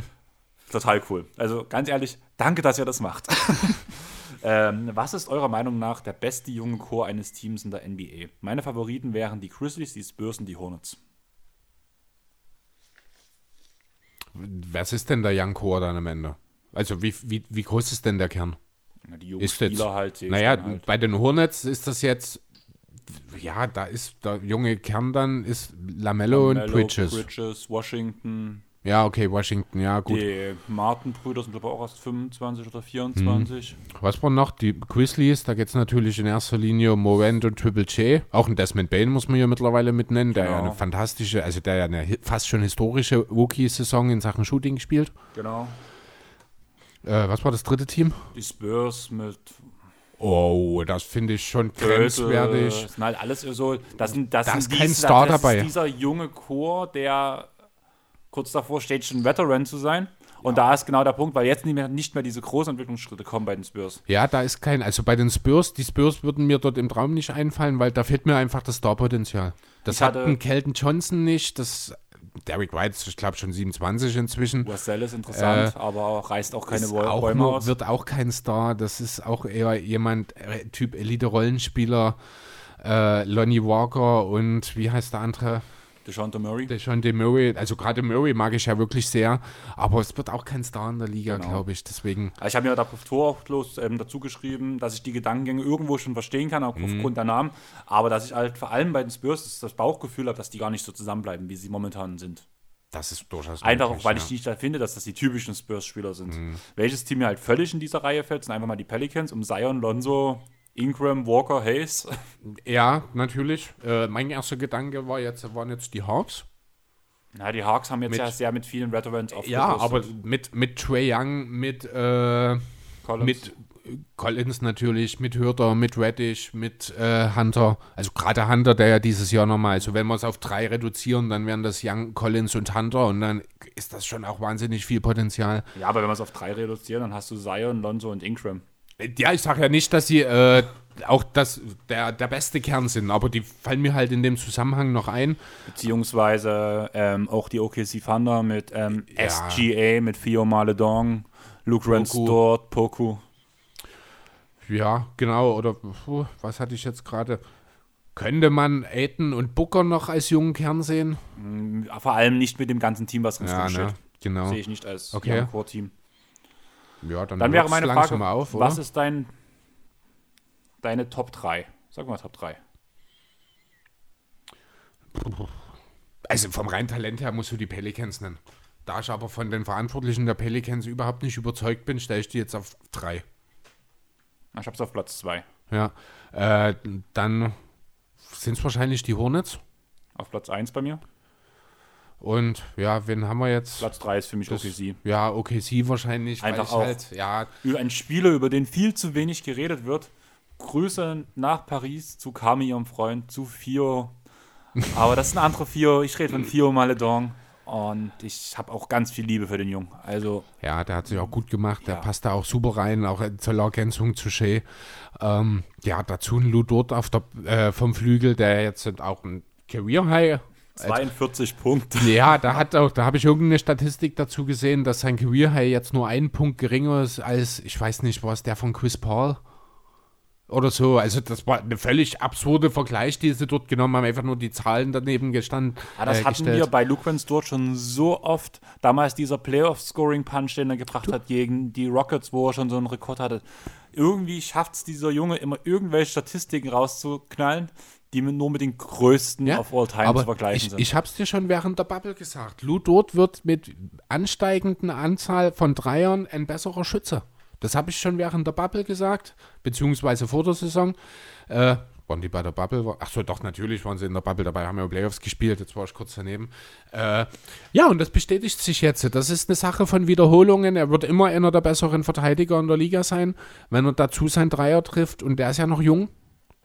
(laughs) total cool. Also ganz ehrlich, danke, dass ihr das macht. (laughs) ähm, was ist eurer Meinung nach der beste junge Chor eines Teams in der NBA? Meine Favoriten wären die Grizzlies, die Spurs und die Hornets. Was ist denn der Young Core dann am Ende? Also, wie, wie, wie groß ist denn der Kern? Ja, die jungen Ist jetzt, Spieler halt. sehe ich naja, halt. bei den Hornets ist das jetzt, ja, da ist der junge Kern dann ist Lamello, und Mello, Bridges. Bridges, Washington. Ja, okay, Washington, ja, gut. Die Martin-Brüder sind, glaube ich, auch erst 25 oder 24. Was war noch? Die Grizzlies, da geht es natürlich in erster Linie um Morant und Triple J. Auch ein Desmond Bain muss man ja mittlerweile mit nennen, der ja Genau. eine fantastische, also der ja eine fast schon historische Rookie-Saison in Sachen Shooting spielt. Genau. Äh, was war das dritte Team? Die Spurs mit Oh, das finde ich schon grenzwertig. Das sind halt alles so. Das, sind, das, Da sind ist kein diese- Star das dabei. ist dieser junge Chor, der kurz davor steht, schon Veteran zu sein. Und da ist genau der Punkt, weil jetzt nicht mehr, nicht mehr diese großen Entwicklungsschritte kommen bei den Spurs. Ja, da ist kein, also bei den Spurs, die Spurs würden mir dort im Traum nicht einfallen, weil da fehlt mir einfach das Starpotenzial. Das Ich hat hatte- ein Kelton Johnson nicht, das Derek White ist, ich glaube, schon 27 inzwischen. Marcel ist interessant, aber reißt auch keine Ist Bäu- auch Bäume nur, aus. wird auch kein Star. Das ist auch eher jemand, äh, Typ Elite-Rollenspieler. Äh, Lonnie Walker und wie heißt der andere? DeJounte Murray. Der Sean Murray. Also gerade Murray mag ich ja wirklich sehr, aber es wird auch kein Star in der Liga, Genau. glaube ich. Deswegen, Also ich habe mir da auf Tor auch bloß ähm, dazu geschrieben, dass ich die Gedankengänge irgendwo schon verstehen kann, auch Mhm. aufgrund der Namen. Aber dass ich halt vor allem bei den Spurs das, Bauchgefühl habe, dass die gar nicht so zusammenbleiben, wie sie momentan sind. das ist durchaus Einfach möglich, auch, weil ja. Mhm. ich nicht da finde, dass das die typischen Spurs-Spieler sind. Welches Team mir halt völlig in dieser Reihe fällt, sind einfach mal die Pelicans um Zion, Lonzo, Ingram, Walker, Hayes. Ja, natürlich. Äh, mein erster Gedanke war jetzt, waren jetzt die Hawks. Na, die Hawks haben jetzt Mit- ja sehr mit vielen Veterans Ja, aufgerüstet. aber mit, mit Trey Young, mit, äh, Collins. mit Collins natürlich, mit Hürter, mit Reddish, mit äh, Hunter. Also gerade Hunter, der ja dieses Jahr nochmal, also wenn wir es auf drei reduzieren, dann wären das Young, Collins und Hunter und dann ist das schon auch wahnsinnig viel Potenzial. ja, aber wenn wir es auf drei reduzieren, dann hast du Zion, Lonzo und Ingram. Ja, ich sage ja nicht, dass sie, äh, auch das, der, der beste Kern sind, aber die fallen mir halt in dem Zusammenhang noch ein. Beziehungsweise ähm, auch die OKC Thunder mit ähm, Ja. SGA, mit Fio Maledong, Luke Ransdort, Poku. Ja, genau, oder puh, was hatte ich jetzt gerade? Könnte man Aiton und Booker noch als jungen Kern sehen? Mm, Vor allem nicht mit dem ganzen Team, was Ja, steht. ne? Genau. Sehe ich nicht als Okay. Young Core Team. Ja, dann, Dann wäre meine Frage, auf, was ist dein deine Top 3? Sag mal Top 3. Also vom reinen Talent her musst du die Pelicans nennen. Da ich aber von den Verantwortlichen der Pelicans überhaupt nicht überzeugt bin, stelle ich die jetzt auf drei. Ich hab's auf Platz 2. Ja, äh, dann sind es wahrscheinlich die Hornets. Auf Platz 1 bei mir. Und ja, wen haben wir jetzt? Platz 3 ist für mich Das- OKC. Ja, OKC wahrscheinlich. Einfach auch. Halt, ja, Über einen Spieler, über den viel zu wenig geredet wird. Grüße nach Paris zu Kami, ihrem Freund, zu Fio. (laughs) Aber das ist ein anderer Fio. Ich rede von Fio Maledong. Und ich habe auch ganz viel Liebe für den Jungen. Also, ja, der hat sich auch gut gemacht. Der Ja. passt da auch super rein, auch zur Ergänzung zu Shea. Ähm, ja, dazu ein Lou dort auf der, äh, vom Flügel, der jetzt sind auch ein Career High. 42 Punkte. (laughs) Ja, da hat auch, da habe ich irgendeine Statistik dazu gesehen, dass sein Career High jetzt nur einen Punkt geringer ist als, ich weiß nicht, was der von Chris Paul oder so. Also das war eine völlig absurde Vergleich, die sie dort genommen haben, einfach nur die Zahlen daneben gestanden. Ja, das äh, hatten gestellt. wir bei Luke Van Stort schon so oft. Damals dieser Playoff-Scoring-Punch, den er gebracht hat gegen die Rockets, wo er schon so einen Rekord hatte. Irgendwie schafft es dieser Junge immer irgendwelche Statistiken rauszuknallen, die nur mit den größten Ja, of all time aber zu vergleichen ich, sind. Ich habe es dir schon während der Bubble gesagt. Lou Dort wird mit ansteigenden Anzahl von Dreiern ein besserer Schütze. Das habe ich schon während der Bubble gesagt, beziehungsweise vor der Saison. Äh, waren die bei der Bubble? Achso, doch, natürlich waren sie in der Bubble dabei, haben ja Playoffs gespielt, jetzt war ich kurz daneben. Äh, ja, und das bestätigt sich jetzt. Das ist eine Sache von Wiederholungen. Er wird immer einer der besseren Verteidiger in der Liga sein, wenn er dazu sein Dreier trifft. Und der ist ja noch jung.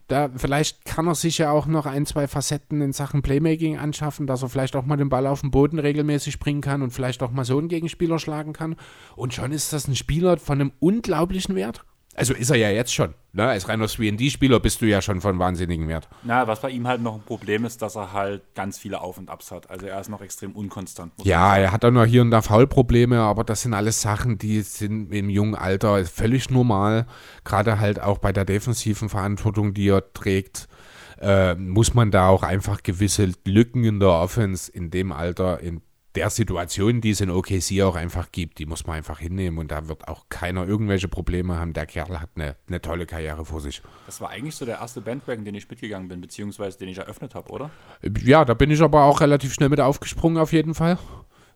Da, vielleicht kann er sich ja auch noch ein, zwei Facetten in Sachen Playmaking anschaffen, dass er vielleicht auch mal den Ball auf den Boden regelmäßig bringen kann und vielleicht auch mal so einen Gegenspieler schlagen kann. Und schon ist das ein Spieler von einem unglaublichen Wert. Also ist er ja jetzt schon. Ne? Als reiner 3D-Spieler bist du ja schon von wahnsinnigen Wert. Na, was bei ihm halt noch ein Problem ist, dass er halt ganz viele Auf- und Abs hat. Also er ist noch extrem unkonstant. Ja, er hat auch noch hier und da Foulprobleme, aber das sind alles Sachen, die sind im jungen Alter völlig normal. Gerade halt auch bei der defensiven Verantwortung, die er trägt, äh, muss man da auch einfach gewisse Lücken in der Offense in dem Alter, in der Situation, die es in OKC auch einfach gibt, die muss man einfach hinnehmen und da wird auch keiner irgendwelche Probleme haben. Der Kerl hat eine, eine tolle Karriere vor sich. Das war eigentlich so der erste Bandwagon, den ich mitgegangen bin, beziehungsweise den ich eröffnet habe, oder? Ja, da bin ich aber auch relativ schnell mit aufgesprungen auf jeden Fall,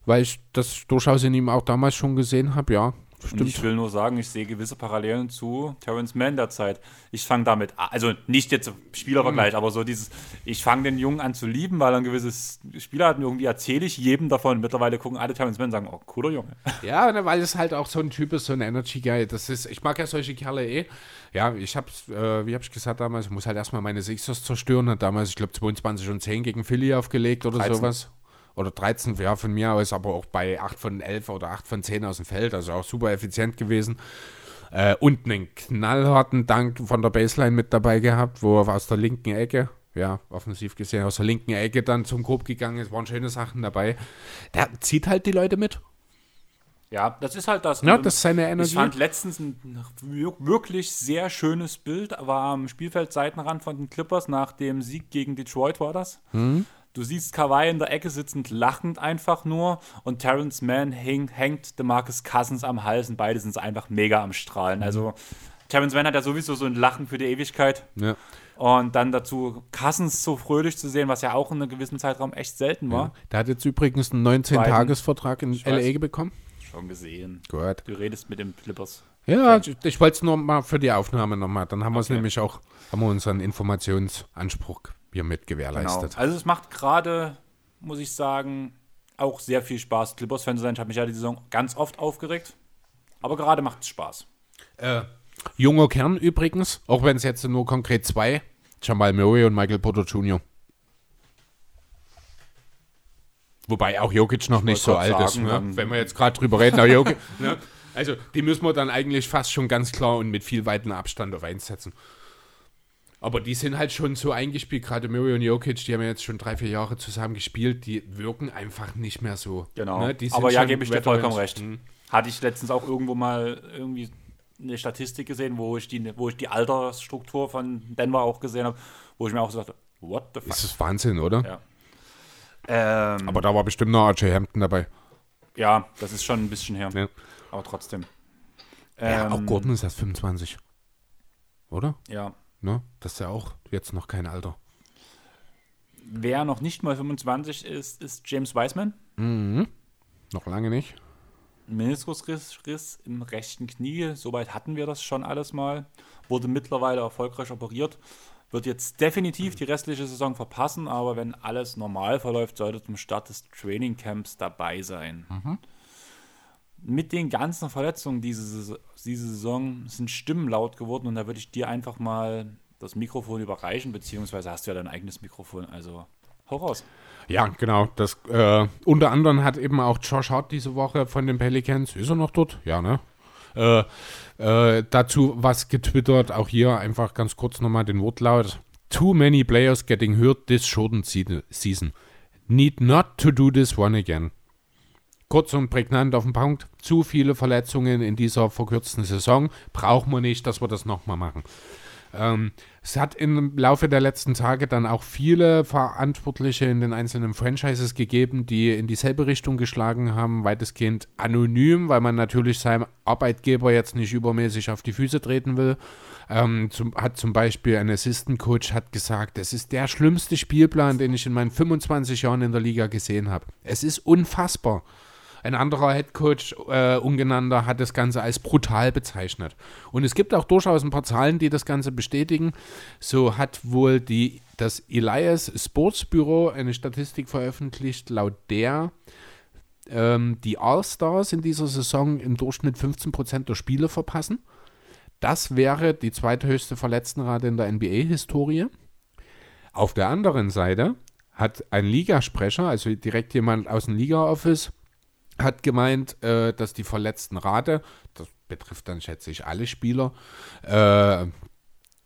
weil ich das durchaus in ihm auch damals schon gesehen habe, ja. Und Stimmt. ich will nur sagen, ich sehe gewisse Parallelen zu Terrence Mann der Zeit. Ich fange damit an, also nicht jetzt Spielervergleich, aber so dieses, ich fange den Jungen an zu lieben, weil er ein gewisses Spieler hat und irgendwie erzähle ich jedem davon. Mittlerweile gucken alle Terrence Mann und sagen, oh, cooler Junge. (laughs) Ja, ne, weil es halt auch so ein Typ ist, so ein Energy Guy. Das ist, ich mag ja solche Kerle eh. Ja, ich hab's, äh, wie hab ich gesagt damals, ich muss halt erstmal meine Sixers zerstören. Hat damals, ich glaube, 22 und 10 gegen Philly aufgelegt oder 13. sowas. Oder 13, ja, von mir aus, aber auch bei 8 von 11 oder 8 von 10 aus dem Feld. Also auch super effizient gewesen. Äh, und einen knallharten Dank von der Baseline mit dabei gehabt, wo er aus der linken Ecke, ja, offensiv gesehen, aus der linken Ecke dann zum Korb gegangen ist. Waren schöne Sachen dabei. Der zieht halt die Leute mit. Ja, das ist halt das. Ja, das ist seine Energie. Ich fand letztens ein wir- wirklich sehr schönes Bild, war am Spielfeldseitenrand von den Clippers nach dem Sieg gegen Detroit war das. Hm? Du siehst Kawhi in der Ecke sitzend, lachend einfach nur und Terrence Mann häng, hängt DeMarcus Cousins am Hals und beide sind einfach mega am Strahlen. Also Terrence Mann hat ja sowieso so ein Lachen für die Ewigkeit Ja. und dann dazu Cousins so fröhlich zu sehen, was ja auch in einem gewissen Zeitraum echt selten war. Der hat jetzt übrigens einen 19-Tages-Vertrag in. LA bekommen. Schon gesehen. Gut. Du redest mit dem Clippers. Ja, ich, ich wollte es nur mal für die Aufnahme nochmal. Dann haben wir es Okay. nämlich auch, haben wir unseren Informationsanspruch hiermit Genau. gewährleistet. Also es macht gerade, muss ich sagen, auch sehr viel Spaß, Clippers-Fan zu sein. Ich habe mich ja die Saison ganz oft aufgeregt. Aber gerade macht es Spaß. Äh, junger Kern übrigens, auch wenn es jetzt nur konkret zwei, Jamal Murray und Michael Porter Jr. Wobei auch Jokic noch nicht so alt grad ist, sagen, ne? dann- wenn wir jetzt gerade drüber reden. Jokic, (laughs) ne? Also die müssen wir dann eigentlich fast schon ganz klar und mit viel weiten Abstand auf eins setzen. Aber die sind halt schon so eingespielt, gerade Murray und Jokic, die haben ja jetzt schon drei, vier Jahre zusammen gespielt, die wirken einfach nicht mehr so. Genau. Ne? Aber ja, gebe ich dir vollkommen recht. Mhm. Hatte ich letztens auch irgendwo mal irgendwie eine Statistik gesehen, wo ich die, wo ich die Altersstruktur von Denver auch gesehen habe, wo ich mir auch so dachte, what the fuck? Das ist Wahnsinn, oder? Ja. Ähm, Aber da war bestimmt noch RJ Hampton dabei. ja, das ist schon ein bisschen her. Ja. Aber trotzdem. ja, auch Ähm, Gordon ist erst 25. Oder? Ja. Ne? Das ist ja auch jetzt noch kein Alter. Wer noch nicht mal 25 ist, ist James Wiseman. Noch lange nicht. Meniskusriss Riss im rechten Knie. Soweit hatten wir das schon alles mal. Wurde mittlerweile erfolgreich operiert. Wird jetzt definitiv die restliche Saison verpassen, aber wenn alles normal verläuft, sollte zum Start des Trainingcamps dabei sein. Mit den ganzen Verletzungen diese, diese Saison sind Stimmen laut geworden und da würde ich dir einfach mal das Mikrofon überreichen, beziehungsweise hast du ja dein eigenes Mikrofon, also hau raus. Ja, genau. Das, äh, unter anderem hat eben auch Josh Hart diese Woche von den Pelicans, ist er noch dort? Ja, ne? Äh, äh, dazu was getwittert, auch hier einfach ganz kurz nochmal den Wortlaut. Too many players getting hurt this shortened se- season. Need not to do this one again. Kurz und prägnant auf den Punkt. Zu viele Verletzungen in dieser verkürzten Saison. Brauchen wir nicht, dass wir das nochmal machen. Ähm, es hat im Laufe der letzten Tage dann auch viele Verantwortliche in den einzelnen Franchises gegeben, die in dieselbe Richtung geschlagen haben, weitestgehend anonym, weil man natürlich seinem Arbeitgeber jetzt nicht übermäßig auf die Füße treten will. Ähm, zum, hat zum Beispiel ein Assistant Coach hat gesagt, es ist der schlimmste Spielplan, den ich in meinen 25 Jahren in der Liga gesehen habe. Es ist unfassbar. Ein anderer Headcoach, äh, ungenannter, hat das Ganze als brutal bezeichnet. Und es gibt auch durchaus ein paar Zahlen, die das Ganze bestätigen. So hat wohl die, das Elias Sports Bureau eine Statistik veröffentlicht, laut der ähm, die All-Stars in dieser Saison im Durchschnitt 15% der Spiele verpassen. Das wäre die zweithöchste Verletztenrate in der NBA-Historie. Auf der anderen Seite hat ein Ligasprecher, also direkt jemand aus dem Liga-Office, hat gemeint, äh, dass die Verletztenrate, das betrifft dann schätze ich alle Spieler, äh,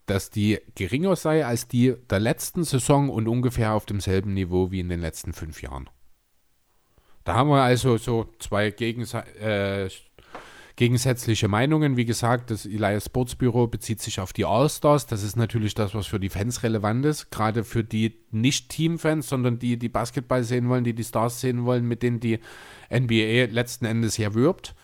dass die geringer sei als die der letzten Saison und ungefähr auf demselben Niveau wie in den letzten fünf Jahren. Da haben wir also so zwei Gegense äh, gegensätzliche Meinungen. Wie gesagt, das Elias Sports Büro bezieht sich auf die All-Stars. Das ist natürlich das, was für die Fans relevant ist. Gerade für die nicht Team-Fans, sondern die, die Basketball sehen wollen, die die Stars sehen wollen, mit denen die NBA letzten Endes ja wirbt.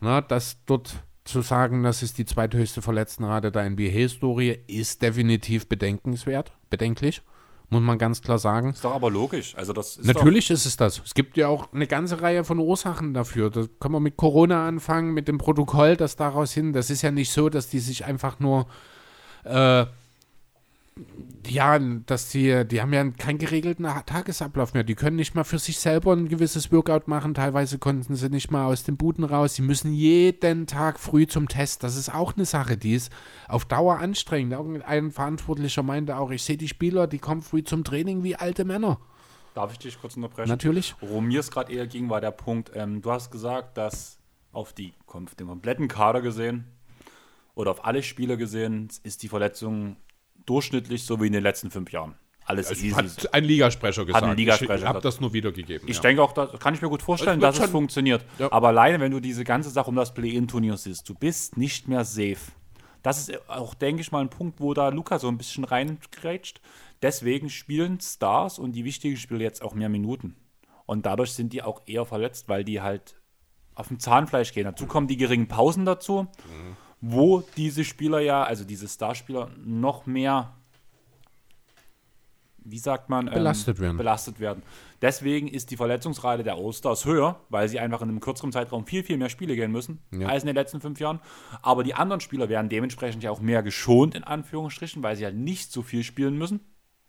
Na, das dort zu sagen, das ist die zweithöchste Verletztenrate der NBA-Historie, ist definitiv bedenkenswert, bedenklich, muss man ganz klar sagen. Ist doch aber logisch. Also das ist Natürlich ist es das. Es gibt ja auch eine ganze Reihe von Ursachen dafür. Da können wir mit Corona anfangen, mit dem Protokoll, das daraus hin. Das ist ja nicht so, dass die sich einfach nur, äh, ja, dass die, die haben ja keinen geregelten Tagesablauf mehr. Die können nicht mal für sich selber ein gewisses Workout machen. Teilweise konnten sie nicht mal aus den Buden raus. Sie müssen jeden Tag früh zum Test. Das ist auch eine Sache, die ist auf Dauer anstrengend. Irgendein Verantwortlicher meinte auch, ich sehe die Spieler, die kommen früh zum Training wie alte Männer. Darf ich dich kurz unterbrechen? Natürlich. Worum mir es gerade eher ging, war der Punkt, ähm, du hast gesagt, dass auf, die, auf den kompletten Kader gesehen oder auf alle Spieler gesehen ist die Verletzung durchschnittlich so wie in den letzten fünf Jahren. Alles Es easy. hat ein Ligasprecher gesagt. ein Ligasprecher ich habe das nur wiedergegeben. Ich ja. denke auch, das kann ich mir gut vorstellen, Es wird dass es funktioniert. Ja. Aber alleine, wenn du diese ganze Sache um das Play-In-Turnier siehst, du bist nicht mehr safe. Das ist auch, denke ich mal, ein Punkt, wo da Luca so ein bisschen reingrätscht. Deswegen spielen Stars und die wichtigen Spieler jetzt auch mehr Minuten. Und dadurch sind die auch eher verletzt, weil die halt auf dem Zahnfleisch gehen. Dazu kommen die geringen Pausen dazu, wo diese Spieler ja, also diese Starspieler, noch mehr, wie sagt man, ähm, Belastet werden. belastet werden. Deswegen ist die Verletzungsrate der All-Stars höher, weil sie einfach in einem kürzeren Zeitraum viel, viel mehr Spiele gehen müssen Ja. als in den letzten fünf Jahren. Aber die anderen Spieler werden dementsprechend ja auch mehr geschont, in Anführungsstrichen, weil sie ja nicht so viel spielen müssen.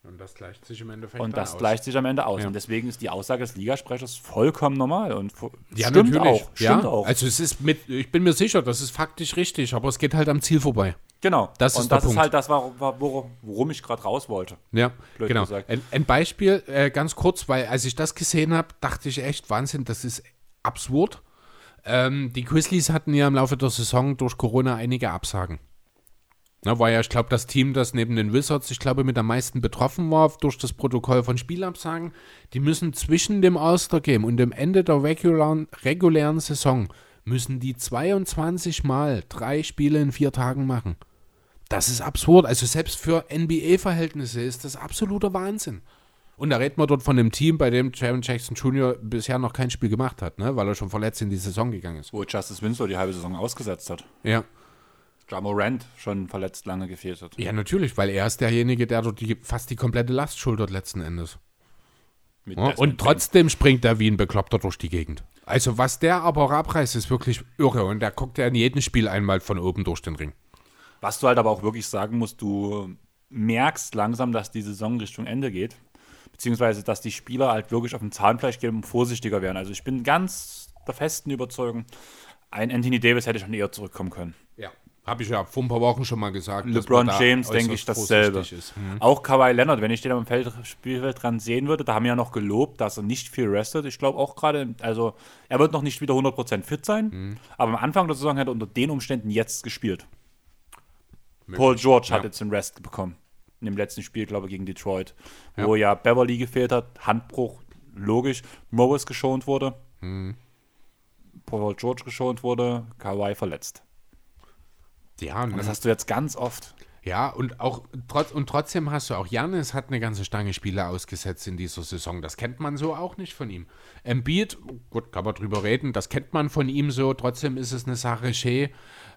Und das gleicht sich im Endeffekt Und das aus. gleicht sich am Ende aus. Ja. Und deswegen ist die Aussage des Ligasprechers vollkommen normal. Und Ja, stimmt natürlich. auch. Stimmt ja, auch. Also es ist mit, ich bin mir sicher, das ist faktisch richtig, aber es geht halt am Ziel vorbei. genau. das ist Und der das ist Punkt. halt das, wor- wor- worum ich gerade raus wollte. Ja, Blöd genau. Ein, ein Beispiel, äh, ganz kurz, weil als ich das gesehen habe, dachte ich echt, Wahnsinn, das ist absurd. Ähm, die Grizzlies hatten ja im Laufe der Saison durch Corona einige Absagen. Na, war ja, ich glaube, das Team, das neben den Wizards, ich glaube, mit am meisten betroffen war durch das Protokoll von Spielabsagen, die müssen zwischen dem All-Star-Game und dem Ende der regulären, regulären Saison, müssen die 22 Mal drei Spiele in vier Tagen machen. Das ist absurd. Also selbst für NBA-Verhältnisse ist das absoluter Wahnsinn. Und da reden wir dort von einem Team, bei dem Jaron Jackson Jr. bisher noch kein Spiel gemacht hat, ne? weil er schon verletzt in die Saison gegangen ist. Wo Justice Winslow die halbe Saison ausgesetzt hat. Ja. Ja Morant schon verletzt lange gefehlt hat. Ja, natürlich, weil er ist derjenige, der dort die, fast die komplette Last schultert letzten Endes. Ja, und trotzdem springt er wie ein Bekloppter durch die Gegend. Also was der aber abreißt, ist wirklich irre. Und der guckt ja in jedem Spiel einmal von oben durch den Ring. Was du halt aber auch wirklich sagen musst, du merkst langsam, dass die Saison Richtung Ende geht. Beziehungsweise, dass die Spieler halt wirklich auf dem Zahnfleisch gehen und vorsichtiger werden. Also ich bin ganz der festen Überzeugung, ein Anthony Davis hätte schon eher zurückkommen können. Ja. Habe ich ja vor ein paar Wochen schon mal gesagt. LeBron James, denke ich, dasselbe. vorsichtig Ist. Hm. Auch Kawhi Leonard, wenn ich den am Feld, Spielfeld dran sehen würde, da haben wir ja noch gelobt, dass er nicht viel restet. Ich glaube auch gerade, also er wird noch nicht wieder 100% fit sein, Mhm. aber am Anfang der Saison hat er unter den Umständen jetzt gespielt. Paul George hat Ja. jetzt den Rest bekommen. In dem letzten Spiel, glaube ich, gegen Detroit. Wo ja, Beverly gefehlt hat, Handbruch, logisch. Morris geschont wurde. Mhm. Paul George geschont wurde, Kawhi verletzt. Ja, und Und das hast du jetzt ganz oft. Ja, und auch trotz, und trotzdem hast du auch Janis hat eine ganze Stange Spiele ausgesetzt in dieser Saison. Das kennt man so auch nicht von ihm. Embiid, gut, kann man drüber reden, das kennt man von ihm so. Trotzdem ist es eine Sache Shea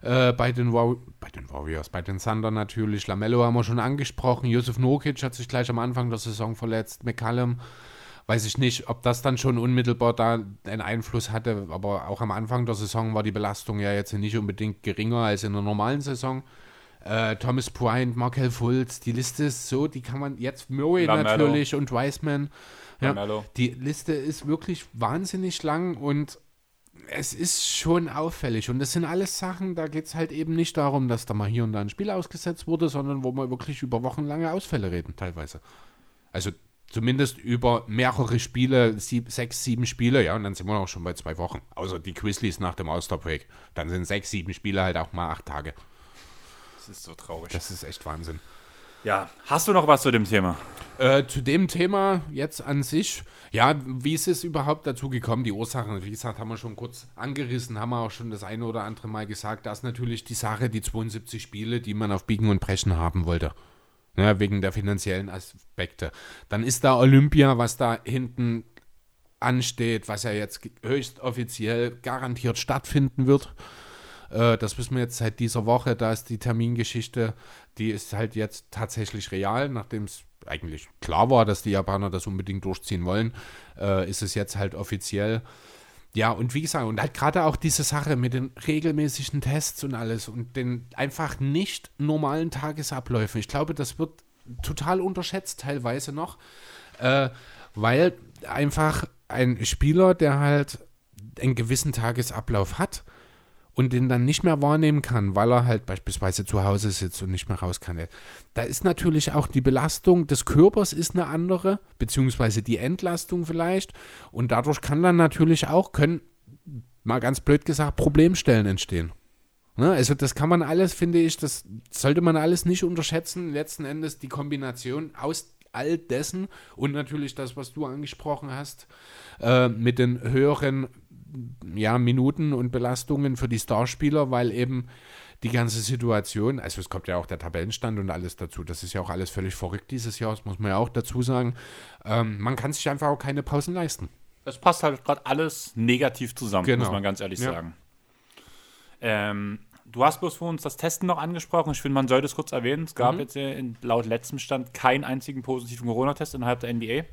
äh, bei, den bei den Warriors, bei den Thunder natürlich. Lamello haben wir schon angesprochen. Josef Nokic hat sich gleich am Anfang der Saison verletzt. McCallum, weiß ich nicht, ob das dann schon unmittelbar da einen Einfluss hatte. Aber auch am Anfang der Saison war die Belastung ja jetzt nicht unbedingt geringer als in der normalen Saison. Äh, Thomas Bryant, Markel Fultz, die Liste ist so, die kann man jetzt Murray Lamello. natürlich und Wiseman. Ja, Lamello. die Liste ist wirklich wahnsinnig lang und es ist schon auffällig. Und das sind alles Sachen, da geht es halt eben nicht darum, dass da mal hier und da ein Spiel ausgesetzt wurde, sondern wo wir wirklich über wochenlange Ausfälle reden, teilweise. Also zumindest über mehrere Spiele, sieb, sechs, sieben Spiele, ja, und dann sind wir auch schon bei zwei Wochen. Außer die Grizzlies nach dem All-Star-Break. Dann sind sechs, sieben Spiele halt auch mal acht Tage. Das ist so traurig. Das ist echt Wahnsinn. Ja, hast du noch was zu dem Thema? Äh, zu dem Thema jetzt an sich, ja, wie ist es überhaupt dazu gekommen? Die Ursachen, wie gesagt, haben wir schon kurz angerissen, haben wir auch schon das eine oder andere Mal gesagt. Da ist natürlich die Sache, die 72 Spiele, die man auf Biegen und Brechen haben wollte. Ja, wegen der finanziellen Aspekte. Dann ist da Olympia, was da hinten ansteht, was ja jetzt höchst offiziell garantiert stattfinden wird. Äh, das wissen wir jetzt seit dieser Woche. Da ist die Termingeschichte, die ist halt jetzt tatsächlich real, nachdem es eigentlich klar war, dass die Japaner das unbedingt durchziehen wollen, äh, ist es jetzt halt offiziell. Ja, und wie gesagt, und halt gerade auch diese Sache mit den regelmäßigen Tests und alles und den einfach nicht normalen Tagesabläufen. Ich glaube, das wird total unterschätzt teilweise noch, äh, weil einfach ein Spieler, der halt einen gewissen Tagesablauf hat und den dann nicht mehr wahrnehmen kann, weil er halt beispielsweise zu Hause sitzt und nicht mehr raus kann. Da ist natürlich auch die Belastung des Körpers ist eine andere, beziehungsweise die Entlastung vielleicht. Und dadurch kann dann natürlich auch, können, mal ganz blöd gesagt, Problemstellen entstehen. Ne? Also das kann man alles, finde ich, das sollte man alles nicht unterschätzen. Letzten Endes die Kombination aus all dessen und natürlich das, was du angesprochen hast, äh, mit den höheren ja, Minuten und Belastungen für die Starspieler, weil eben die ganze Situation, also es kommt ja auch der Tabellenstand und alles dazu, das ist ja auch alles völlig verrückt dieses Jahr, das muss man ja auch dazu sagen. Ähm, man kann sich einfach auch keine Pausen leisten. Es passt halt gerade alles negativ zusammen, Genau. muss man ganz ehrlich Ja. sagen. Ähm, du hast bloß für uns das Testen noch angesprochen. Ich finde, man sollte es kurz erwähnen. Es Mhm. gab jetzt äh, in, laut letztem Stand keinen einzigen positiven Corona-Test innerhalb der NBA.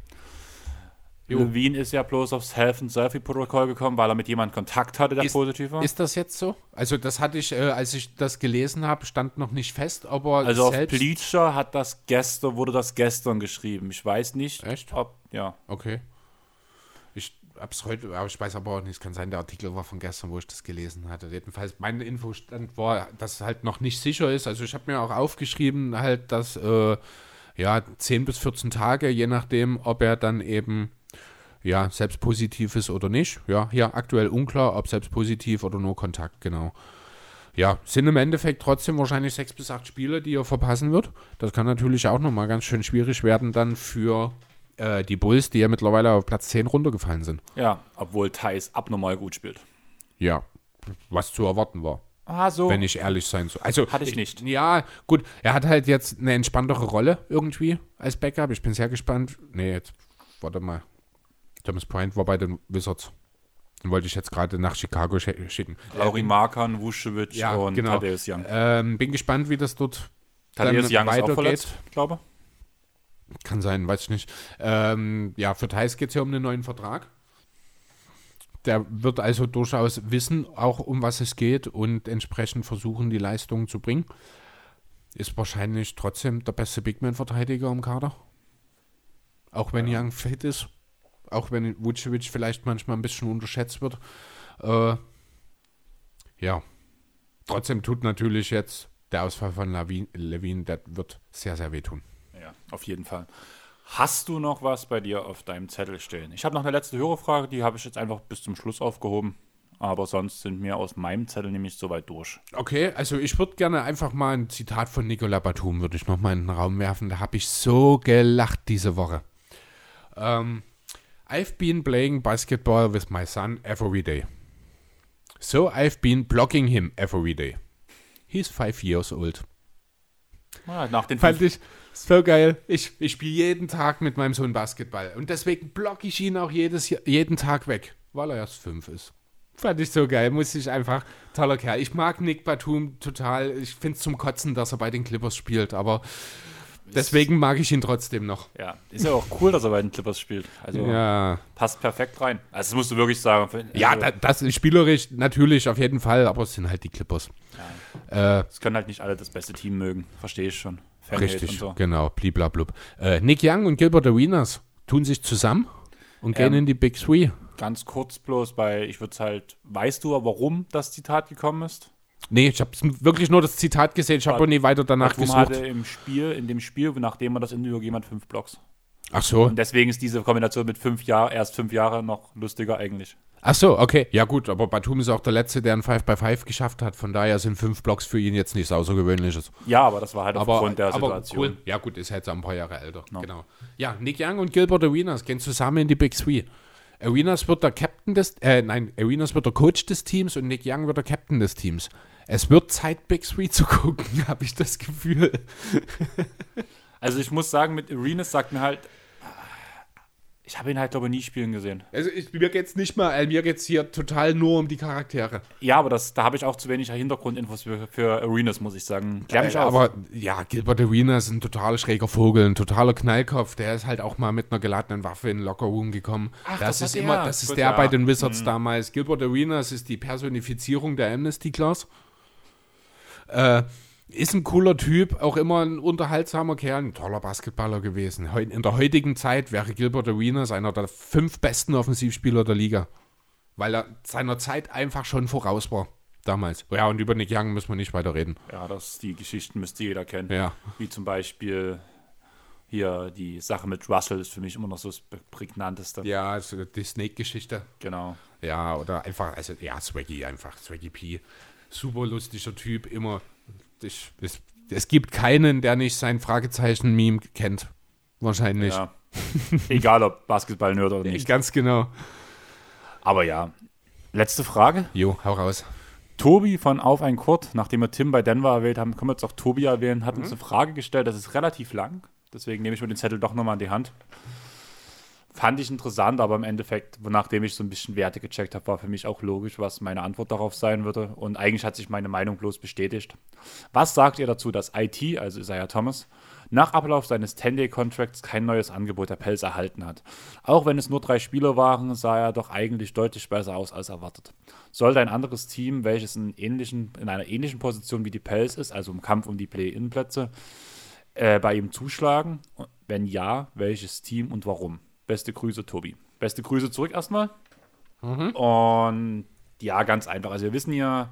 Jo. Levine ist ja bloß aufs Health and Safety Protokoll gekommen, weil er mit jemandem Kontakt hatte, der Ist- positiv war. Ist das jetzt so? Also das hatte ich, äh, als ich das gelesen habe, stand noch nicht fest, aber also auf selbst... Bleacher hat das gestern, wurde das gestern geschrieben. Ich weiß nicht, Echt? ob, ja. Okay. Ich hab's heute, aber ich weiß aber auch nicht, es kann sein, der Artikel war von gestern, wo ich das gelesen hatte. Jedenfalls, mein Infostand war, dass es halt noch nicht sicher ist. Also ich habe mir auch aufgeschrieben, halt, dass äh, ja, 10 bis 14 Tage, je nachdem, ob er dann eben ja, selbst positiv ist oder nicht. Ja, hier aktuell unklar, ob selbst positiv oder nur Kontakt, genau. Ja, sind im Endeffekt trotzdem wahrscheinlich sechs bis acht Spiele, die er verpassen wird. Das kann natürlich auch nochmal ganz schön schwierig werden dann für äh, die Bulls, die ja mittlerweile auf Platz 10 runtergefallen sind. Ja, obwohl Thais abnormal gut spielt. Ja, was zu erwarten war. Ah, so. wenn ich ehrlich sein soll. Also, Hatte ich nicht. Ja, gut, er hat halt jetzt eine entspanntere Rolle irgendwie als Backup. Ich bin sehr gespannt. Nee, jetzt, warte mal. Thomas Bryant war bei den Wizards. Den wollte ich jetzt gerade nach Chicago sch- schicken. Lauri Markan, Vucevic Ja, und genau. Thaddeus Young. Ähm, bin gespannt, wie das dort Thaddeus dann Young ist auch weitergeht. verletzt, glaube Kann sein, weiß ich nicht. Ähm, ja, für Thais geht es ja um einen neuen Vertrag. Der wird also durchaus wissen, auch um was es geht und entsprechend versuchen, die Leistungen zu bringen. Ist wahrscheinlich trotzdem der beste Bigman-Verteidiger im Kader. Auch wenn Young fit ist. Auch wenn Vucevic vielleicht manchmal ein bisschen unterschätzt wird. Äh, ja. Trotzdem tut natürlich jetzt der Ausfall von Levine, der wird sehr, sehr wehtun. Ja, auf jeden Fall. Hast du noch was bei dir auf deinem Zettel stehen? Ich habe noch eine letzte Hörerfrage, die habe ich jetzt einfach bis zum Schluss aufgehoben. Aber sonst sind wir aus meinem Zettel nämlich soweit durch. Okay, also ich würde gerne einfach mal ein Zitat von Nicola Batum, würde ich noch mal in den Raum werfen. Da habe ich so gelacht diese Woche. Ähm, I've been playing basketball with my son every day. So I've been blocking him every day. He's five years old. Ah, nach den Fand ich so geil. Ich, ich spiele jeden Tag mit meinem Sohn Basketball. Und deswegen blocke ich ihn auch jedes, jeden Tag weg, weil er erst fünf ist. Fand ich so geil, muss ich einfach. Toller Kerl. Ich mag Nick Batum total. Ich finde es zum Kotzen, dass er bei den Clippers spielt, aber deswegen mag ich ihn trotzdem noch. ja, ist ja auch cool, dass er bei den Clippers spielt. Also Ja, passt perfekt rein. Also das musst du wirklich sagen. Also, ja da, das ist spielerisch natürlich auf jeden Fall, aber es sind halt die Clippers. Äh, Es können halt nicht alle das beste Team mögen. Verstehe ich schon. Fanhate richtig, so. genau. Bliblablub. Äh, Nick Young und Gilbert Arenas tun sich zusammen und gehen Ähm, in die Big Three. Ganz kurz bloß, weil ich würde es halt. Weißt du, warum das Zitat gekommen ist? Nee, ich habe wirklich nur das Zitat gesehen. Ich habe nie weiter danach Batum gesucht. hatte im Spiel, in dem Spiel, nachdem er das Interview gegeben hat, fünf Blocks. Ach so. Und deswegen ist diese Kombination mit fünf Jahren, erst fünf Jahre noch lustiger eigentlich. Ach so, okay. Ja gut, aber Batum ist auch der Letzte, der ein 5 by 5 geschafft hat. Von daher sind fünf Blocks für ihn jetzt nichts Außergewöhnliches. Ja, aber das war halt Aber, aufgrund der aber Situation. cool. Ja gut, ist jetzt ein paar Jahre älter. Genau. Ja, Nick Young und Gilbert Arenas gehen zusammen in die Big Three. Arenas wird der Captain des, äh, nein, Arenas wird der Coach des Teams und Nick Young wird der Captain des Teams. Es wird Zeit, Big Three zu gucken, (laughs) habe ich das Gefühl. Also ich muss sagen, mit Arenas sagt mir halt, ich habe ihn halt, glaube ich, nie spielen gesehen. Also ich, mir geht's nicht mal, äh, mir geht's hier total nur um die Charaktere. Ja, aber das, da habe ich auch zu wenig Hintergrundinfos für, für Arenas, muss ich sagen. Klär mich Äh, auf. aber ja, Gilbert Arenas ist ein total schräger Vogel, ein totaler Knallkopf. Der ist halt auch mal mit einer geladenen Waffe in den Lockerroom gekommen. Ach, das, das ist immer, der. das ist Gut, der ja. bei den Wizards damals. Gilbert Arenas ist die Personifizierung der Amnesty Class. Äh, ist ein cooler Typ, auch immer ein unterhaltsamer Kerl, ein toller Basketballer gewesen. In der heutigen Zeit wäre Gilbert Arenas einer der fünf besten Offensivspieler der Liga. Weil er seiner Zeit einfach schon voraus war. Damals. Ja, und über Nick Young müssen wir nicht weiter reden. ja, das, die Geschichten müsste jeder kennen. Ja. Wie zum Beispiel hier die Sache mit Russell ist für mich immer noch so das prägnanteste. Ja, also die Snake-Geschichte. Genau. Ja, oder einfach, also ja, Swaggy einfach, Swaggy P. Super lustiger Typ, immer. Ich, es, es gibt keinen, der nicht sein Fragezeichen-Meme kennt. Wahrscheinlich. Ja. Egal ob Basketball-Nerd oder nicht. Ganz genau. Aber ja. Letzte Frage. Jo, hau raus. Tobi von Auf ein Kurt, nachdem wir Tim bei Denver erwähnt haben, können wir jetzt auch Tobi erwähnen, hat uns eine Frage gestellt, das ist relativ lang, deswegen nehme ich mir den Zettel doch nochmal in die Hand. Fand ich interessant, aber im Endeffekt, nachdem ich so ein bisschen Werte gecheckt habe, war für mich auch logisch, was meine Antwort darauf sein würde. Und eigentlich hat sich meine Meinung bloß bestätigt. Was sagt ihr dazu, dass IT, also Isaiah Thomas, nach Ablauf seines 10-Day-Contracts kein neues Angebot der Pels erhalten hat? Auch wenn es nur drei Spieler waren, sah er doch eigentlich deutlich besser aus als erwartet. Sollte ein anderes Team, welches in, ähnlichen, in einer ähnlichen Position wie die Pels ist, also im Kampf um die Play-In-Plätze, äh, bei ihm zuschlagen? Wenn ja, welches Team und warum? Beste Grüße, Tobi. Beste Grüße zurück erstmal. Und ja, ganz einfach. Also wir wissen ja,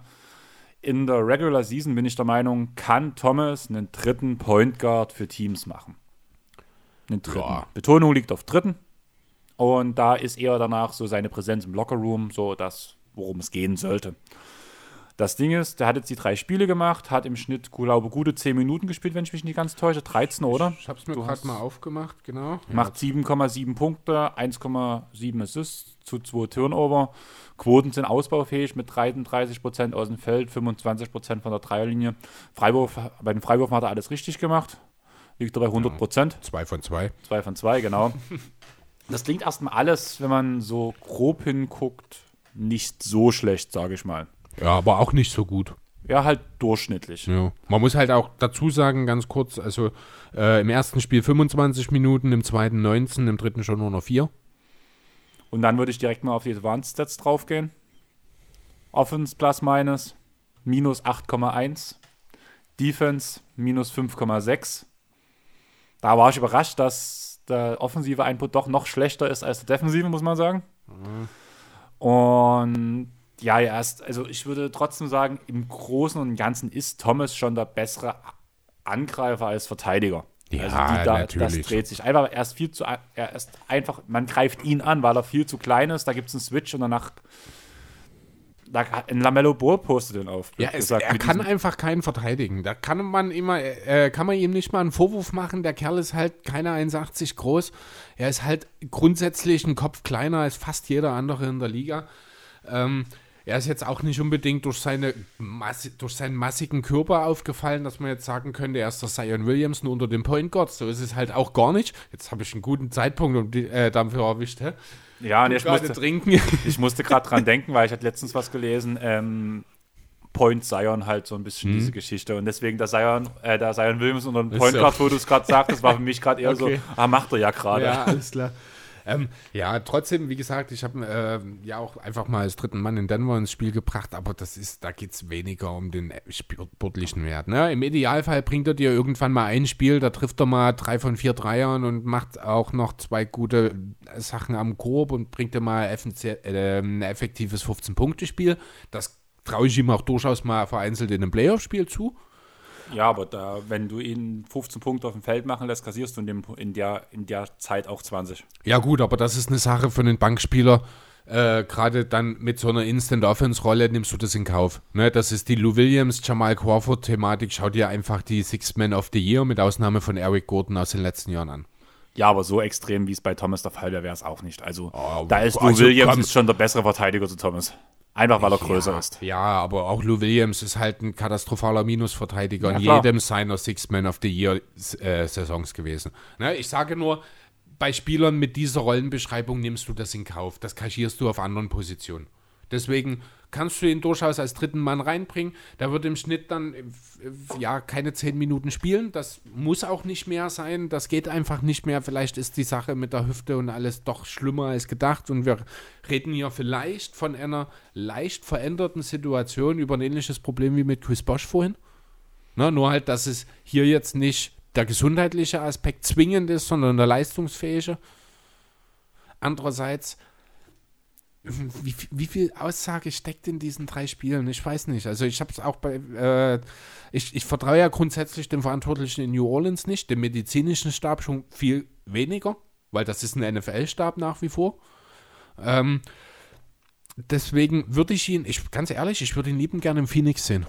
in der Regular Season bin ich der Meinung, kann Thomas einen dritten Point Guard für Teams machen. Einen dritten. Ja. Betonung liegt auf dritten. Und da ist eher danach so seine Präsenz im Lockerroom so das, worum es gehen sollte. Das Ding ist, der hat jetzt die drei Spiele gemacht, hat im Schnitt, glaube gute 10 Minuten gespielt, wenn ich mich nicht ganz täusche. 13, oder? Ich habe es mir gerade mal aufgemacht, genau. Macht 7,7 Punkte, 1,7 Assists zu 2 Turnover. Quoten sind ausbaufähig mit 33% aus dem Feld, 25% von der Dreierlinie. Freiwurf, bei den Freiwürfen hat er alles richtig gemacht. Liegt er bei 100%. Zwei von zwei. Zwei von zwei, genau. (laughs) Das klingt erstmal alles, wenn man so grob hinguckt, nicht so schlecht, sage ich mal. Ja, aber auch nicht so gut. Ja, halt durchschnittlich. Ja. Man muss halt auch dazu sagen, ganz kurz, also äh, im ersten Spiel 25 Minuten, im zweiten 19, im dritten schon nur noch 4. Und dann würde ich direkt mal auf die Advanced Stats draufgehen. Offense plus minus minus 8,1. Defense minus 5,6. Da war ich überrascht, dass der offensive Input doch noch schlechter ist als der defensive, muss man sagen. Und ja, er ist, also ich würde trotzdem sagen, im Großen und Ganzen ist Thomas schon der bessere Angreifer als Verteidiger. Ja, also die, da, natürlich. das dreht sich einfach, er ist viel zu, er ist einfach, man greift ihn an, weil er viel zu klein ist, da gibt es einen Switch und danach, da, ein Lamello Ball postet den auf. Ja, es, gesagt, er kann einfach keinen verteidigen. Da kann man immer, äh, kann man ihm nicht mal einen Vorwurf machen. Der Kerl ist halt keine 1,80 groß. Er ist halt grundsätzlich ein Kopf kleiner als fast jeder andere in der Liga. Ähm, er ist jetzt auch nicht unbedingt durch, seine Masse, durch seinen massigen Körper aufgefallen, dass man jetzt sagen könnte, er ist der Zion Williamson unter dem Point Guard. So ist es halt auch gar nicht. Jetzt habe ich einen guten Zeitpunkt um die, äh, dafür erwischt. Hä? ja, und (laughs) ich musste, trinken. ich musste gerade dran denken, weil ich hatte letztens was gelesen, ähm, Point Zion halt so ein bisschen diese Geschichte. Und deswegen der Zion, äh, der Zion Williams unter dem Point so. Guard, wo du es gerade sagtest, war für mich gerade eher (laughs) Okay. so, ah, macht er ja gerade. Ja, alles klar. Ähm, ja, trotzdem, wie gesagt, ich habe ähm, ja auch einfach mal als dritten Mann in Denver ins Spiel gebracht, aber das ist, da geht es weniger um den äh, sportlichen Wert. Ne? Im Idealfall bringt er dir irgendwann mal ein Spiel, da trifft er mal drei von vier Dreiern und macht auch noch zwei gute Sachen am Korb und bringt dir mal äh, ein effektives 15-Punkte-Spiel. Das traue ich ihm auch durchaus mal vereinzelt in einem Playoff-Spiel zu. Ja, aber da, wenn du ihn 15 Punkte auf dem Feld machen lässt, kassierst du in, dem, in, der, in der Zeit auch 20. Ja, gut, aber das ist eine Sache für einen Bankspieler. Äh, Gerade dann mit so einer Instant-Offense-Rolle nimmst du das in Kauf. Ne, das ist die Lou Williams, Jamal Crawford-Thematik. Schau dir einfach die Six Men of the Year mit Ausnahme von Eric Gordon aus den letzten Jahren an. Ja, aber so extrem, wie es bei Thomas der Fall wäre, wäre es auch nicht. Also, Oh, da ist Lou also, Williams komm. ist schon der bessere Verteidiger zu Thomas. Einfach, weil er größer ja, ist. Ja, aber auch Lou Williams ist halt ein katastrophaler Minusverteidiger Ja, in klar. jedem seiner Six Men of the Year äh, Saisons gewesen. Ne, ich sage nur, bei Spielern mit dieser Rollenbeschreibung nimmst du das in Kauf. Das kaschierst du auf anderen Positionen. Deswegen kannst du ihn durchaus als dritten Mann reinbringen. Der wird im Schnitt dann äh, ja keine zehn Minuten spielen. Das muss auch nicht mehr sein. Das geht einfach nicht mehr. Vielleicht ist die Sache mit der Hüfte und alles doch schlimmer als gedacht. Und wir reden hier vielleicht von einer leicht veränderten Situation über ein ähnliches Problem wie mit Chris Bosch vorhin. Na, nur halt, dass es hier jetzt nicht der gesundheitliche Aspekt zwingend ist, sondern der leistungsfähige. Andererseits, wie, wie viel Aussage steckt in diesen drei Spielen? Ich weiß nicht. Also ich habe es auch bei, äh, ich, ich vertraue ja grundsätzlich dem Verantwortlichen in New Orleans nicht, dem medizinischen Stab schon viel weniger, weil das ist ein NFL-Stab nach wie vor. Ähm, deswegen würde ich ihn, ich ganz ehrlich, ich würde ihn lieben gerne im Phoenix sehen.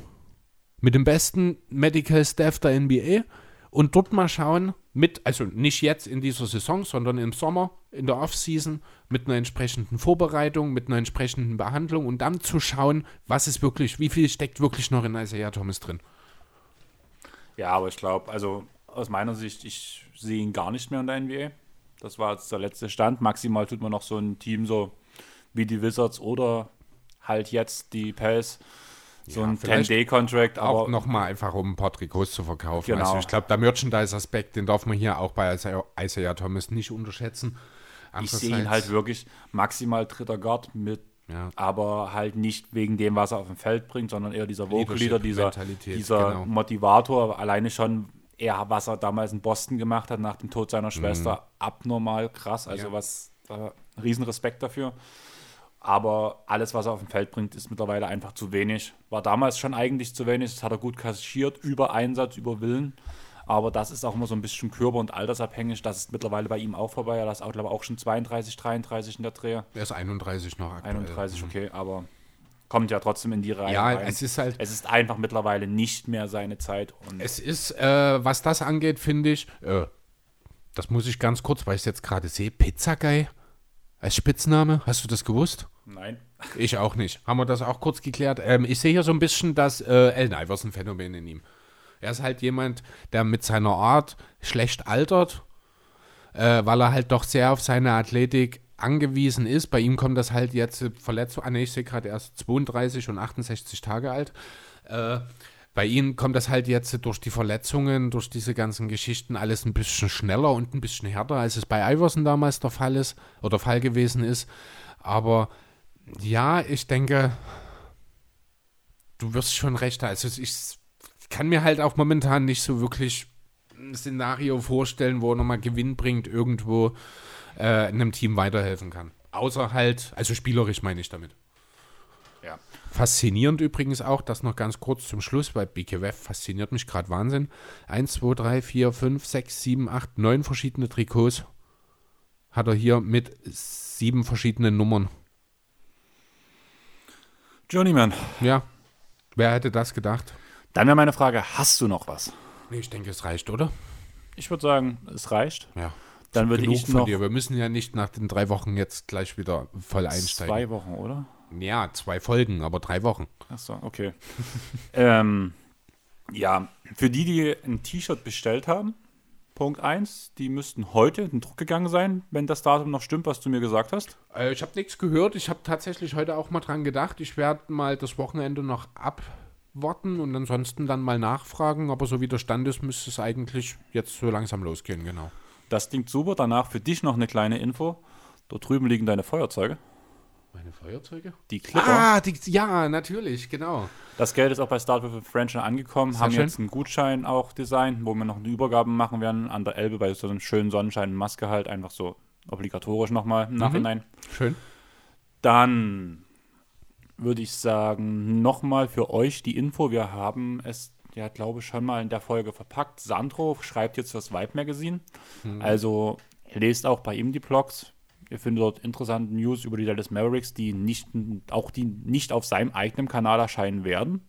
Mit dem besten Medical Staff der NBA und dort mal schauen, mit, also nicht jetzt in dieser Saison, sondern im Sommer, in der Offseason, mit einer entsprechenden Vorbereitung, mit einer entsprechenden Behandlung und dann zu schauen, was ist wirklich, wie viel steckt wirklich noch in Isaiah Thomas drin. Ja, aber ich glaube, also aus meiner Sicht, ich sehe ihn gar nicht mehr in der NBA. Das war jetzt der letzte Stand. Maximal tut man noch so ein Team so wie die Wizards oder halt jetzt die Pels. So Ja, ein vielleicht 10-Day-Contract, auch nochmal einfach, um ein paar Trikots zu verkaufen. Genau. Also ich glaube, der Merchandise-Aspekt, den darf man hier auch bei Isaiah, Isaiah Thomas nicht unterschätzen. ich sehe ihn halt wirklich maximal dritter Guard mit, Ja. aber halt nicht wegen dem, was er auf dem Feld bringt, sondern eher dieser Vocal Leader, dieser, dieser genau. Motivator, alleine schon eher, was er damals in Boston gemacht hat nach dem Tod seiner Schwester, abnormal krass. Also Mhm. Ja. was, äh, riesen Respekt dafür. Aber alles, was er auf dem Feld bringt, ist mittlerweile einfach zu wenig. War damals schon eigentlich zu wenig. Das hat er gut kaschiert, über Einsatz, über Willen. Aber das ist auch immer so ein bisschen körper- und altersabhängig. Das ist mittlerweile bei ihm auch vorbei. Er ist auch, glaube ich, auch schon 32, 33 in der Dreh. Er ist 31 noch aktuell. 31, okay, aber kommt ja trotzdem in die Reihe. Ja, rein. es ist halt, es ist einfach mittlerweile nicht mehr seine Zeit. Und es ist, äh, was das angeht, finde ich, äh, das muss ich ganz kurz, weil ich es jetzt gerade sehe, Pizzaguy als Spitzname, hast du das gewusst? nein. Ich auch nicht. Haben wir das auch kurz geklärt? Ähm, ich sehe hier so ein bisschen das äh, Allen Iverson-Phänomen in ihm. Er ist halt jemand, der mit seiner Art schlecht altert, äh, weil er halt doch sehr auf seine Athletik angewiesen ist. Bei ihm kommt das halt jetzt äh, Verletzung an. ich sehe gerade erst 32 und 68 Tage alt. Äh, bei ihm kommt das halt jetzt durch die Verletzungen, durch diese ganzen Geschichten alles ein bisschen schneller und ein bisschen härter, als es bei Iverson damals der Fall ist oder Fall gewesen ist. Aber ja, ich denke, du wirst schon recht. Also ich kann mir halt auch momentan nicht so wirklich ein Szenario vorstellen, wo er nochmal Gewinn bringt, irgendwo äh, einem Team weiterhelfen kann. Außer halt, also spielerisch meine ich damit. Faszinierend übrigens auch, das noch ganz kurz zum Schluss, weil BKWF fasziniert mich gerade Wahnsinn. 1, 2, 3, 4, 5, 6, 7, 8, 9 verschiedene Trikots hat er hier mit sieben verschiedenen Nummern. Journeyman. Ja, wer hätte das gedacht? Dann wäre meine Frage, hast du noch was? Nee, ich denke, es reicht, oder? Ich würde sagen, es reicht. Ja. Dann würde ich noch dir. Wir müssen ja nicht nach den drei Wochen jetzt gleich wieder voll einsteigen. zwei Wochen, oder? Ja, zwei Folgen, aber drei Wochen. Achso, okay. (laughs) ähm, ja, für die, die ein T-Shirt bestellt haben, Punkt 1, die müssten heute in den Druck gegangen sein, wenn das Datum noch stimmt, was du mir gesagt hast. Äh, ich habe nichts gehört. Ich habe tatsächlich heute auch mal dran gedacht. Ich werde mal das Wochenende noch abwarten und ansonsten dann mal nachfragen. Aber so wie der Stand ist, müsste es eigentlich jetzt so langsam losgehen, genau. Das klingt super. Danach für dich noch eine kleine Info. Dort drüben liegen deine Feuerzeuge. Meine Feuerzeuge? Die Clipper. Ah, die, ja, natürlich, genau. Das Geld ist auch bei Start with French schon angekommen. Sehr haben schön. jetzt einen Gutschein auch designt, wo wir noch eine Übergabe machen werden an der Elbe bei so einem schönen Sonnenschein Maske halt. Einfach so obligatorisch nochmal im Nachhinein. Schön. Dann würde ich sagen, nochmal für euch die Info. Wir haben es, ja, glaube ich, schon mal in der Folge verpackt. Sandro schreibt jetzt fürs Vibe Magazine. Also lest auch bei ihm die Blogs. Ihr findet dort interessante News über die Dallas Mavericks, die nicht, auch die nicht auf seinem eigenen Kanal erscheinen werden.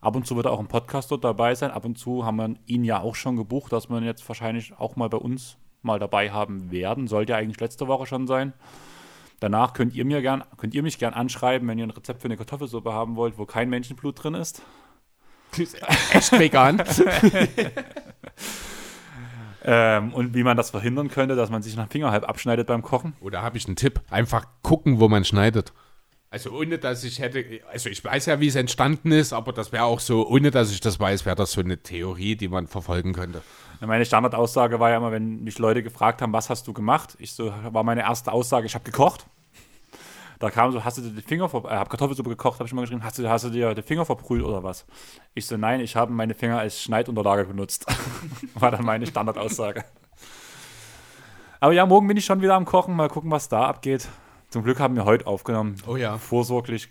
Ab und zu wird er auch im Podcast dort dabei sein. Ab und zu haben wir ihn ja auch schon gebucht, dass wir ihn jetzt wahrscheinlich auch mal bei uns mal dabei haben werden. Sollte ja eigentlich letzte Woche schon sein. Danach könnt ihr mir gern, könnt ihr mich gern anschreiben, wenn ihr ein Rezept für eine Kartoffelsuppe haben wollt, wo kein Menschenblut drin ist. Echt vegan. (laughs) Ähm, und wie man das verhindern könnte, dass man sich nach Finger halb abschneidet beim Kochen. Oder habe ich einen Tipp? Einfach gucken, wo man schneidet. Also ohne, dass ich hätte, also ich weiß ja, wie es entstanden ist, aber das wäre auch so, ohne dass ich das weiß, wäre das so eine Theorie, die man verfolgen könnte. Meine Standardaussage war ja immer, wenn mich Leute gefragt haben, was hast du gemacht? Ich so, war meine erste Aussage, ich habe gekocht. Da kam so, hast du dir die Finger ver äh, hab Kartoffelsuppe gekocht, habe ich mal geschrieben, hast du, hast du dir die Finger verbrüht oder was? Ich so, nein, ich habe meine Finger als Schneidunterlage benutzt. (laughs) War dann meine Standardaussage. Aber ja, morgen bin ich schon wieder am Kochen, mal gucken, was da abgeht. Zum Glück haben wir heute aufgenommen. Oh ja. Vorsorglich.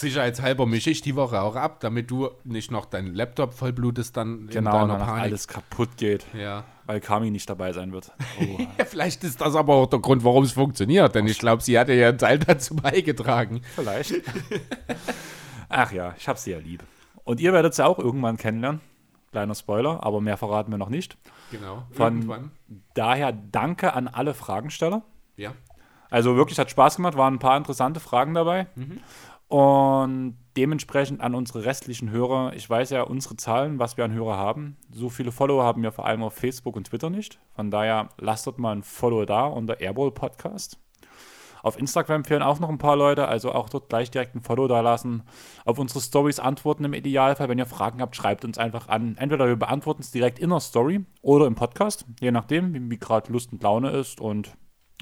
Sicherheitshalber mische ich die Woche auch ab, damit du nicht noch deinen Laptop vollblutest dann Genau, in deiner Panik. alles kaputt geht, Ja. weil Kami nicht dabei sein wird. Oh. (laughs) ja. Vielleicht ist das aber auch der Grund, warum es funktioniert, denn ich glaube, sie hatte ja einen Teil dazu beigetragen. Vielleicht. Ach ja, ich hab sie ja lieb. Und ihr werdet sie auch irgendwann kennenlernen. Kleiner Spoiler, aber mehr verraten wir noch nicht. Genau. Von- Irgendwann. Daher danke an alle Fragensteller. Ja. Also wirklich hat Spaß gemacht, waren ein paar interessante Fragen dabei. Und dementsprechend an unsere restlichen Hörer, ich weiß ja unsere Zahlen, was wir an Hörer haben. So viele Follower haben wir vor allem auf Facebook und Twitter nicht. Von daher lasst dort mal ein Follow da unter Airball Podcast. Auf Instagram fehlen auch noch ein paar Leute, also auch dort gleich direkt ein Follow da lassen. Auf unsere Stories antworten im Idealfall. Wenn ihr Fragen habt, schreibt uns einfach an. Entweder wir beantworten es direkt in der Story oder im Podcast, je nachdem, wie, wie gerade Lust und Laune ist. Und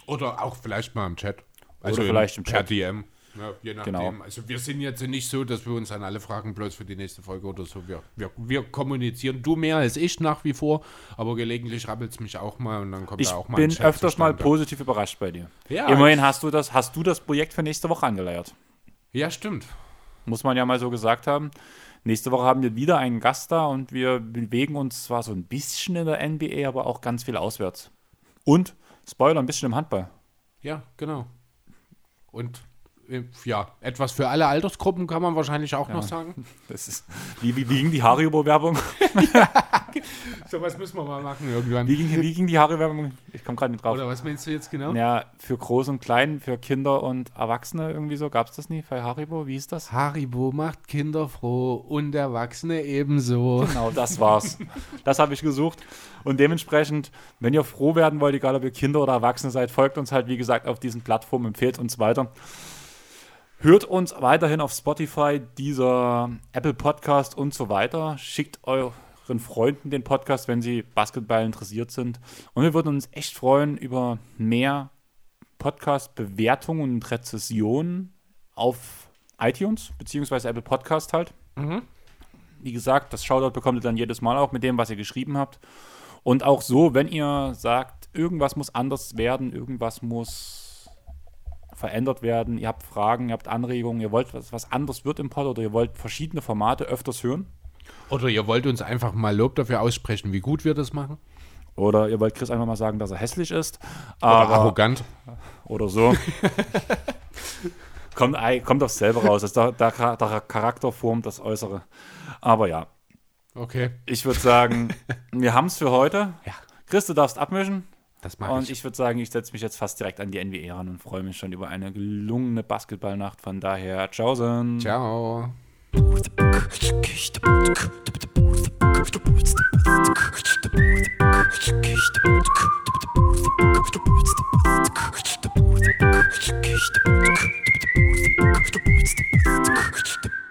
Oder auch vielleicht mal im Chat. Also Oder vielleicht im Chat. DM. Ja, je nachdem. Genau. Also wir sind jetzt nicht so, dass wir uns an alle Fragen bloß für die nächste Folge oder so. Wir, wir, wir kommunizieren. Du mehr als ich nach wie vor, aber gelegentlich rappelt es mich auch mal und dann kommt ich da auch mal bin ein Chat öfters mal positiv überrascht bei dir. Ja, Immerhin hast du das, hast du das Projekt für nächste Woche angeleiert. Ja, stimmt. Muss man ja mal so gesagt haben. Nächste Woche haben wir wieder einen Gast da und wir bewegen uns zwar so ein bisschen in der NBA, aber auch ganz viel auswärts. Und, Spoiler, ein bisschen im Handball. Ja, genau. Und ja, etwas für alle Altersgruppen kann man wahrscheinlich auch noch sagen. (laughs) Das ist, wie, wie, wie ging die Haribo-Werbung? (laughs) (laughs) So was müssen wir mal machen irgendwann. Wie ging, wie ging die Haribo-Werbung? Ich komme gerade nicht drauf. Oder was meinst du jetzt genau? Ja, für Groß und Klein, für Kinder und Erwachsene irgendwie so. Gab es das nie bei Haribo? Wie hieß das? Haribo macht Kinder froh und Erwachsene ebenso. Genau, das war's. Das habe ich gesucht. Und dementsprechend, wenn ihr froh werden wollt, egal ob ihr Kinder oder Erwachsene seid, folgt uns halt, wie gesagt, auf diesen Plattformen, empfehlt uns weiter. Hört uns weiterhin auf Spotify, dieser Apple Podcast und so weiter. Schickt euren Freunden den Podcast, wenn sie Basketball interessiert sind. Und wir würden uns echt freuen über mehr Podcast-Bewertungen und Rezessionen auf iTunes, beziehungsweise Apple Podcast halt. Wie gesagt, das Shoutout bekommt ihr dann jedes Mal auch mit dem, was ihr geschrieben habt. Und auch so, wenn ihr sagt, irgendwas muss anders werden, irgendwas muss verändert werden, ihr habt Fragen, ihr habt Anregungen, ihr wollt, dass was anders wird im Pod oder ihr wollt verschiedene Formate öfters hören Oder ihr wollt uns einfach mal Lob dafür aussprechen, wie gut wir das machen. oder ihr wollt Chris einfach mal sagen, dass er hässlich ist Oder aber, arrogant. oder so. (laughs) kommt, kommt aufs selbe raus. Das ist der, der, der Charakter formt das Äußere. Aber ja, Okay, ich würde sagen, (laughs) wir haben es für heute. Ja. Chris, du darfst abmischen. Das mag und ich, ich würde sagen, ich setze mich jetzt fast direkt an die NBA ran und freue mich schon über eine gelungene Basketballnacht. Von daher, tschaußen. Ciao. Ciao. (laughs)